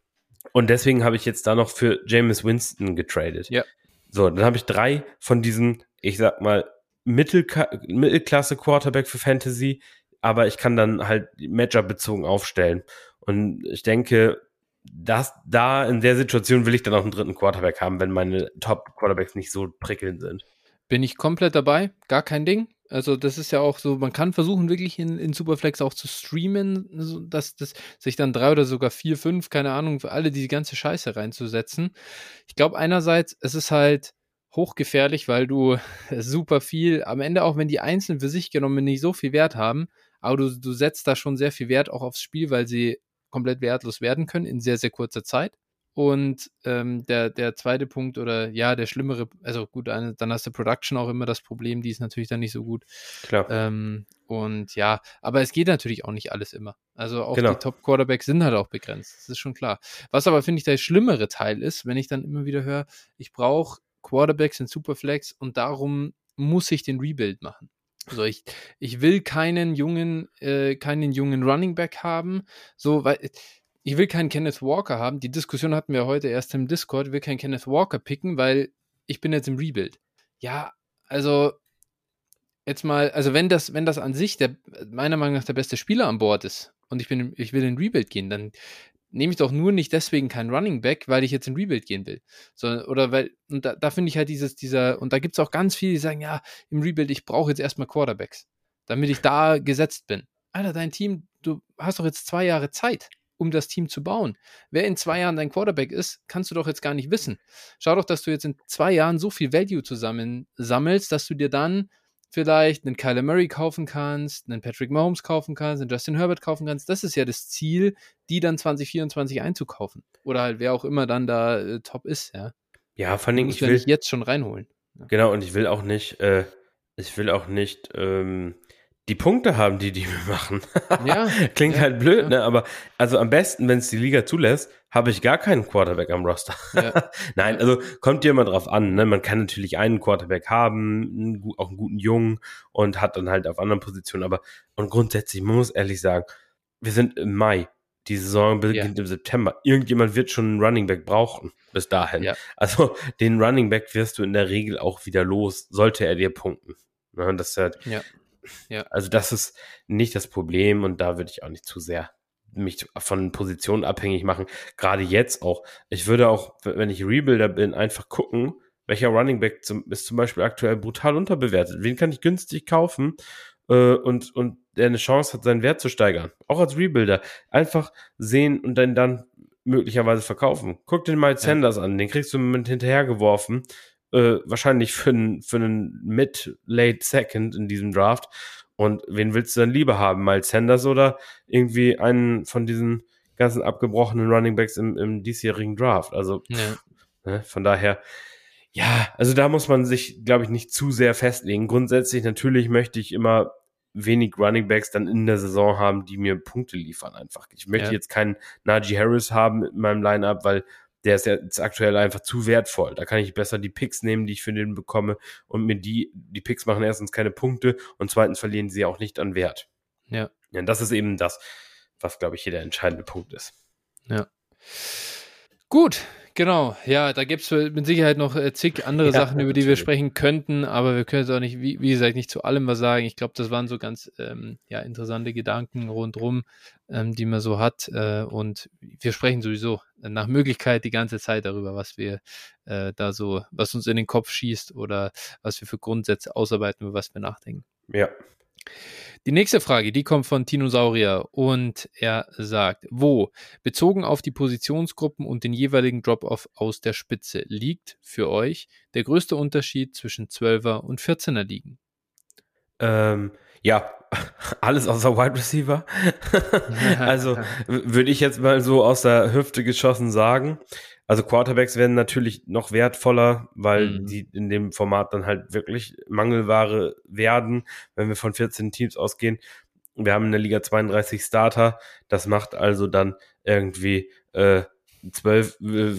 und deswegen habe ich jetzt da noch für James Winston getradet. Ja. So, dann habe ich drei von diesen, ich sag mal, Mittelka Mittelklasse Quarterback für Fantasy, aber ich kann dann halt Matchup bezogen aufstellen. Und ich denke, das, da in der Situation will ich dann auch einen dritten Quarterback haben, wenn meine Top-Quarterbacks nicht so prickelnd sind. Bin ich komplett dabei, gar kein Ding. Also das ist ja auch so, man kann versuchen, wirklich in, in Superflex auch zu streamen, dass das sich dann drei oder sogar vier, fünf, keine Ahnung, für alle diese ganze Scheiße reinzusetzen. Ich glaube einerseits, es ist halt hochgefährlich, weil du super viel, am Ende auch wenn die einzeln für sich genommen nicht so viel Wert haben, aber du, du setzt da schon sehr viel Wert auch aufs Spiel, weil sie komplett wertlos werden können in sehr, sehr kurzer Zeit. Und ähm, der, der zweite Punkt oder ja, der schlimmere, also gut, eine, dann hast du Production auch immer das Problem, die ist natürlich dann nicht so gut. Klar. Ähm, und ja, aber es geht natürlich auch nicht alles immer. Also auch Genau. die Top-Quarterbacks sind halt auch begrenzt. Das ist schon klar. Was aber, finde ich, der schlimmere Teil ist, wenn ich dann immer wieder höre, ich brauche Quarterbacks in Superflex und darum muss ich den Rebuild machen. Also ich, ich will keinen jungen, äh, keinen jungen Running Back haben, so, weil ich will keinen Kenneth Walker haben. Die Diskussion hatten wir heute erst im Discord. Ich will keinen Kenneth Walker picken, weil ich bin jetzt im Rebuild. Ja, also jetzt mal, also wenn das, wenn das an sich der, meiner Meinung nach der beste Spieler an Bord ist und ich bin, ich will in Rebuild gehen, dann nehme ich doch nur nicht deswegen keinen Running Back, weil ich jetzt in Rebuild gehen will. Sondern, oder weil, und da, da finde ich halt dieses, dieser, und da gibt es auch ganz viele, die sagen, ja, im Rebuild, ich brauche jetzt erstmal Quarterbacks, damit ich da gesetzt bin. Alter, dein Team, du hast doch jetzt zwei Jahre Zeit, um das Team zu bauen. Wer in zwei Jahren dein Quarterback ist, kannst du doch jetzt gar nicht wissen. Schau doch, dass du jetzt in zwei Jahren so viel Value zusammen sammelst, dass du dir dann vielleicht einen Kyler Murray kaufen kannst, einen Patrick Mahomes kaufen kannst, einen Justin Herbert kaufen kannst. Das ist ja das Ziel, die dann 2024 einzukaufen. Oder halt wer auch immer dann da äh, top ist, ja. Ja, vor allem, ich will, jetzt schon reinholen. genau, und ich will auch nicht, äh, ich will auch nicht, ähm, die Punkte haben, die die mir machen. Ja, Klingt ja, halt blöd, ja. ne? Aber also am besten, wenn es die Liga zulässt, habe ich gar keinen Quarterback am Roster. Nein, also kommt ja immer drauf an. Ne? Man kann natürlich einen Quarterback haben, einen, auch einen guten Jungen und hat dann halt auf anderen Positionen. Aber und grundsätzlich, man muss ehrlich sagen, wir sind im Mai. Die Saison beginnt im September. Irgendjemand wird schon einen Running Back brauchen bis dahin. Also den Running Back wirst du in der Regel auch wieder los, sollte er dir punkten. Ne? Das ist halt, Ja. Ja. Also das ist nicht das Problem und da würde ich auch nicht zu sehr mich von Positionen abhängig machen. Gerade jetzt auch. Ich würde auch, wenn ich Rebuilder bin, einfach gucken, welcher Running Back zum, ist zum Beispiel aktuell brutal unterbewertet. Wen kann ich günstig kaufen äh, und, und der eine Chance hat, seinen Wert zu steigern. Auch als Rebuilder. Einfach sehen und dann, dann möglicherweise verkaufen. Guck den Miles Ja. Sanders an, den kriegst du mit hinterhergeworfen. Äh, wahrscheinlich für einen für einen Mid, Late Second in diesem Draft. Und wen willst du dann lieber haben? Miles Sanders oder irgendwie einen von diesen ganzen abgebrochenen Running Backs im, im diesjährigen Draft? Also Ja. Ne? Von daher, ja, also da muss man sich, glaube ich, nicht zu sehr festlegen. Grundsätzlich natürlich möchte ich immer wenig Running Backs dann in der Saison haben, die mir Punkte liefern einfach. Ich möchte Ja. jetzt keinen Najee Harris haben in meinem Lineup, weil der ist jetzt aktuell einfach zu wertvoll. Da kann ich besser die Picks nehmen, die ich für den bekomme und mir die, die Picks machen erstens keine Punkte und zweitens verlieren sie auch nicht an Wert. Ja. Ja, das ist eben das, was, glaube ich, hier der entscheidende Punkt ist. Gut, genau. Ja, da gibt es mit Sicherheit noch äh, zig andere Ja, Sachen, über die wir sprechen könnten, aber wir können jetzt auch nicht, wie, wie gesagt, nicht zu allem was sagen. Ich glaube, das waren so ganz ähm, ja, interessante Gedanken rundrum, ähm, die man so hat. Äh, und wir sprechen sowieso nach Möglichkeit die ganze Zeit darüber, was wir äh, da so, was uns in den Kopf schießt oder was wir für Grundsätze ausarbeiten, über was wir nachdenken. Ja. Die nächste Frage, die kommt von Tinosaurier und er sagt, wo, bezogen auf die Positionsgruppen und den jeweiligen Drop-Off aus der Spitze, liegt für euch der größte Unterschied zwischen 12er und 14er Ligen? Ähm, ja, alles außer Wide Receiver. also würde ich jetzt mal so aus der Hüfte geschossen sagen. Also Quarterbacks werden natürlich noch wertvoller, weil Mhm. die in dem Format dann halt wirklich Mangelware werden, wenn wir von 14 Teams ausgehen. Wir haben in der Liga 32 Starter. Das macht also dann irgendwie äh, 12, äh,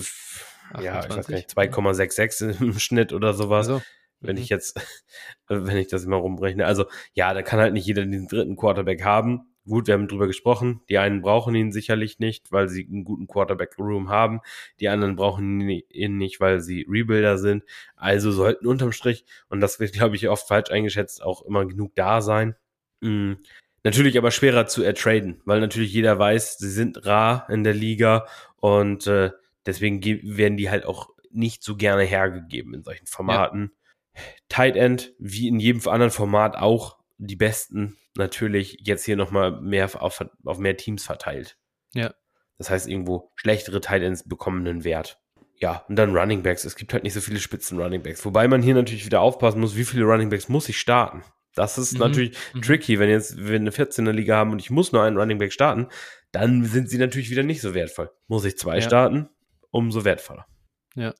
ja, ich weiß gar nicht, 2,66 im Schnitt oder sowas Also, wenn Mhm. ich jetzt, wenn ich das immer rumrechne. Also ja, da kann halt nicht jeder diesen dritten Quarterback haben. Gut, wir haben drüber gesprochen. Die einen brauchen ihn sicherlich nicht, weil sie einen guten Quarterback-Room haben. Die anderen brauchen ihn- nicht, weil sie Rebuilder sind. Also sollten unterm Strich, und das wird, glaube ich, oft falsch eingeschätzt, auch immer genug da sein. Mm. Natürlich aber schwerer zu ertraden, weil natürlich jeder weiß, sie sind rar in der Liga und äh, deswegen ge- werden die halt auch nicht so gerne hergegeben in solchen Formaten. Tight End, wie in jedem anderen Format auch die besten, natürlich jetzt hier nochmal mehr auf, auf mehr Teams verteilt. Ja. Das heißt, irgendwo schlechtere Tight Ends bekommen einen Wert. Ja, und dann Running Backs. Es gibt halt nicht so viele Spitzen Running Backs. Wobei man hier natürlich wieder aufpassen muss, wie viele Running Backs muss ich starten. Das ist mhm. natürlich mhm. tricky, wenn jetzt wir eine 14er Liga haben und ich muss nur einen Running Back starten, dann sind sie natürlich wieder nicht so wertvoll. Muss ich zwei ja. starten, umso wertvoller. Ja,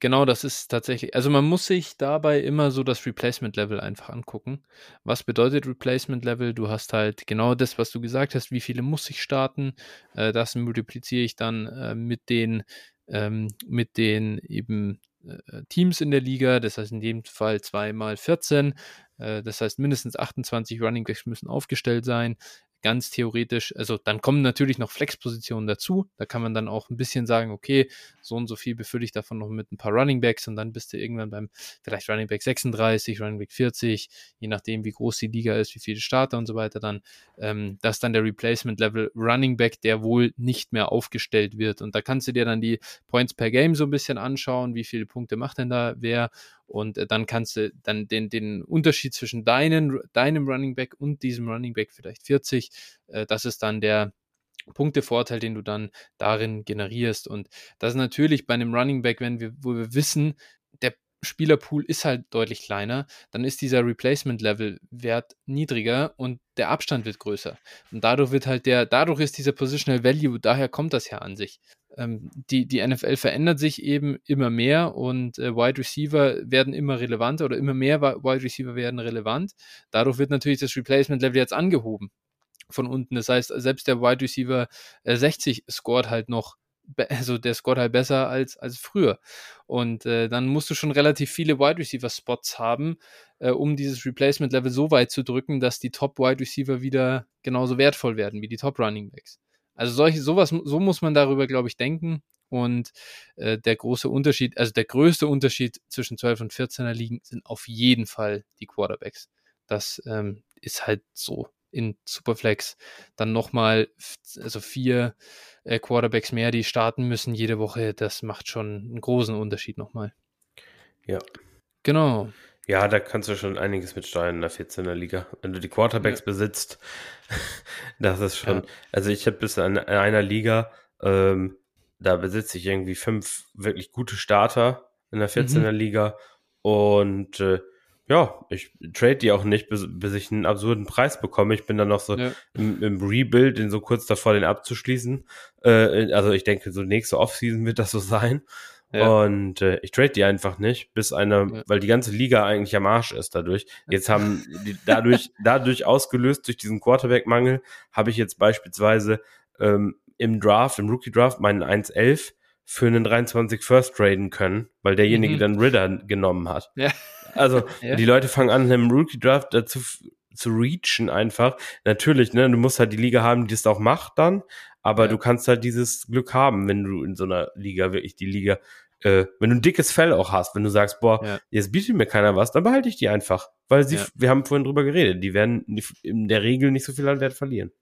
genau, das ist tatsächlich. Also man muss sich dabei immer so das Replacement Level einfach angucken. Was bedeutet Replacement Level? Du hast halt genau das, was du gesagt hast, wie viele muss ich starten. Äh, das multipliziere ich dann äh, mit den, ähm, mit den eben äh, Teams in der Liga. Das heißt in dem Fall 2 mal 14. Das heißt, mindestens 28 Running Backs müssen aufgestellt sein ganz theoretisch, also dann kommen natürlich noch Flexpositionen dazu. Da kann man dann auch ein bisschen sagen, okay, so und so viel befülle ich davon noch mit ein paar Running Backs und dann bist du irgendwann beim vielleicht Running Back 36, Running Back 40, je nachdem, wie groß die Liga ist, wie viele Starter und so weiter dann. Ähm, das ist dann der Replacement Level Running Back, der wohl nicht mehr aufgestellt wird. Und da kannst du dir dann die Points per Game so ein bisschen anschauen, wie viele Punkte macht denn da wer und äh, dann kannst du dann den, den Unterschied zwischen deinen, deinem Running Back und diesem Running Back vielleicht 40, äh, das ist dann der Punktevorteil, den du dann darin generierst. Und das ist natürlich bei einem Running Back, wenn wir, wo wir wissen, Spielerpool ist halt deutlich kleiner, dann ist dieser Replacement-Level-Wert niedriger und der Abstand wird größer. Und dadurch wird halt der, dadurch ist dieser Positional Value, daher kommt das ja an sich ähm, die, die NFL verändert sich eben immer mehr und äh, Wide Receiver werden immer relevanter oder immer mehr Wide Receiver werden relevant. Dadurch wird natürlich das Replacement Level jetzt angehoben von unten. Das heißt, selbst der Wide Receiver äh, 60 scored halt noch, also der scored halt besser als, als früher. Und äh, dann musst du schon relativ viele Wide Receiver Spots haben, äh, um dieses Replacement Level so weit zu drücken, dass die Top Wide Receiver wieder genauso wertvoll werden wie die Top Running Backs. Also solche, sowas, so muss man darüber, glaube ich, denken. Und äh, der große Unterschied, also der größte Unterschied zwischen 12 und 14er Ligen sind auf jeden Fall die Quarterbacks. Das ähm, ist halt so in Superflex. Dann nochmal, also vier äh, Quarterbacks mehr, die starten müssen jede Woche. Das macht schon einen großen Unterschied nochmal. Ja. Genau. Ja, da kannst du schon einiges mit steuern in der 14er Liga. Wenn du die Quarterbacks ja. besitzt, das ist schon. Ja. Also ich habe bis in einer Liga, ähm, da besitze ich irgendwie fünf wirklich gute Starter in der 14er mhm. Liga. Und äh, ja, ich trade die auch nicht, bis, bis, ich einen absurden Preis bekomme. Ich bin dann noch so ja. im, im, Rebuild, den so kurz davor, den abzuschließen. Äh, also ich denke, so nächste Offseason wird das so sein. Ja. Und äh, ich trade die einfach nicht, bis einer, ja. weil die ganze Liga eigentlich am Arsch ist dadurch. Jetzt haben die dadurch, dadurch ausgelöst, durch diesen Quarterback-Mangel, habe ich jetzt beispielsweise ähm, im Draft, im Rookie-Draft, meinen 1-11 für einen 23 First traden können, weil derjenige mhm. dann Ritter genommen hat. Ja. Also ja. die Leute fangen an, im Rookie-Draft dazu zu reachen einfach. Natürlich, ne, du musst halt die Liga haben, die es auch macht dann, aber ja. du kannst halt dieses Glück haben, wenn du in so einer Liga wirklich die Liga, äh, wenn du ein dickes Fell auch hast, wenn du sagst, boah, ja. jetzt bietet mir keiner was, dann behalte ich die einfach. Weil sie, ja. wir haben vorhin drüber geredet, die werden in der Regel nicht so viel an Wert verlieren.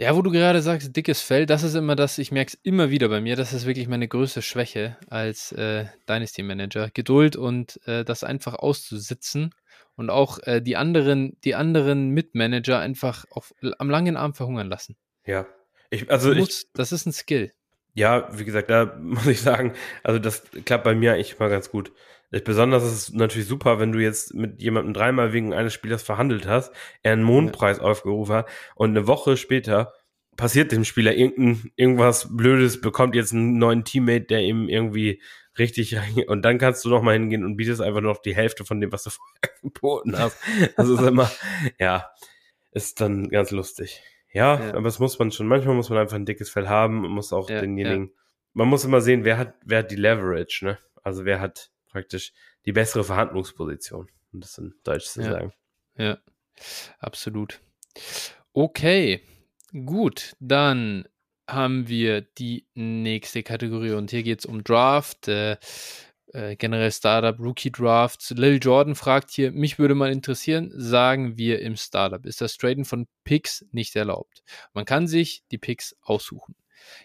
Ja, wo du gerade sagst, dickes Fell, das ist immer das, ich merke es immer wieder bei mir, das ist wirklich meine größte Schwäche als äh, Dynasty Manager. Geduld und äh, das einfach auszusitzen und auch äh, die anderen, die anderen Mitmanager einfach auf, am langen Arm verhungern lassen. Ja. Ich, also musst, ich, das ist ein Skill. Ja, wie gesagt, da muss ich sagen, also das klappt bei mir eigentlich mal ganz gut. Besonders ist es natürlich super, wenn du jetzt mit jemandem dreimal wegen eines Spielers verhandelt hast, er einen Mondpreis ja. aufgerufen hat und eine Woche später passiert dem Spieler irgendein, irgendwas Blödes, bekommt jetzt einen neuen Teammate, der ihm irgendwie richtig und dann kannst du noch mal hingehen und bietest einfach noch die Hälfte von dem, was du vorher geboten hast. Das ist immer, ja, ist dann ganz lustig. Ja, ja, aber das muss man schon. Manchmal muss man einfach ein dickes Fell haben und muss auch ja, denjenigen. Man muss immer sehen, wer hat, wer hat die Leverage, ne? Also wer hat praktisch die bessere Verhandlungsposition, um das in Deutsch zu sagen. Ja, absolut. Okay, gut, dann haben wir die nächste Kategorie und hier geht es um Draft. Äh, äh, generell Startup, Rookie Drafts. Lil Jordan fragt hier, mich würde mal interessieren, sagen wir im Startup, ist das Traden von Picks nicht erlaubt? Man kann sich die Picks aussuchen.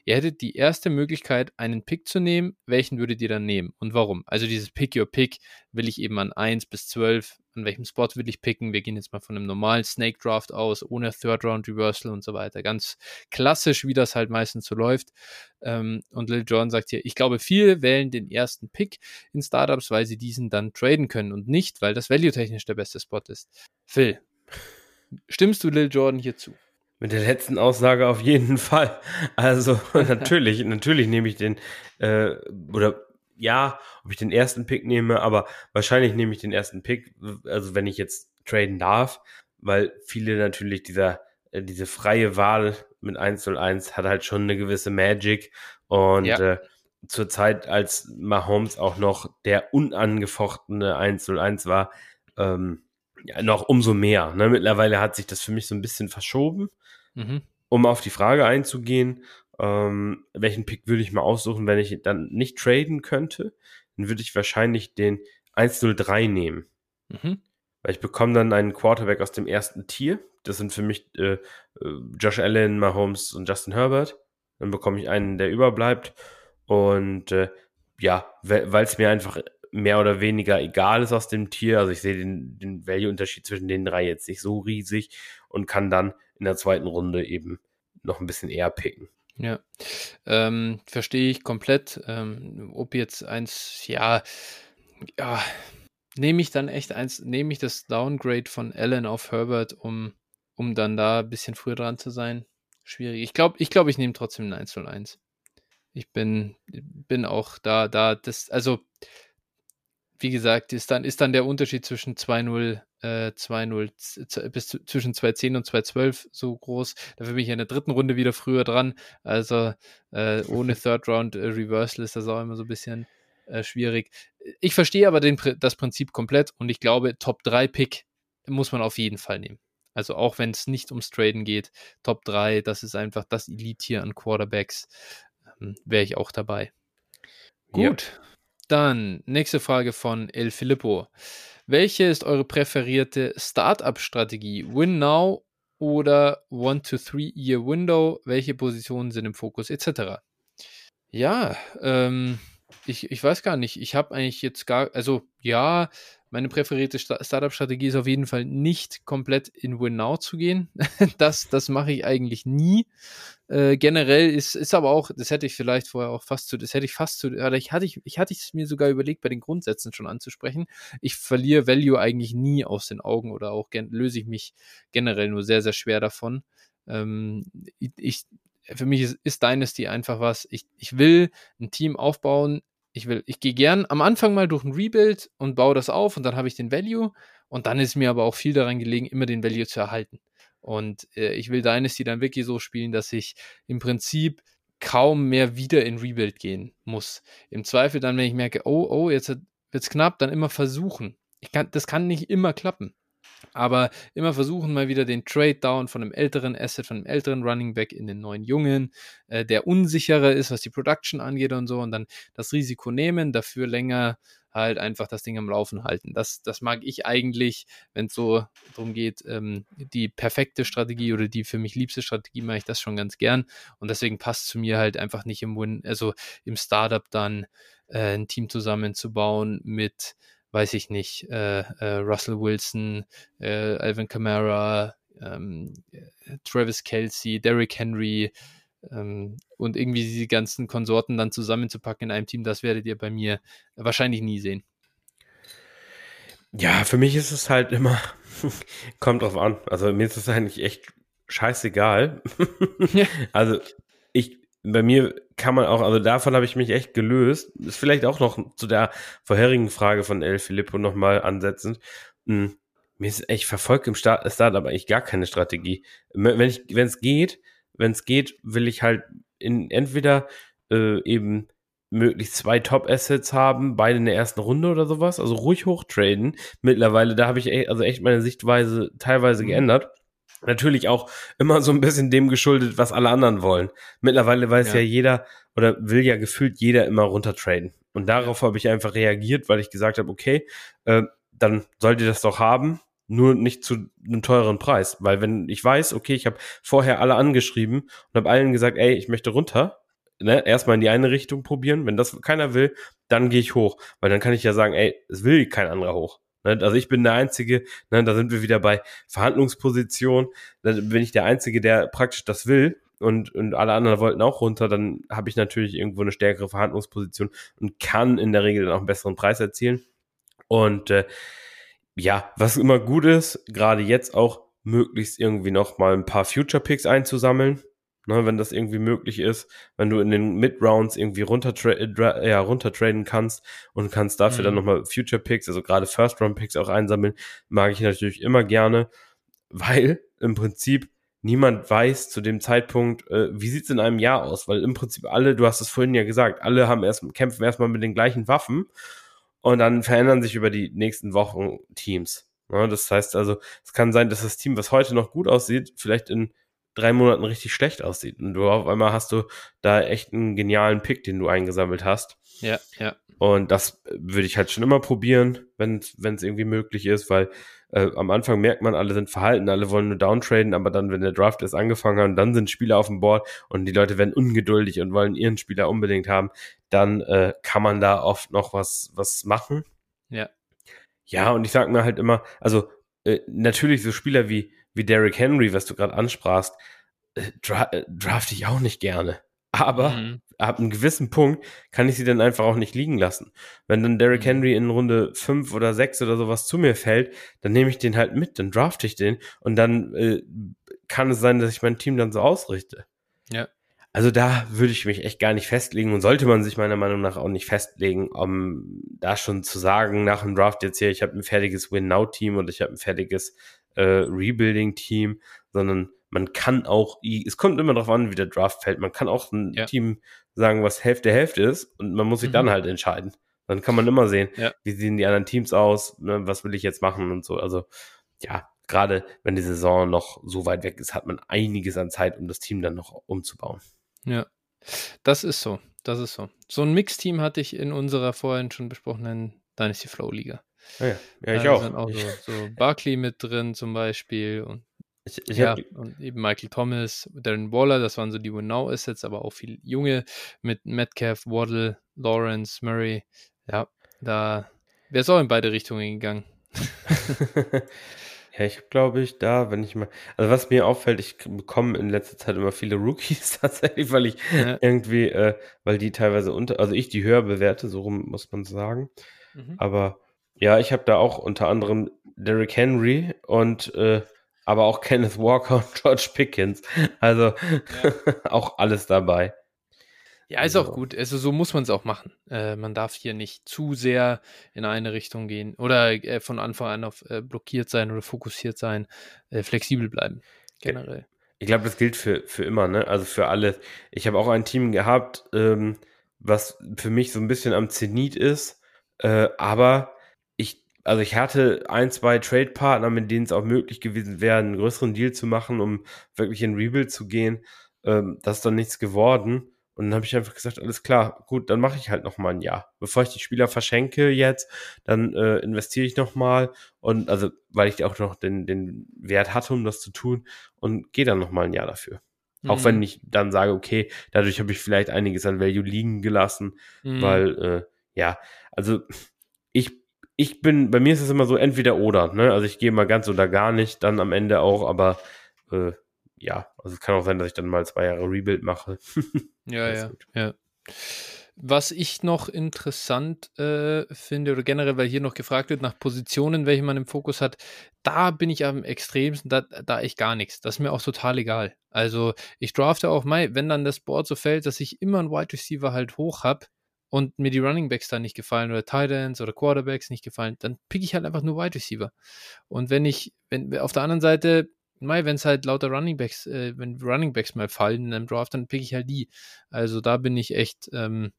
Ihr hättet die erste Möglichkeit, einen Pick zu nehmen. Welchen würdet ihr dann nehmen und warum? Also dieses Pick Your Pick will ich eben an 1 bis 12. An welchem Spot will ich picken? Wir gehen jetzt mal von einem normalen Snake Draft aus, ohne Third Round Reversal und so weiter. Ganz klassisch, wie das halt meistens so läuft. Ähm, und Lil John sagt hier, ich glaube, viele wählen den ersten Pick in Startups, weil sie diesen dann traden können und nicht, weil das value-technisch der beste Spot ist. Phil, stimmst du Lil Jordan hier zu? Mit der letzten Aussage auf jeden Fall. Also natürlich, natürlich nehme ich den, äh, oder ja, ob ich den ersten Pick nehme, aber wahrscheinlich nehme ich den ersten Pick, also wenn ich jetzt traden darf, weil viele natürlich dieser, äh, diese freie Wahl mit 101 hat halt schon eine gewisse Magic und ja. äh, zur Zeit, als Mahomes auch noch der unangefochtene 101 war, ähm, ja, noch umso mehr. Ne? Mittlerweile hat sich das für mich so ein bisschen verschoben. Mhm. Um auf die Frage einzugehen, ähm, welchen Pick würde ich mal aussuchen, wenn ich dann nicht traden könnte, dann würde ich wahrscheinlich den 103 nehmen. Mhm. Weil ich bekomme dann einen Quarterback aus dem ersten Tier. Das sind für mich äh, äh Josh Allen, Mahomes und Justin Herbert. Dann bekomme ich einen, der überbleibt. Und äh, ja, weil es mir einfach mehr oder weniger egal ist aus dem Tier. Also ich sehe den, den Value-Unterschied zwischen den drei jetzt nicht so riesig und kann dann in der zweiten Runde eben noch ein bisschen eher picken. Ja, ähm, verstehe ich komplett. Ähm, ob jetzt eins, ja, ja, nehme ich dann echt eins, nehme ich das Downgrade von Allen auf Herbert, um, um dann da ein bisschen früher dran zu sein? Schwierig. Ich glaube, ich, glaub, ich nehme trotzdem ein 101. Ich bin, bin auch da, da, das, also wie gesagt, ist dann, ist dann der Unterschied zwischen 2-0, äh, 2-0 bis zu, zwischen 2-10 und 2-12 so groß. Dafür bin ich in der dritten Runde wieder früher dran. Also äh, ohne Third Round äh, Reversal ist das auch immer so ein bisschen äh, schwierig. Ich verstehe aber den, das Prinzip komplett und ich glaube, Top 3 Pick muss man auf jeden Fall nehmen. Also auch wenn es nicht ums Traden geht, Top 3, das ist einfach das Elite hier an Quarterbacks. Ähm, Wäre ich auch dabei. Gut. Ja. Dann nächste Frage von El Filippo. Welche ist eure präferierte Startup-Strategie? Win Now oder One to Three Year Window? Welche Positionen sind im Fokus etc.? Ja, ähm, ich, ich weiß gar nicht. Ich habe eigentlich jetzt gar, also ja, meine präferierte Startup-Strategie ist auf jeden Fall nicht komplett in Win Now zu gehen. das das mache ich eigentlich nie. Äh, generell ist, ist aber auch, das hätte ich vielleicht vorher auch fast zu, das hätte ich fast zu, oder ich hatte ich, ich hatte es mir sogar überlegt, bei den Grundsätzen schon anzusprechen. Ich verliere Value eigentlich nie aus den Augen oder auch löse ich mich generell nur sehr, sehr schwer davon. Ähm, ich, für mich ist, ist Dynasty einfach was. Ich, ich will ein Team aufbauen. Ich will, ich gehe gern am Anfang mal durch ein Rebuild und baue das auf und dann habe ich den Value. Und dann ist mir aber auch viel daran gelegen, immer den Value zu erhalten. Und äh, ich will Dynasty dann wirklich so spielen, dass ich im Prinzip kaum mehr wieder in Rebuild gehen muss. Im Zweifel dann, wenn ich merke, oh, oh, jetzt wird es knapp, dann immer versuchen. Ich kann, das kann nicht immer klappen. Aber immer versuchen, mal wieder den Trade Down von einem älteren Asset, von einem älteren Running Back in den neuen Jungen, äh, der unsicherer ist, was die Production angeht und so, und dann das Risiko nehmen, dafür länger halt einfach das Ding am Laufen halten. Das, das mag ich eigentlich, wenn es so darum geht, ähm, die perfekte Strategie oder die für mich liebste Strategie, mache ich das schon ganz gern. Und deswegen passt zu mir halt einfach nicht im Win, also im Startup dann äh, ein Team zusammenzubauen mit, weiß ich nicht, äh, äh, Russell Wilson, äh, Alvin Kamara, ähm, Travis Kelsey, Derrick Henry, ähm, und irgendwie die ganzen Konsorten dann zusammenzupacken in einem Team, das werdet ihr bei mir wahrscheinlich nie sehen. Ja, für mich ist es halt immer, kommt drauf an. Also mir ist es eigentlich echt scheißegal. Also bei mir kann man auch, also davon habe ich mich echt gelöst. Ist vielleicht auch noch zu der vorherigen Frage von El Filippo nochmal ansetzend. Hm, mir ist echt verfolgt im Start, Startup eigentlich gar keine Strategie. Wenn ich, wenn es geht, wenn es geht, will ich halt in entweder äh, eben möglichst zwei Top-Assets haben, beide in der ersten Runde oder sowas, also ruhig hochtraden. Mittlerweile, da habe ich echt, also echt meine Sichtweise teilweise mhm. geändert. Natürlich auch immer so ein bisschen dem geschuldet, was alle anderen wollen. Mittlerweile weiß ja, ja jeder oder will ja gefühlt jeder immer runtertraden. Und darauf habe ich einfach reagiert, weil ich gesagt habe, okay, äh, dann sollt ihr das doch haben. nur nicht zu einem teureren Preis. Weil wenn ich weiß, okay, ich habe vorher alle angeschrieben und habe allen gesagt, ey, ich möchte runter, ne, erstmal in die eine Richtung probieren. Wenn das keiner will, dann gehe ich hoch. Weil dann kann ich ja sagen, ey, es will kein anderer hoch. Ne, also ich bin der Einzige, ne, da sind wir wieder bei Verhandlungsposition. Da bin ich der Einzige, der praktisch das will und, und alle anderen wollten auch runter, dann habe ich natürlich irgendwo eine stärkere Verhandlungsposition und kann in der Regel dann auch einen besseren Preis erzielen. Und äh, ja, was immer gut ist, gerade jetzt auch möglichst irgendwie noch mal ein paar Future Picks einzusammeln, ne, wenn das irgendwie möglich ist, wenn du in den Mid-Rounds irgendwie runter, ja, runter traden kannst und kannst dafür mhm. dann nochmal Future Picks, also gerade First-Round-Picks auch einsammeln, mag ich natürlich immer gerne, weil im Prinzip niemand weiß zu dem Zeitpunkt, äh, wie sieht's in einem Jahr aus, weil im Prinzip alle, du hast es vorhin ja gesagt, alle haben erst, kämpfen erstmal mit den gleichen Waffen und dann verändern sich über die nächsten Wochen Teams. Ja, das heißt also, es kann sein, dass das Team, was heute noch gut aussieht, vielleicht in drei Monaten richtig schlecht aussieht. Und du auf einmal hast du da echt einen genialen Pick, den du eingesammelt hast. Ja, ja. Und das würde ich halt schon immer probieren, wenn es irgendwie möglich ist, weil äh, am Anfang merkt man, alle sind verhalten, alle wollen nur downtraden, aber dann, wenn der Draft erst angefangen hat, dann sind Spieler auf dem Board und die Leute werden ungeduldig und wollen ihren Spieler unbedingt haben, dann äh, kann man da oft noch was, was machen. Ja. Ja, und ich sag mir halt immer, also äh, natürlich so Spieler wie, wie Derrick Henry, was du gerade ansprachst, äh, dra äh, draft ich auch nicht gerne. Aber mhm. ab einem gewissen Punkt kann ich sie dann einfach auch nicht liegen lassen. Wenn dann Derrick mhm. Henry in Runde 5 oder 6 oder sowas zu mir fällt, dann nehme ich den halt mit, dann draft ich den und dann äh, kann es sein, dass ich mein Team dann so ausrichte. Ja. Also da würde ich mich echt gar nicht festlegen und sollte man sich meiner Meinung nach auch nicht festlegen, um da schon zu sagen, nach dem Draft jetzt hier, ich habe ein fertiges Win-Now-Team und ich habe ein fertiges äh, Rebuilding-Team, sondern man kann auch, es kommt immer darauf an, wie der Draft fällt. Man kann auch ein ja. Team sagen, was Hälfte Hälfte ist und man muss sich mhm. dann halt entscheiden. Dann kann man immer sehen, ja. wie sehen die anderen Teams aus, ne, was will ich jetzt machen und so. Also ja, gerade wenn die Saison noch so weit weg ist, hat man einiges an Zeit, um das Team dann noch umzubauen. Ja, das ist so. Das ist so. So ein Mixteam hatte ich in unserer vorhin schon besprochenen Dynasty Flow Liga. Ah ja, ja, ich da auch. sind auch so, so Barkley mit drin zum Beispiel und ich, ich ja, und eben Michael Thomas, Darren Waller, das waren so die Winnow Assets, aber auch viele junge mit Metcalf, Waddle, Lawrence, Murray. Ja, da wäre es auch in beide Richtungen gegangen. ja, ich glaube ich da, wenn ich mal, also was mir auffällt, ich bekomme in letzter Zeit immer viele Rookies tatsächlich, weil ich ja. irgendwie, äh, weil die teilweise unter, also ich die höher bewerte, so rum muss man sagen. Mhm. Aber ja, ich habe da auch unter anderem Derrick Henry und äh, aber auch Kenneth Walker und George Pickens. Also ja. auch alles dabei. Ja, ist also. auch gut. Also so muss man es auch machen. Äh, man darf hier nicht zu sehr in eine Richtung gehen oder äh, von Anfang an auf äh, blockiert sein oder fokussiert sein, äh, flexibel bleiben. Generell. Ich glaube, das gilt für, für immer, ne? Also für alle. Ich habe auch ein Team gehabt, ähm, was für mich so ein bisschen am Zenit ist, äh, aber also ich hatte ein, zwei Trade-Partner, mit denen es auch möglich gewesen wäre, einen größeren Deal zu machen, um wirklich in Rebuild zu gehen. Ähm, das ist dann nichts geworden. Und dann habe ich einfach gesagt, alles klar, gut, dann mache ich halt noch mal ein Jahr. Bevor ich die Spieler verschenke jetzt, dann äh, investiere ich noch mal und also, weil ich auch noch den, den Wert hatte, um das zu tun und gehe dann noch mal ein Jahr dafür. Mhm. Auch wenn mhm. ich dann sage, okay, dadurch habe ich vielleicht einiges an Value liegen gelassen, mhm. weil äh, ja, also ich ich bin, bei mir ist es immer so entweder oder, ne? Also ich gehe mal ganz oder gar nicht, dann am Ende auch, aber äh, ja, also es kann auch sein, dass ich dann mal zwei Jahre Rebuild mache. ja, ja, gut. ja. Was ich noch interessant äh, finde, oder generell, weil hier noch gefragt wird nach Positionen, welche man im Fokus hat, da bin ich am extremsten, da, da ich gar nichts. Das ist mir auch total egal. Also ich drafte auch mal, wenn dann das Board so fällt, dass ich immer einen Wide Receiver halt hoch habe, und mir die Running Backs dann nicht gefallen oder Tight Ends oder Quarterbacks nicht gefallen, dann pick ich halt einfach nur Wide Receiver. Und wenn ich, wenn auf der anderen Seite, wenn es halt lauter Running Backs, äh, wenn Running Backs mal fallen in einem Draft, dann pick ich halt die. Also da bin ich echt ähm,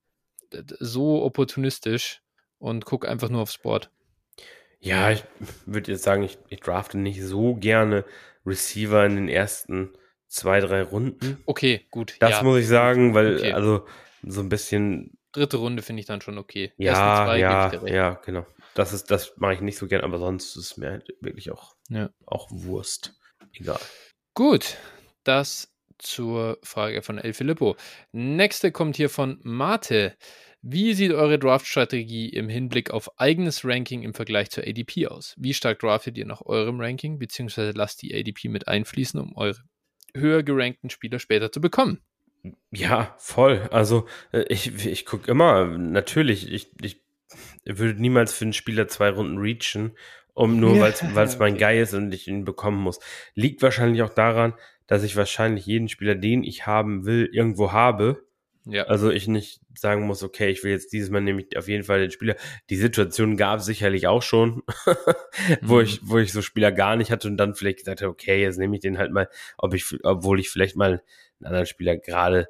so opportunistisch und gucke einfach nur aufs Board. Ja, ich würde jetzt sagen, ich, ich drafte nicht so gerne Receiver in den ersten zwei, drei Runden. Okay, gut. Das ja. muss ich sagen, weil, okay. also so ein bisschen dritte Runde finde ich dann schon okay. Ja, ja, ja, genau. Das ist, das mache ich nicht so gern, aber sonst ist mir halt wirklich auch, ja. auch Wurst. Egal. Gut, das zur Frage von El Filippo. Nächste kommt hier von Mate. Wie sieht eure Draft-Strategie im Hinblick auf eigenes Ranking im Vergleich zur ADP aus? Wie stark draftet ihr nach eurem Ranking, beziehungsweise lasst die ADP mit einfließen, um eure höher gerankten Spieler später zu bekommen? Ja, voll. Also äh, ich, ich gucke immer, natürlich, ich, ich würde niemals für einen Spieler zwei Runden reachen, um nur ja, weil es mein. Guy ist und ich ihn bekommen muss. Liegt wahrscheinlich auch daran, dass ich wahrscheinlich jeden Spieler, den ich haben will, irgendwo habe. Ja. Also ich nicht sagen muss, okay, ich will jetzt dieses Mal nämlich auf jeden Fall den Spieler. Die Situation gab es sicherlich auch schon, wo mhm. ich, wo ich so Spieler gar nicht hatte und dann vielleicht gesagt habe, okay, jetzt nehme ich den halt mal, ob ich, obwohl ich vielleicht mal einen anderen Spieler gerade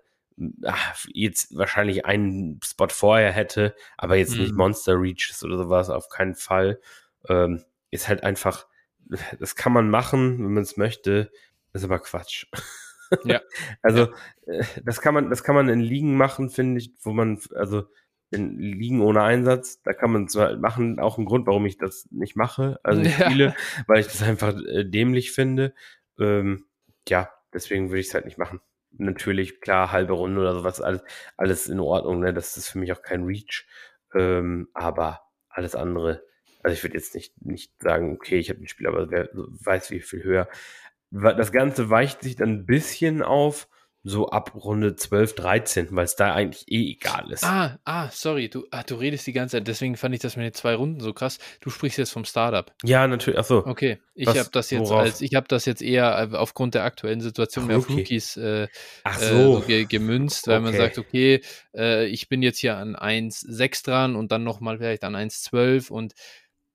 jetzt wahrscheinlich einen Spot vorher hätte, aber jetzt mhm. nicht Monster Reaches oder sowas, auf keinen Fall. Ähm, ist halt einfach, das kann man machen, wenn man es möchte, ist aber Quatsch. Ja. also, ja. Äh, das kann man, das kann man in Ligen machen, finde ich, wo man, also in Ligen ohne Einsatz, da kann man es halt machen, auch ein Grund, warum ich das nicht mache, also ich ja. spiele, weil ich das einfach äh, dämlich finde. Ähm, ja, deswegen würde ich es halt nicht machen. Natürlich, klar, halbe Runde oder sowas, alles, alles in Ordnung, ne? Das ist für mich auch kein Reach. Ähm, aber alles andere, also ich würde jetzt nicht, nicht sagen, okay, ich habe ein Spiel, aber wer weiß, wie viel höher das Ganze weicht sich dann ein bisschen auf, so ab Runde 12, 13, weil es da eigentlich eh egal ist. Ah, ah, sorry, du, ah, du redest die ganze Zeit, deswegen fand ich das mit den zwei Runden so krass. Du sprichst jetzt vom Startup. Ja, natürlich, achso. Okay, ich habe das jetzt worauf? als, ich habe das jetzt eher äh, aufgrund der aktuellen Situation Ach, mehr auf Rookies äh, Ach so. Äh, so gemünzt, weil okay. man sagt, okay, äh, ich bin jetzt hier an 1,6 dran und dann nochmal vielleicht an 1,12 und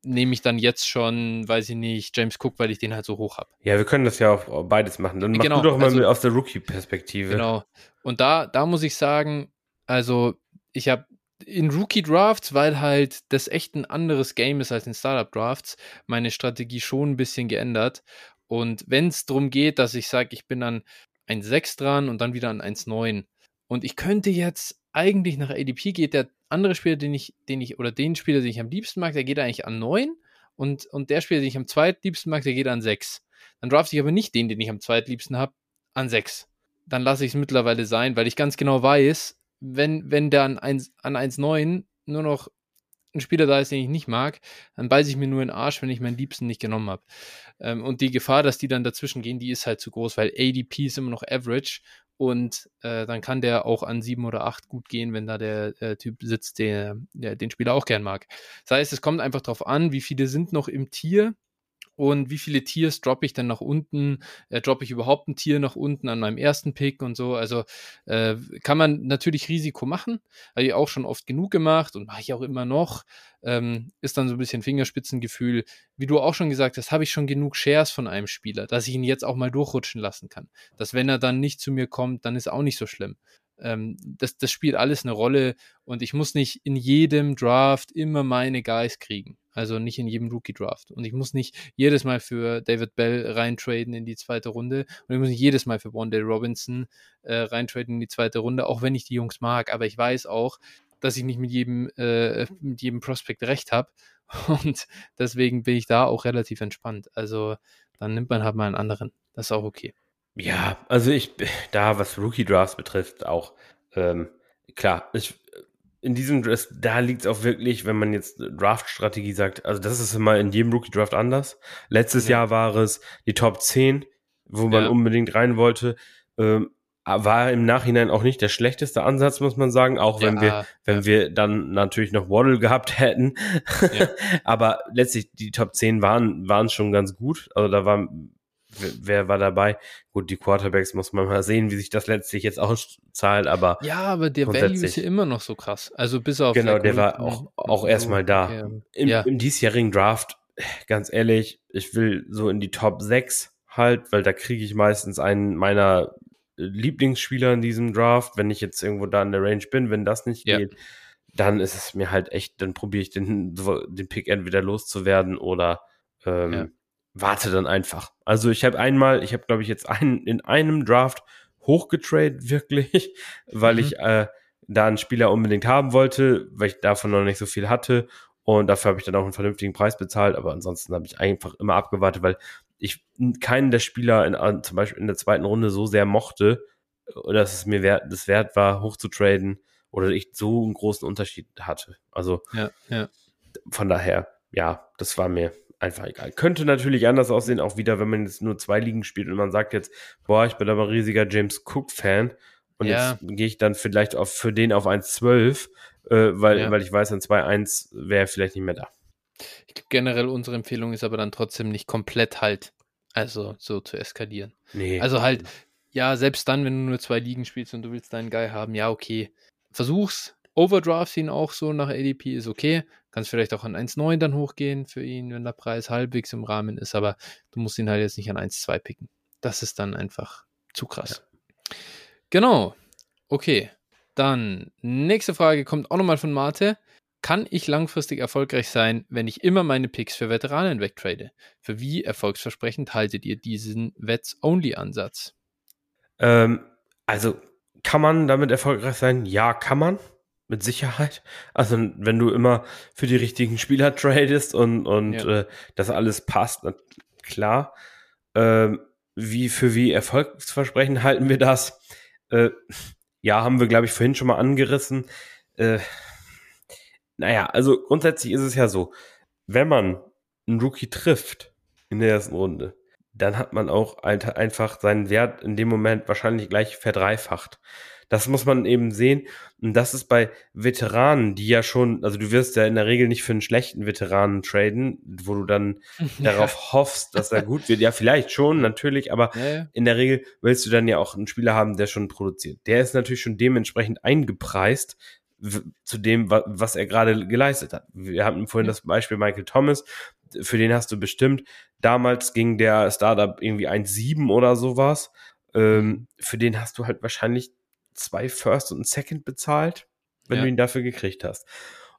nehme ich dann jetzt schon, weiß ich nicht, James Cook, weil ich den halt so hoch habe. Ja, wir können das ja auch beides machen. Dann mach genau, du doch mal also, aus der Rookie-Perspektive. Genau. Und da, da muss ich sagen, also ich habe in Rookie-Drafts, weil halt das echt ein anderes Game ist als in Startup-Drafts, meine Strategie schon ein bisschen geändert. Und wenn es darum geht, dass ich sage, ich bin an 1,6 dran und dann wieder an 1,9 und ich könnte jetzt eigentlich nach ADP geht der andere Spieler, den ich, den ich, oder den Spieler, den ich am liebsten mag, der geht eigentlich an 9 und, und der Spieler, den ich am zweitliebsten mag, der geht an 6. Dann draft ich aber nicht den, den ich am zweitliebsten habe, an 6. Dann lasse ich es mittlerweile sein, weil ich ganz genau weiß, wenn, wenn der an 1,9 an 1, nur noch ein Spieler da ist, den ich nicht mag, dann beiße ich mir nur in den Arsch, wenn ich meinen Liebsten nicht genommen habe. Ähm, und die Gefahr, dass die dann dazwischen gehen, die ist halt zu groß, weil ADP ist immer noch Average und äh, dann kann der auch an sieben oder acht gut gehen, wenn da der äh, Typ sitzt, der, der den Spieler auch gern mag. Das heißt, es kommt einfach darauf an, wie viele sind noch im Tier und wie viele Tiers droppe ich dann nach unten? Äh, droppe ich überhaupt ein Tier nach unten an meinem ersten Pick und so? Also äh, kann man natürlich Risiko machen. Habe ich auch schon oft genug gemacht und mache ich auch immer noch. Ähm, ist dann so ein bisschen Fingerspitzengefühl. Wie du auch schon gesagt hast, habe ich schon genug Shares von einem Spieler, dass ich ihn jetzt auch mal durchrutschen lassen kann. Dass wenn er dann nicht zu mir kommt, dann ist auch nicht so schlimm ähm, das, das spielt alles eine Rolle und ich muss nicht in jedem Draft immer meine Guys kriegen. Also nicht in jedem Rookie-Draft. Und ich muss nicht jedes Mal für David Bell reintraden in die zweite Runde. Und ich muss nicht jedes Mal für Wondell Robinson äh, reintraden in die zweite Runde, auch wenn ich die Jungs mag. Aber ich weiß auch, dass ich nicht mit jedem, äh, mit jedem Prospekt recht habe. Und deswegen bin ich da auch relativ entspannt. Also dann nimmt man halt mal einen anderen. Das ist auch okay. Ja, also ich, da, was Rookie Drafts betrifft, auch, ähm, klar, ich, in diesem, da liegt es auch wirklich, wenn man jetzt Draft-Strategie sagt, also das ist immer in jedem Rookie-Draft anders. Letztes ja. Jahr war es die Top 10, wo man ja. unbedingt rein wollte. Ähm, war im Nachhinein auch nicht der schlechteste Ansatz, muss man sagen, auch wenn ja, wir, wenn wir dann natürlich noch Waddle gehabt hätten. Aber letztlich die Top 10 waren, waren schon ganz gut. Also da war wer war dabei? Gut, die Quarterbacks muss man mal sehen, wie sich das letztlich jetzt auszahlt, aber. Ja, aber der Value ist ja immer noch so krass. Also bis auf. Genau, der war auch, auch erstmal da. Okay. Im, ja. Im diesjährigen Draft, ganz ehrlich, ich will so in die Top 6 halt, weil da kriege ich meistens einen meiner Lieblingsspieler in diesem Draft, wenn ich jetzt irgendwo da in der Range bin, wenn das nicht ja. geht, dann ist es mir halt echt, dann probiere ich den, den Pick entweder loszuwerden oder ähm, ja warte dann einfach. Also ich habe einmal, ich habe glaube ich jetzt einen in einem Draft hochgetradet wirklich, weil mhm. ich äh, da einen Spieler unbedingt haben wollte, weil ich davon noch nicht so viel hatte. Und dafür habe ich dann auch einen vernünftigen Preis bezahlt. Aber ansonsten habe ich einfach immer abgewartet, weil ich keinen der Spieler in, zum Beispiel in der zweiten Runde so sehr mochte, dass es mir wert, das wert war, hoch zu traden oder ich so einen großen Unterschied hatte. Also ja, ja. von daher, ja, das war mir einfach egal. Könnte natürlich anders aussehen, auch wieder, wenn man jetzt nur zwei Ligen spielt und man sagt jetzt, boah, ich bin aber riesiger James Cook-Fan und ja. jetzt gehe ich dann vielleicht auf, für den auf 1,12, äh, weil, ja. weil ich weiß, an 2,1 wäre er vielleicht nicht mehr da. Ich glaube, generell unsere Empfehlung ist aber dann trotzdem nicht komplett halt, also so zu eskalieren. Nee. Also halt, ja, selbst dann, wenn du nur zwei Ligen spielst und du willst deinen Guy haben, ja, okay. Versuch's. Overdraft ihn auch so nach ADP ist okay. Kannst vielleicht auch an 1,9 dann hochgehen für ihn, wenn der Preis halbwegs im Rahmen ist, aber du musst ihn halt jetzt nicht an 1,2 picken. Das ist dann einfach zu krass. Ja. Genau. Okay. Dann, nächste Frage kommt auch nochmal von Marte. Kann ich langfristig erfolgreich sein, wenn ich immer meine Picks für Veteranen wegtrade? Für wie erfolgsversprechend haltet ihr diesen Vets-Only-Ansatz? Ähm, also kann man damit erfolgreich sein? Ja, kann man. Mit Sicherheit. Also wenn du immer für die richtigen Spieler tradest und, und ja. äh, das alles passt, na, klar. Ähm, wie für wie erfolgsversprechend halten wir das? Äh, ja, haben wir, glaube ich, vorhin schon mal angerissen. Äh, naja, also grundsätzlich ist es ja so, wenn man einen Rookie trifft in der ersten Runde, dann hat man auch einfach seinen Wert in dem Moment wahrscheinlich gleich verdreifacht. Das muss man eben sehen. Und das ist bei Veteranen, die ja schon, also du wirst ja in der Regel nicht für einen schlechten Veteranen traden, wo du dann ja. darauf hoffst, dass er gut wird. Ja, vielleicht schon, natürlich, aber ja, in der Regel willst du dann ja auch einen Spieler haben, der schon produziert. Der ist natürlich schon dementsprechend eingepreist, zu dem, was er gerade geleistet hat. Wir hatten vorhin das Beispiel Michael Thomas, für den hast du bestimmt, damals ging der Startup irgendwie 1,7 oder sowas. Ähm, für den hast du halt wahrscheinlich zwei First und ein Second bezahlt, wenn ja. du ihn dafür gekriegt hast.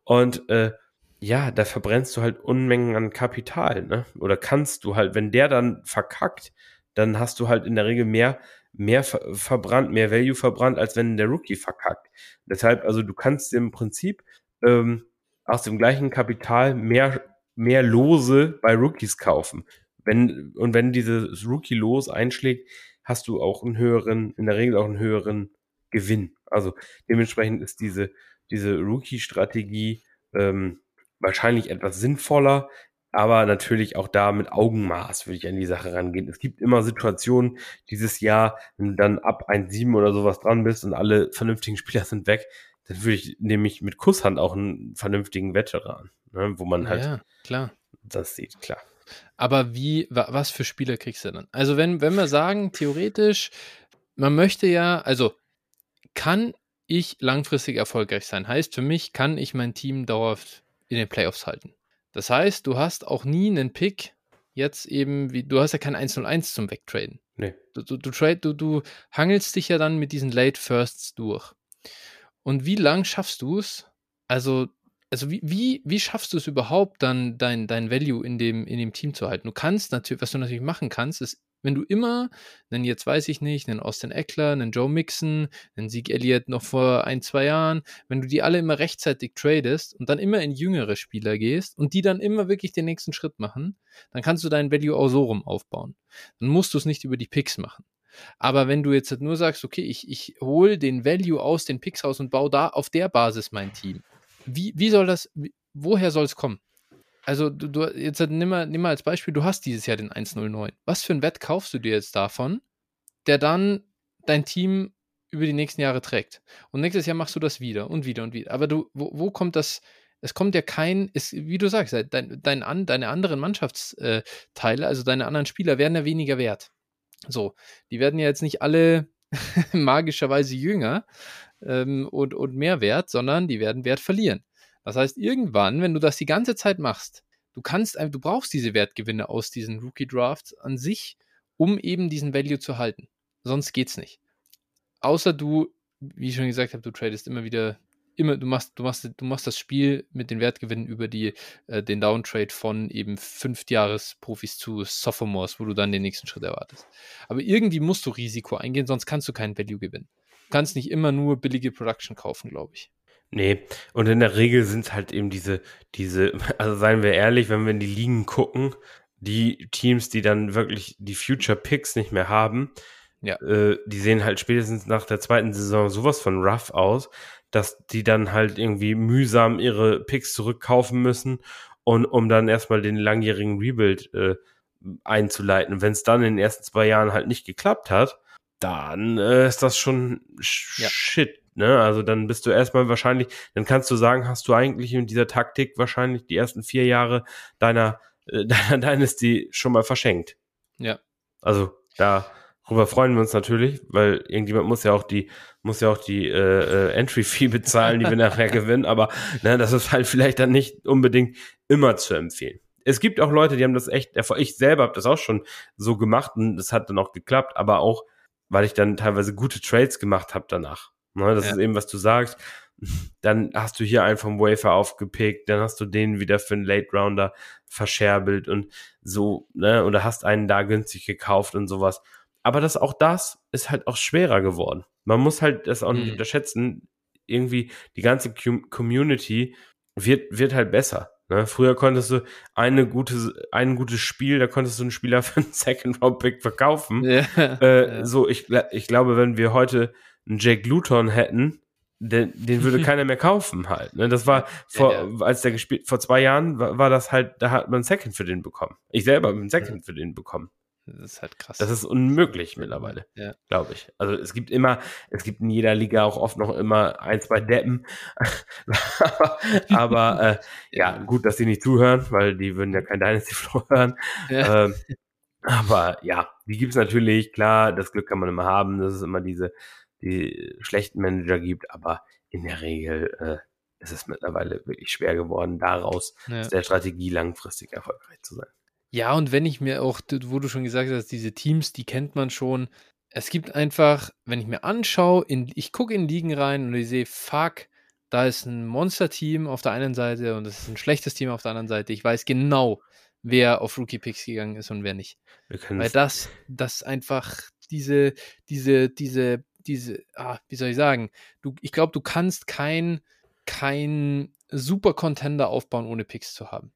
Und äh, ja, da verbrennst du halt Unmengen an Kapital, ne? Oder kannst du halt, wenn der dann verkackt, dann hast du halt in der Regel mehr, mehr ver verbrannt, mehr Value verbrannt, als wenn der Rookie verkackt. Deshalb, also du kannst im Prinzip ähm, aus dem gleichen Kapital mehr mehr Lose bei Rookies kaufen. Wenn, und wenn dieses Rookie-Los einschlägt, hast du auch einen höheren, in der Regel auch einen höheren Gewinn. Also dementsprechend ist diese, diese Rookie-Strategie ähm, wahrscheinlich etwas sinnvoller, aber natürlich auch da mit Augenmaß würde ich an die Sache rangehen. Es gibt immer Situationen dieses Jahr, wenn du dann ab 1,7 oder sowas dran bist und alle vernünftigen Spieler sind weg, dann würde ich nämlich mit Kusshand auch einen vernünftigen Veteran, ne, wo man halt ja, klar. das sieht, klar. Aber wie, was für Spieler kriegst du dann? Also, wenn, wenn wir sagen, theoretisch, man möchte ja, also kann ich langfristig erfolgreich sein? Heißt für mich, kann ich mein Team dauerhaft in den Playoffs halten. Das heißt, du hast auch nie einen Pick, jetzt eben, wie, du hast ja kein 1-0-1 zum Wegtraden. Nee. Du, du, du, trade, du, du hangelst dich ja dann mit diesen Late Firsts durch. Und wie lang schaffst du es? Also, also wie, wie, wie schaffst du es überhaupt, dann dein, dein Value in dem, in dem Team zu halten? Du kannst natürlich, was du natürlich machen kannst, ist, wenn du immer, einen jetzt weiß ich nicht, einen Austin Eckler, einen Joe Mixon, einen Sieg Elliott noch vor ein, zwei Jahren, wenn du die alle immer rechtzeitig tradest und dann immer in jüngere Spieler gehst und die dann immer wirklich den nächsten Schritt machen, dann kannst du dein Value auch so rum aufbauen. Dann musst du es nicht über die Picks machen. Aber wenn du jetzt halt nur sagst, okay, ich, ich hole den Value aus den Picks raus und baue da auf der Basis mein Team, wie, wie soll das, woher soll es kommen? Also, du, du jetzt halt nimm mal, nimm mal als Beispiel, du hast dieses Jahr den 109. Was für ein Wett kaufst du dir jetzt davon, der dann dein Team über die nächsten Jahre trägt? Und nächstes Jahr machst du das wieder und wieder und wieder. Aber du, wo, wo kommt das? Es kommt ja kein, ist, wie du sagst, dein, dein, deine anderen Mannschaftsteile, also deine anderen Spieler werden ja weniger wert. So, die werden ja jetzt nicht alle magischerweise jünger ähm, und, und mehr wert, sondern die werden Wert verlieren. Das heißt, irgendwann, wenn du das die ganze Zeit machst, du kannst, du brauchst diese Wertgewinne aus diesen Rookie Drafts an sich, um eben diesen Value zu halten. Sonst geht's nicht. Außer du, wie ich schon gesagt habe, du tradest immer wieder immer, du machst, du machst, du machst das Spiel mit den Wertgewinnen über die, äh, den Downtrade von eben Fünftjahres-Profis zu Sophomores, wo du dann den nächsten Schritt erwartest. Aber irgendwie musst du Risiko eingehen, sonst kannst du keinen Value gewinnen. kannst nicht immer nur billige Production kaufen, glaube ich. Nee, und in der Regel sind es halt eben diese, diese, also seien wir ehrlich, wenn wir in die Ligen gucken, die Teams, die dann wirklich die Future Picks nicht mehr haben, ja. äh, die sehen halt spätestens nach der zweiten Saison sowas von rough aus, dass die dann halt irgendwie mühsam ihre Picks zurückkaufen müssen und um dann erstmal den langjährigen Rebuild äh, einzuleiten. Wenn es dann in den ersten zwei Jahren halt nicht geklappt hat, dann äh, ist das schon ja. Shit. Ne? Also dann bist du erstmal wahrscheinlich, dann kannst du sagen, hast du eigentlich in dieser Taktik wahrscheinlich die ersten vier Jahre deiner, äh, deiner Dynasty schon mal verschenkt. Ja. Also darüber freuen wir uns natürlich, weil irgendjemand muss ja auch die, muss ja auch die äh, äh, Entry-Fee bezahlen, die wir nachher gewinnen, aber ne, das ist halt vielleicht dann nicht unbedingt immer zu empfehlen es gibt auch Leute, die haben das echt, ich selber habe das auch schon so gemacht und das hat dann auch geklappt, aber auch, weil ich dann teilweise gute Trades gemacht habe danach. Ne, das ja. ist eben, was du sagst. Dann hast du hier einen vom Wafer aufgepickt, dann hast du den wieder für einen Late Rounder verscherbelt und so, ne, oder hast einen da günstig gekauft und sowas. Aber das auch das ist halt auch schwerer geworden. Man muss halt das auch nicht mhm. unterschätzen. Irgendwie die ganze Community wird, wird halt besser. Ne? Früher konntest du eine gute, ein gutes Spiel, da konntest du einen Spieler für einen Second-Round-Pick verkaufen. Ja, äh, ja. So, ich, ich glaube, wenn wir heute einen Jake Luton hätten, den, den würde keiner mehr kaufen halt. Ne? Das war vor, ja, als der gespielt, vor zwei Jahren war, war, das halt, da hat man einen Second für den bekommen. Ich selber habe einen Second für den bekommen. Das ist halt krass. Das ist unmöglich mittlerweile, ja. glaube ich. Also es gibt immer, es gibt in jeder Liga auch oft noch immer ein, zwei Deppen. aber äh, ja, gut, dass sie nicht zuhören, weil die würden ja kein Dynasty Flow hören. Ja. Ähm, aber ja, die gibt es natürlich, klar, das Glück kann man immer haben, dass es immer diese die schlechten Manager gibt, aber in der Regel äh, ist es mittlerweile wirklich schwer geworden, daraus ja. aus der Strategie langfristig erfolgreich zu sein. Ja, und wenn ich mir auch, wo du schon gesagt hast, diese Teams, die kennt man schon. Es gibt einfach, wenn ich mir anschaue, in, ich gucke in Ligen rein und ich sehe, fuck, da ist ein Monster-Team auf der einen Seite und es ist ein schlechtes Team auf der anderen Seite. Ich weiß genau, wer auf Rookie Picks gegangen ist und wer nicht. Weil das, das einfach diese, diese, diese, diese, ah, wie soll ich sagen? Du, ich glaube, du kannst kein, kein Super Contender aufbauen, ohne Picks zu haben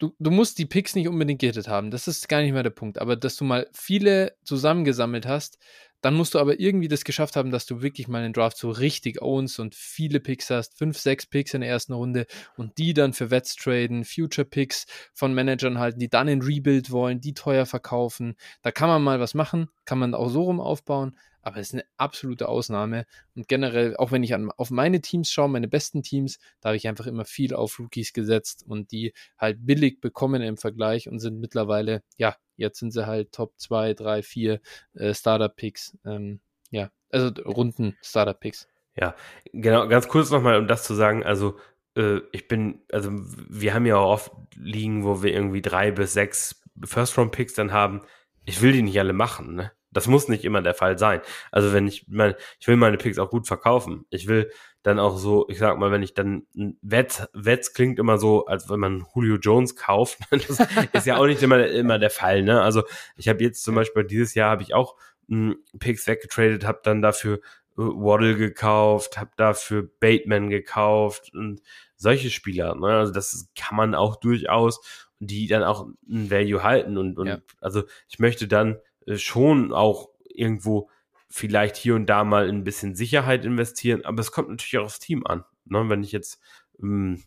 du, du musst die Picks nicht unbedingt gehittet haben. Das ist gar nicht mehr der Punkt. Aber dass du mal viele zusammengesammelt hast, dann musst du aber irgendwie das geschafft haben, dass du wirklich mal einen Draft so richtig ownst und viele Picks hast, fünf, sechs Picks in der ersten Runde und die dann für Wets traden, Future Picks von Managern halten, die dann in Rebuild wollen, die teuer verkaufen. Da kann man mal was machen, kann man auch so rum aufbauen, aber es ist eine absolute Ausnahme. Und generell, auch wenn ich an, auf meine Teams schaue, meine besten Teams, da habe ich einfach immer viel auf Rookies gesetzt und die halt billig bekommen im Vergleich und sind mittlerweile, ja, jetzt sind sie halt Top 2, 3, 4 äh, Startup-Picks. Ähm, ja, also runden Startup-Picks. Ja, genau, ganz kurz nochmal, um das zu sagen, also äh, ich bin, also wir haben ja auch oft liegen, wo wir irgendwie drei bis sechs First-Round-Picks dann haben. Ich will die nicht alle machen, ne? Das muss nicht immer der Fall sein. Also wenn ich meine, ich will meine Picks auch gut verkaufen. Ich will dann auch so, ich sag mal, wenn ich dann Wets, Wets klingt immer so, als wenn man Julio Jones kauft. Das ist ja auch nicht immer, immer der Fall. Ne? Also ich habe jetzt zum Beispiel dieses Jahr habe ich auch m, hm, Picks weggetradet, habe dann dafür äh, Waddle gekauft, habe dafür Bateman gekauft und solche Spieler. Ne? Also das kann man auch durchaus, die dann auch ein Value halten und, und ja. also ich möchte dann schon auch irgendwo vielleicht hier und da mal ein bisschen Sicherheit investieren, aber es kommt natürlich auch aufs Team an. Ne? Wenn ich jetzt ähm,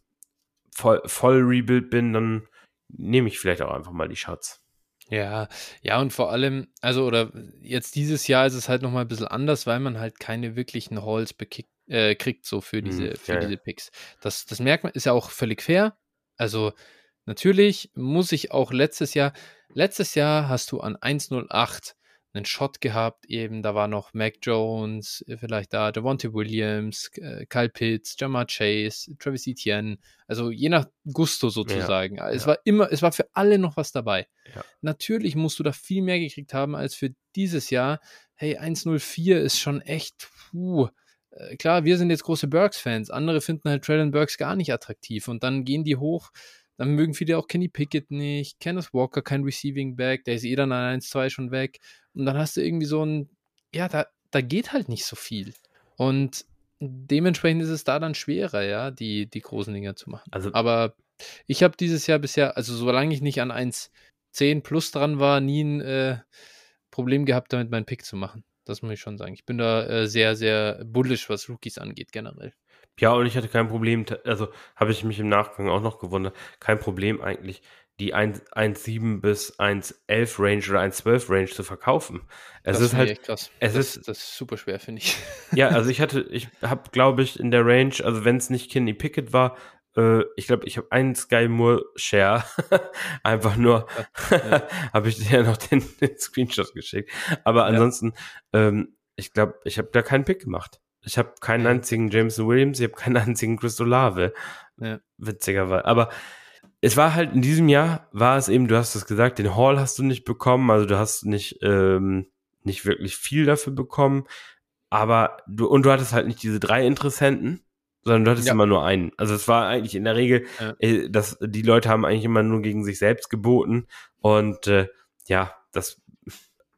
voll, voll Rebuild bin, dann nehme ich vielleicht auch einfach mal die Shots. Ja, ja, und vor allem, also, oder jetzt dieses Jahr ist es halt nochmal ein bisschen anders, weil man halt keine wirklichen Halls äh, kriegt, so für hm, diese, hm, für ja, diese Picks. Das, das merkt man, ist ja auch völlig fair. Also, natürlich muss ich auch letztes Jahr, Letztes Jahr hast du an 108 einen Shot gehabt, eben, da war noch Mac Jones, äh, vielleicht da Devontae Williams, äh, Kyle Pitts, Jamar Chase, Travis Etienne, also je nach Gusto sozusagen. Ja, es ja. war immer, es war für alle noch was dabei. Ja. Natürlich musst du da viel mehr gekriegt haben als für dieses Jahr. Hey, 104 ist schon echt, puh. Äh, klar, wir sind jetzt große Burks-Fans, andere finden halt Traylon Burks gar nicht attraktiv und dann gehen die hoch dann mögen viele auch Kenny Pickett nicht, Kenneth Walker kein Receiving Back, der ist eh dann an 1-2 schon weg. Und dann hast du irgendwie so ein, ja, da, da geht halt nicht so viel. Und dementsprechend ist es da dann schwerer, ja, die, die großen Dinger zu machen. Also, Aber ich habe dieses Jahr bisher, also solange ich nicht an 1,10 plus dran war, nie ein äh, Problem gehabt, damit meinen Pick zu machen. Das muss ich schon sagen. Ich bin da äh, sehr, sehr bullish, was Rookies angeht, generell. Ja, und ich hatte kein Problem, also habe ich mich im Nachgang auch noch gewundert, kein Problem eigentlich, die 1 1,7 bis 1,11 Range oder 1,12 Range zu verkaufen. Es das ist halt, krass. es das, ist- das ist super schwer, finde ich. ja, also ich hatte, ich habe, glaube ich, in der Range, also wenn es nicht Kenny Pickett war, äh, ich glaube, ich habe einen Sky Moore Share, einfach nur, Ja. habe ich dir noch den, den Screenshot geschickt. Aber ansonsten, ähm, ich glaube, ich habe da keinen Pick gemacht. Ich habe keinen einzigen Jameson Williams, ich habe keinen einzigen Crystal Lave. Ja. Witzigerweise. Aber es war halt in diesem Jahr, war es eben, du hast es gesagt, den Hall hast du nicht bekommen, also du hast nicht, ähm, nicht wirklich viel dafür bekommen. Aber du, und du hattest halt nicht diese drei Interessenten, sondern du hattest Ja. immer nur einen. Also es war eigentlich in der Regel, Ja. äh, dass die Leute haben eigentlich immer nur gegen sich selbst geboten. Und äh, ja, das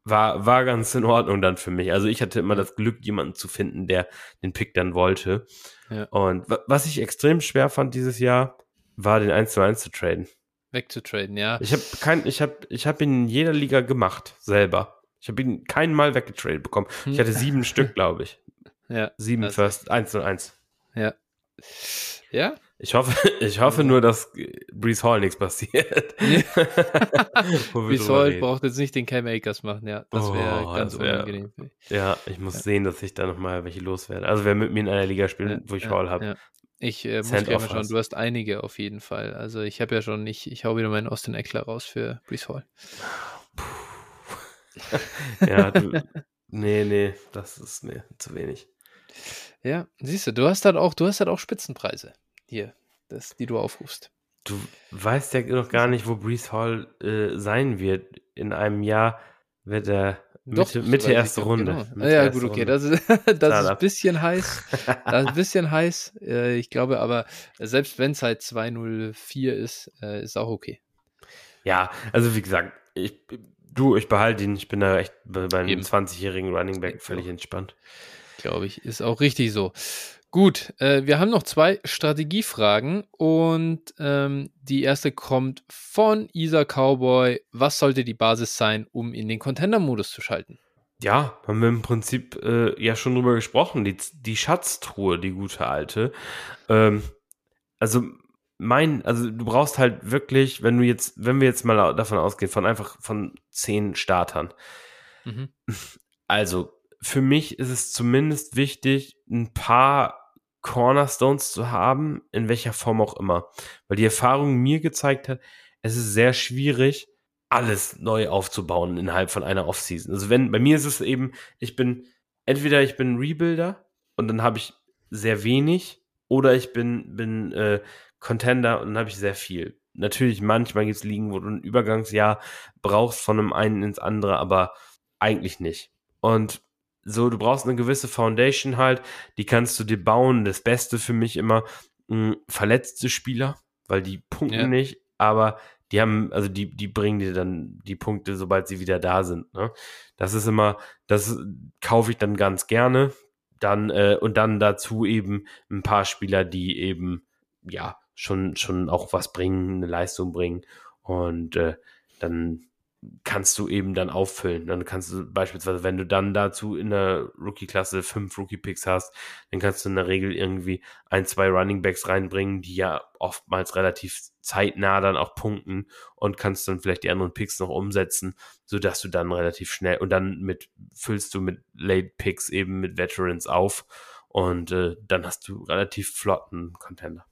war, war ganz in Ordnung dann für mich. Also ich hatte immer das Glück, jemanden zu finden, der den Pick dann wollte. Ja. Und wa- was ich extrem schwer fand dieses Jahr, war den 1 zu 1 zu traden. Wegzutraden, ja. Ich habe kein, ich habe, ich habe ihn in jeder Liga gemacht, selber. Ich habe ihn kein Mal weggetradet bekommen. Ich hatte sieben Stück, glaube ich. Ja, Sieben Das- First, 1 zu 1. ja. Ja, Ich hoffe, ich hoffe nur, dass Brees Hall nichts passiert. Drüber heute reden. braucht jetzt nicht den Cam Akers machen, ja. Das wäre Oh, ganz das wär- unangenehm. Ja, ich muss Ja. sehen, dass ich da nochmal welche loswerde. Also wer mit mir in einer Liga spielt, Ja, wo ich ja, Hall habe. Ich äh, muss gerne schauen, hast. du hast einige auf jeden Fall. Also ich habe ja schon nicht, ich hau wieder meinen Austin Eckler raus für Brees Hall. Ja, du, nee, nee, das ist nee, zu wenig. Ja, siehst du, du hast halt auch, du hast halt auch Spitzenpreise hier, das, die du aufrufst. Du weißt ja noch gar nicht, wo Brees Hall äh, sein wird. In einem Jahr wird er Doch, Mitte, das Mitte erste doch, Runde. genau. Mitte ja, erste gut, okay, Runde. das ist, das ist ein bisschen heiß. Das ist ein bisschen heiß. Äh, ich glaube aber, selbst wenn es halt 204 ist, äh, ist auch okay. Ja, also wie gesagt, ich, du, ich behalte ihn. Ich bin da echt bei bei einem Eben. 20-jährigen Running Back völlig auch. entspannt. Glaube ich, ist auch richtig so. Gut, äh, wir haben noch zwei Strategiefragen und ähm, die erste kommt von Isa Cowboy. Was sollte die Basis sein, um in den Contender-Modus zu schalten? Ja, haben wir im Prinzip äh, ja schon drüber gesprochen. Die, die Schatztruhe, die gute alte. Ähm, also mein, also du brauchst halt wirklich, wenn du jetzt, wenn wir jetzt mal davon ausgehen, von einfach von zehn Startern. Mhm. Also für mich ist es zumindest wichtig, ein paar Cornerstones zu haben, in welcher Form auch immer. Weil die Erfahrung mir gezeigt hat, es ist sehr schwierig, alles neu aufzubauen innerhalb von einer Offseason. Also wenn, bei mir ist es eben, ich bin, entweder ich bin Rebuilder und dann habe ich sehr wenig, oder ich bin, bin äh, Contender und dann habe ich sehr viel. Natürlich, manchmal gibt es Ligen, wo du ein Übergangsjahr brauchst von einem einen ins andere, aber eigentlich nicht. Und so, du brauchst eine gewisse Foundation halt, die kannst du dir bauen. Das Beste für mich immer mh, verletzte Spieler, weil die punkten Ja. nicht, aber die haben, also die, die bringen dir dann die Punkte, sobald sie wieder da sind. Ne? Das ist immer, das kaufe ich dann ganz gerne. Dann, äh, und dann dazu eben ein paar Spieler, die eben, ja, schon, schon auch was bringen, eine Leistung bringen. Und äh, dann kannst du eben dann auffüllen. Dann kannst du beispielsweise, wenn du dann dazu in der Rookie-Klasse fünf Rookie-Picks hast, dann kannst du in der Regel irgendwie ein, zwei Running-Backs reinbringen, die ja oftmals relativ zeitnah dann auch punkten und kannst dann vielleicht die anderen Picks noch umsetzen, sodass du dann relativ schnell und dann mit füllst du mit Late-Picks eben mit Veterans auf und äh, dann hast du relativ flotten Contender.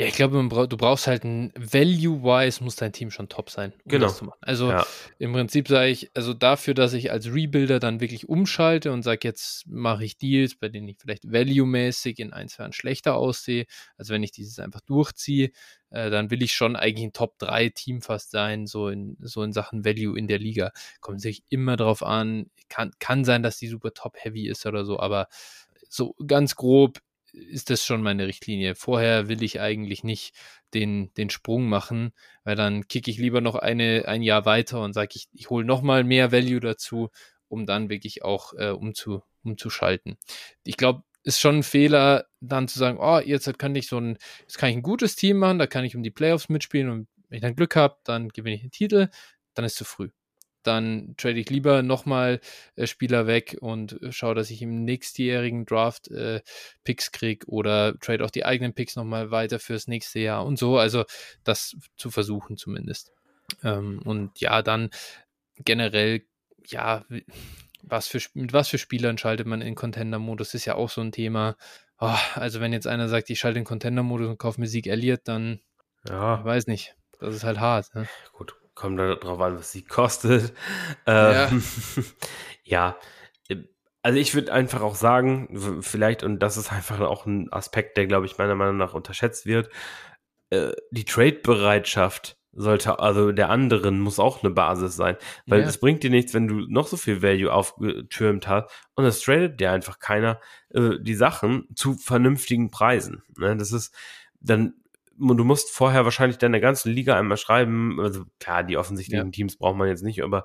Ja, ich glaube, brauch, du brauchst halt ein Value-wise muss dein Team schon top sein, um Genau. das zu machen. Also Ja. im Prinzip sage ich, also dafür, dass ich als Rebuilder dann wirklich umschalte und sage, jetzt mache ich Deals, bei denen ich vielleicht value-mäßig in ein, zwei Jahren schlechter aussehe, als wenn ich dieses einfach durchziehe, äh, dann will ich schon eigentlich ein Top-3-Team fast sein, so in, so in Sachen Value in der Liga. Kommt sich immer drauf an, kann, kann sein, dass die super top-heavy ist oder so, aber so ganz grob ist das schon meine Richtlinie. Vorher will ich eigentlich nicht den, den Sprung machen, weil dann kicke ich lieber noch eine, ein Jahr weiter und sage, ich, ich hole nochmal mehr Value dazu, um dann wirklich auch äh, umzu, um zu schalten. Ich glaube, ist schon ein Fehler, dann zu sagen, oh, jetzt kann ich so ein, jetzt kann ich ein gutes Team machen, da kann ich um die Playoffs mitspielen und wenn ich dann Glück habe, dann gewinne ich den Titel, dann ist zu früh. Dann trade ich lieber nochmal äh, Spieler weg und schaue, dass ich im nächstjährigen Draft äh, Picks kriege oder trade auch die eigenen Picks nochmal weiter fürs nächste Jahr und so. Also das zu versuchen zumindest. Ähm, und ja, dann generell, ja, was für, mit was für Spielern schaltet man in Contender-Modus, ist ja auch so ein Thema. Oh, also wenn jetzt einer sagt, ich schalte in Contender-Modus und kaufe mir Sieg Elliott, dann ja. ich weiß nicht. Das ist halt hart. Ne? Gut, kommt darauf an, was sie kostet. Ähm, ja. ja. Also ich würde einfach auch sagen, vielleicht, und das ist einfach auch ein Aspekt, der, glaube ich, meiner Meinung nach unterschätzt wird, äh, die Trade-Bereitschaft sollte, also der anderen muss auch eine Basis sein. Weil ja. es bringt dir nichts, wenn du noch so viel Value aufgetürmt hast und es tradet dir einfach keiner äh, die Sachen zu vernünftigen Preisen. Ne? Das ist, dann, du musst vorher wahrscheinlich deine ganze Liga einmal schreiben. Also klar, die offensichtlichen ja. Teams braucht man jetzt nicht, aber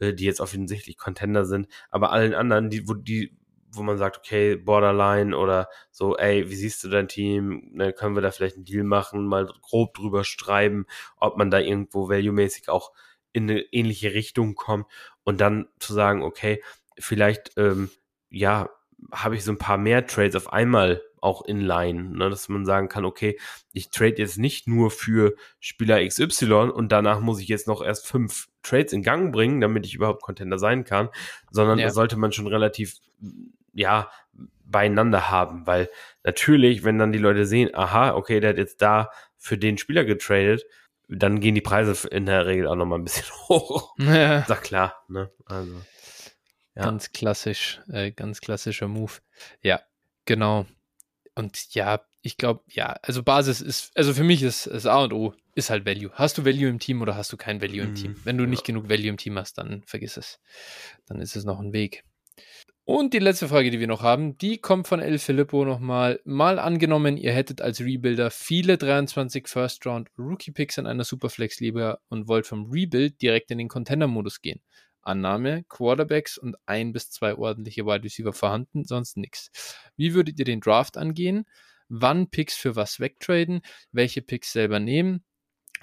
äh, die jetzt offensichtlich Contender sind. Aber allen anderen, die, wo die wo man sagt, okay, Borderline oder so, ey, wie siehst du dein Team? Ne, können wir da vielleicht einen Deal machen, mal grob drüber schreiben, ob man da irgendwo value-mäßig auch in eine ähnliche Richtung kommt und dann zu sagen, okay, vielleicht, ähm, ja, habe ich so ein paar mehr Trades auf einmal auch in Line, ne, dass man sagen kann, okay, ich trade jetzt nicht nur für Spieler XY und danach muss ich jetzt noch erst fünf Trades in Gang bringen, damit ich überhaupt Contender sein kann, sondern ja. da sollte man schon relativ ja, beieinander haben, weil natürlich, wenn dann die Leute sehen, aha, okay, der hat jetzt da für den Spieler getradet, dann gehen die Preise in der Regel auch nochmal ein bisschen hoch. Ja. Ist klar, ne? Also. Ja. Ganz klassisch, äh, ganz klassischer Move. Ja, genau. Und ja, ich glaube, ja, also Basis ist, also für mich ist, ist A und O, ist halt Value. Hast du Value im Team oder hast du kein Value im mhm. Team? Wenn du nicht genug Value im Team hast, dann vergiss es. Dann ist es noch ein Weg. Und die letzte Frage, die wir noch haben, die kommt von El Filippo nochmal. Mal angenommen, ihr hättet als Rebuilder viele 23 First Round Rookie Picks in einer Superflex Liga und wollt vom Rebuild direkt in den Contender Modus gehen. Annahme, Quarterbacks und ein bis zwei ordentliche Wide Receiver vorhanden, sonst nichts. Wie würdet ihr den Draft angehen? Wann Picks für was wegtraden? Welche Picks selber nehmen?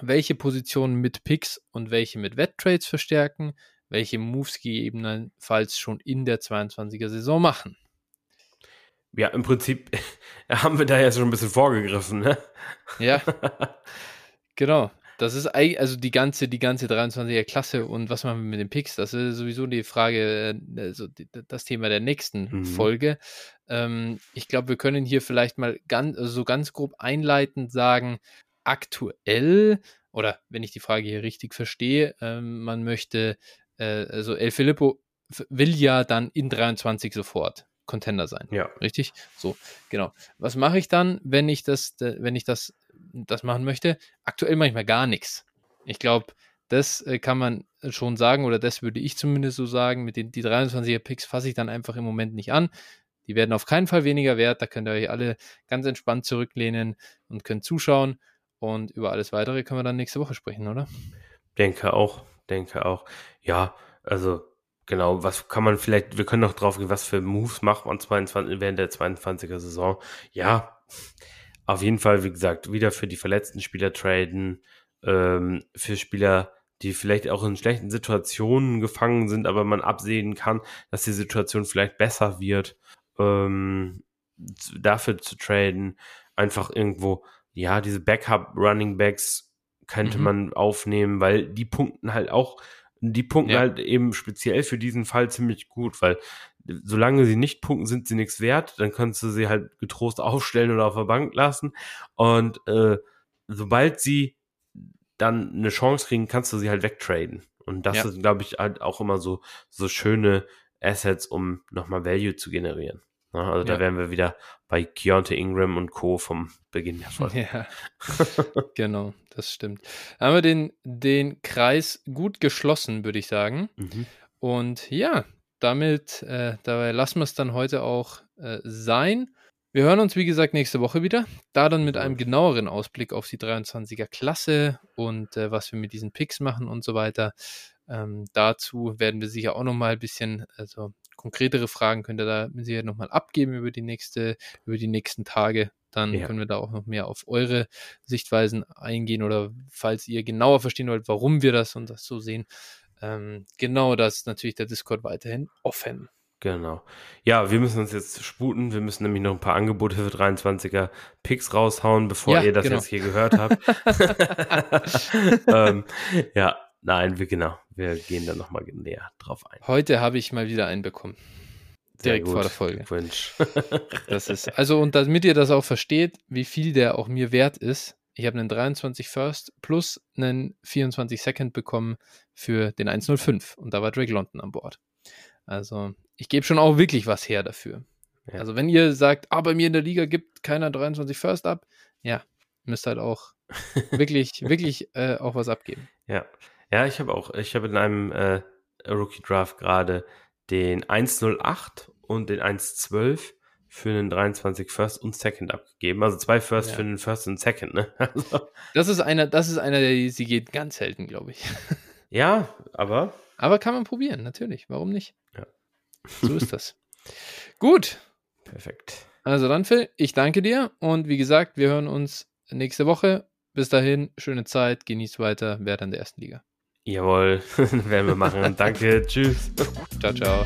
Welche Positionen mit Picks und welche mit Wetttrades verstärken? welche Moves gegebenenfalls schon in der 22er Saison machen. Ja, im Prinzip haben wir da ja schon ein bisschen vorgegriffen, ne? Ja. genau. Das ist also die ganze, die ganze 23er Klasse und was machen wir mit den Picks? Das ist sowieso die Frage, also das Thema der nächsten mhm. Folge. Ähm, ich glaube, wir können hier vielleicht mal ganz, also so ganz grob einleitend sagen, aktuell, oder wenn ich die Frage hier richtig verstehe, ähm, man möchte äh, also El Filippo will ja dann in 23 sofort Contender sein. Ja. Richtig? So, genau. Was mache ich dann, wenn ich das, wenn ich das, das machen möchte? Aktuell manchmal gar nichts. Ich glaube, das äh, kann man schon sagen, oder das würde ich zumindest so sagen. Mit den die 23er Picks fasse ich dann einfach im Moment nicht an. Die werden auf keinen Fall weniger wert. Da könnt ihr euch alle ganz entspannt zurücklehnen und könnt zuschauen. Und über alles weitere können wir dann nächste Woche sprechen, oder? Denke auch denke auch, ja, also genau, was kann man vielleicht, wir können noch drauf gehen, was für Moves macht man 22, während der 22er Saison. Ja, auf jeden Fall, wie gesagt, wieder für die verletzten Spieler traden, ähm, für Spieler, die vielleicht auch in schlechten Situationen gefangen sind, aber man absehen kann, dass die Situation vielleicht besser wird, ähm, dafür zu traden, einfach irgendwo, ja, diese Backup-Running Backs könnte mhm. man aufnehmen, weil die punkten halt auch, die punkten ja. halt eben speziell für diesen Fall ziemlich gut, weil solange sie nicht punkten, sind sie nichts wert, dann kannst du sie halt getrost aufstellen oder auf der Bank lassen und äh, sobald sie dann eine Chance kriegen, kannst du sie halt wegtraden. Und das ja. ist, glaube ich, halt auch immer so, so schöne Assets, um nochmal Value zu generieren. Ja, also ja. da wären wir wieder bei Keontae Ingram und Co. vom Beginn der Folge. Ja, genau, das stimmt. Haben wir den, den Kreis gut geschlossen, würde ich sagen. Mhm. Und ja, damit, äh, dabei lassen wir es dann heute auch äh, sein. Wir hören uns, wie gesagt, nächste Woche wieder. Da dann mit einem genaueren Ausblick auf die 23er Klasse und äh, was wir mit diesen Picks machen und so weiter. Ähm, dazu werden wir sicher auch nochmal ein bisschen also konkretere Fragen könnt ihr da Sicherheit nochmal abgeben über die nächste, über die nächsten Tage. Dann Ja. können wir da auch noch mehr auf eure Sichtweisen eingehen oder falls ihr genauer verstehen wollt, warum wir das und das so sehen. Ähm, genau, da ist natürlich der Discord weiterhin offen. Genau. Ja, wir müssen uns jetzt sputen. Wir müssen nämlich noch ein paar Angebote für 23er Picks raushauen, bevor Ja, ihr das genau. jetzt hier gehört habt. ähm, ja, nein, wir genau. Wir gehen da nochmal näher drauf ein. Heute habe ich mal wieder einen bekommen. Direkt vor der Folge. Glückwunsch. Das ist, also, und damit ihr das auch versteht, wie viel der auch mir wert ist, ich habe einen 23 First plus einen 24 Second bekommen für den 105 und da war Drake London an Bord. Also, ich gebe schon auch wirklich was her dafür. Ja. Also, wenn ihr sagt, ah, bei mir in der Liga gibt keiner 23 First ab, ja, müsst halt auch wirklich, wirklich äh, auch was abgeben. Ja, ja, ich habe auch, ich habe in einem äh, Rookie Draft gerade den 108 und den 112 für einen 23 First und Second abgegeben. Also zwei First Ja. für den First und Second, ne? Also, Das ist einer, das ist einer, der sie geht ganz selten, glaube ich. ja, aber Aber kann man probieren, natürlich. Warum nicht? Ja. So ist das. Gut. perfekt. Also dann, Phil, ich danke dir und wie gesagt, wir hören uns nächste Woche. Bis dahin, schöne Zeit, genießt weiter, wer dann der ersten Liga. Jawohl, werden wir machen. Danke, tschüss. Ciao, ciao.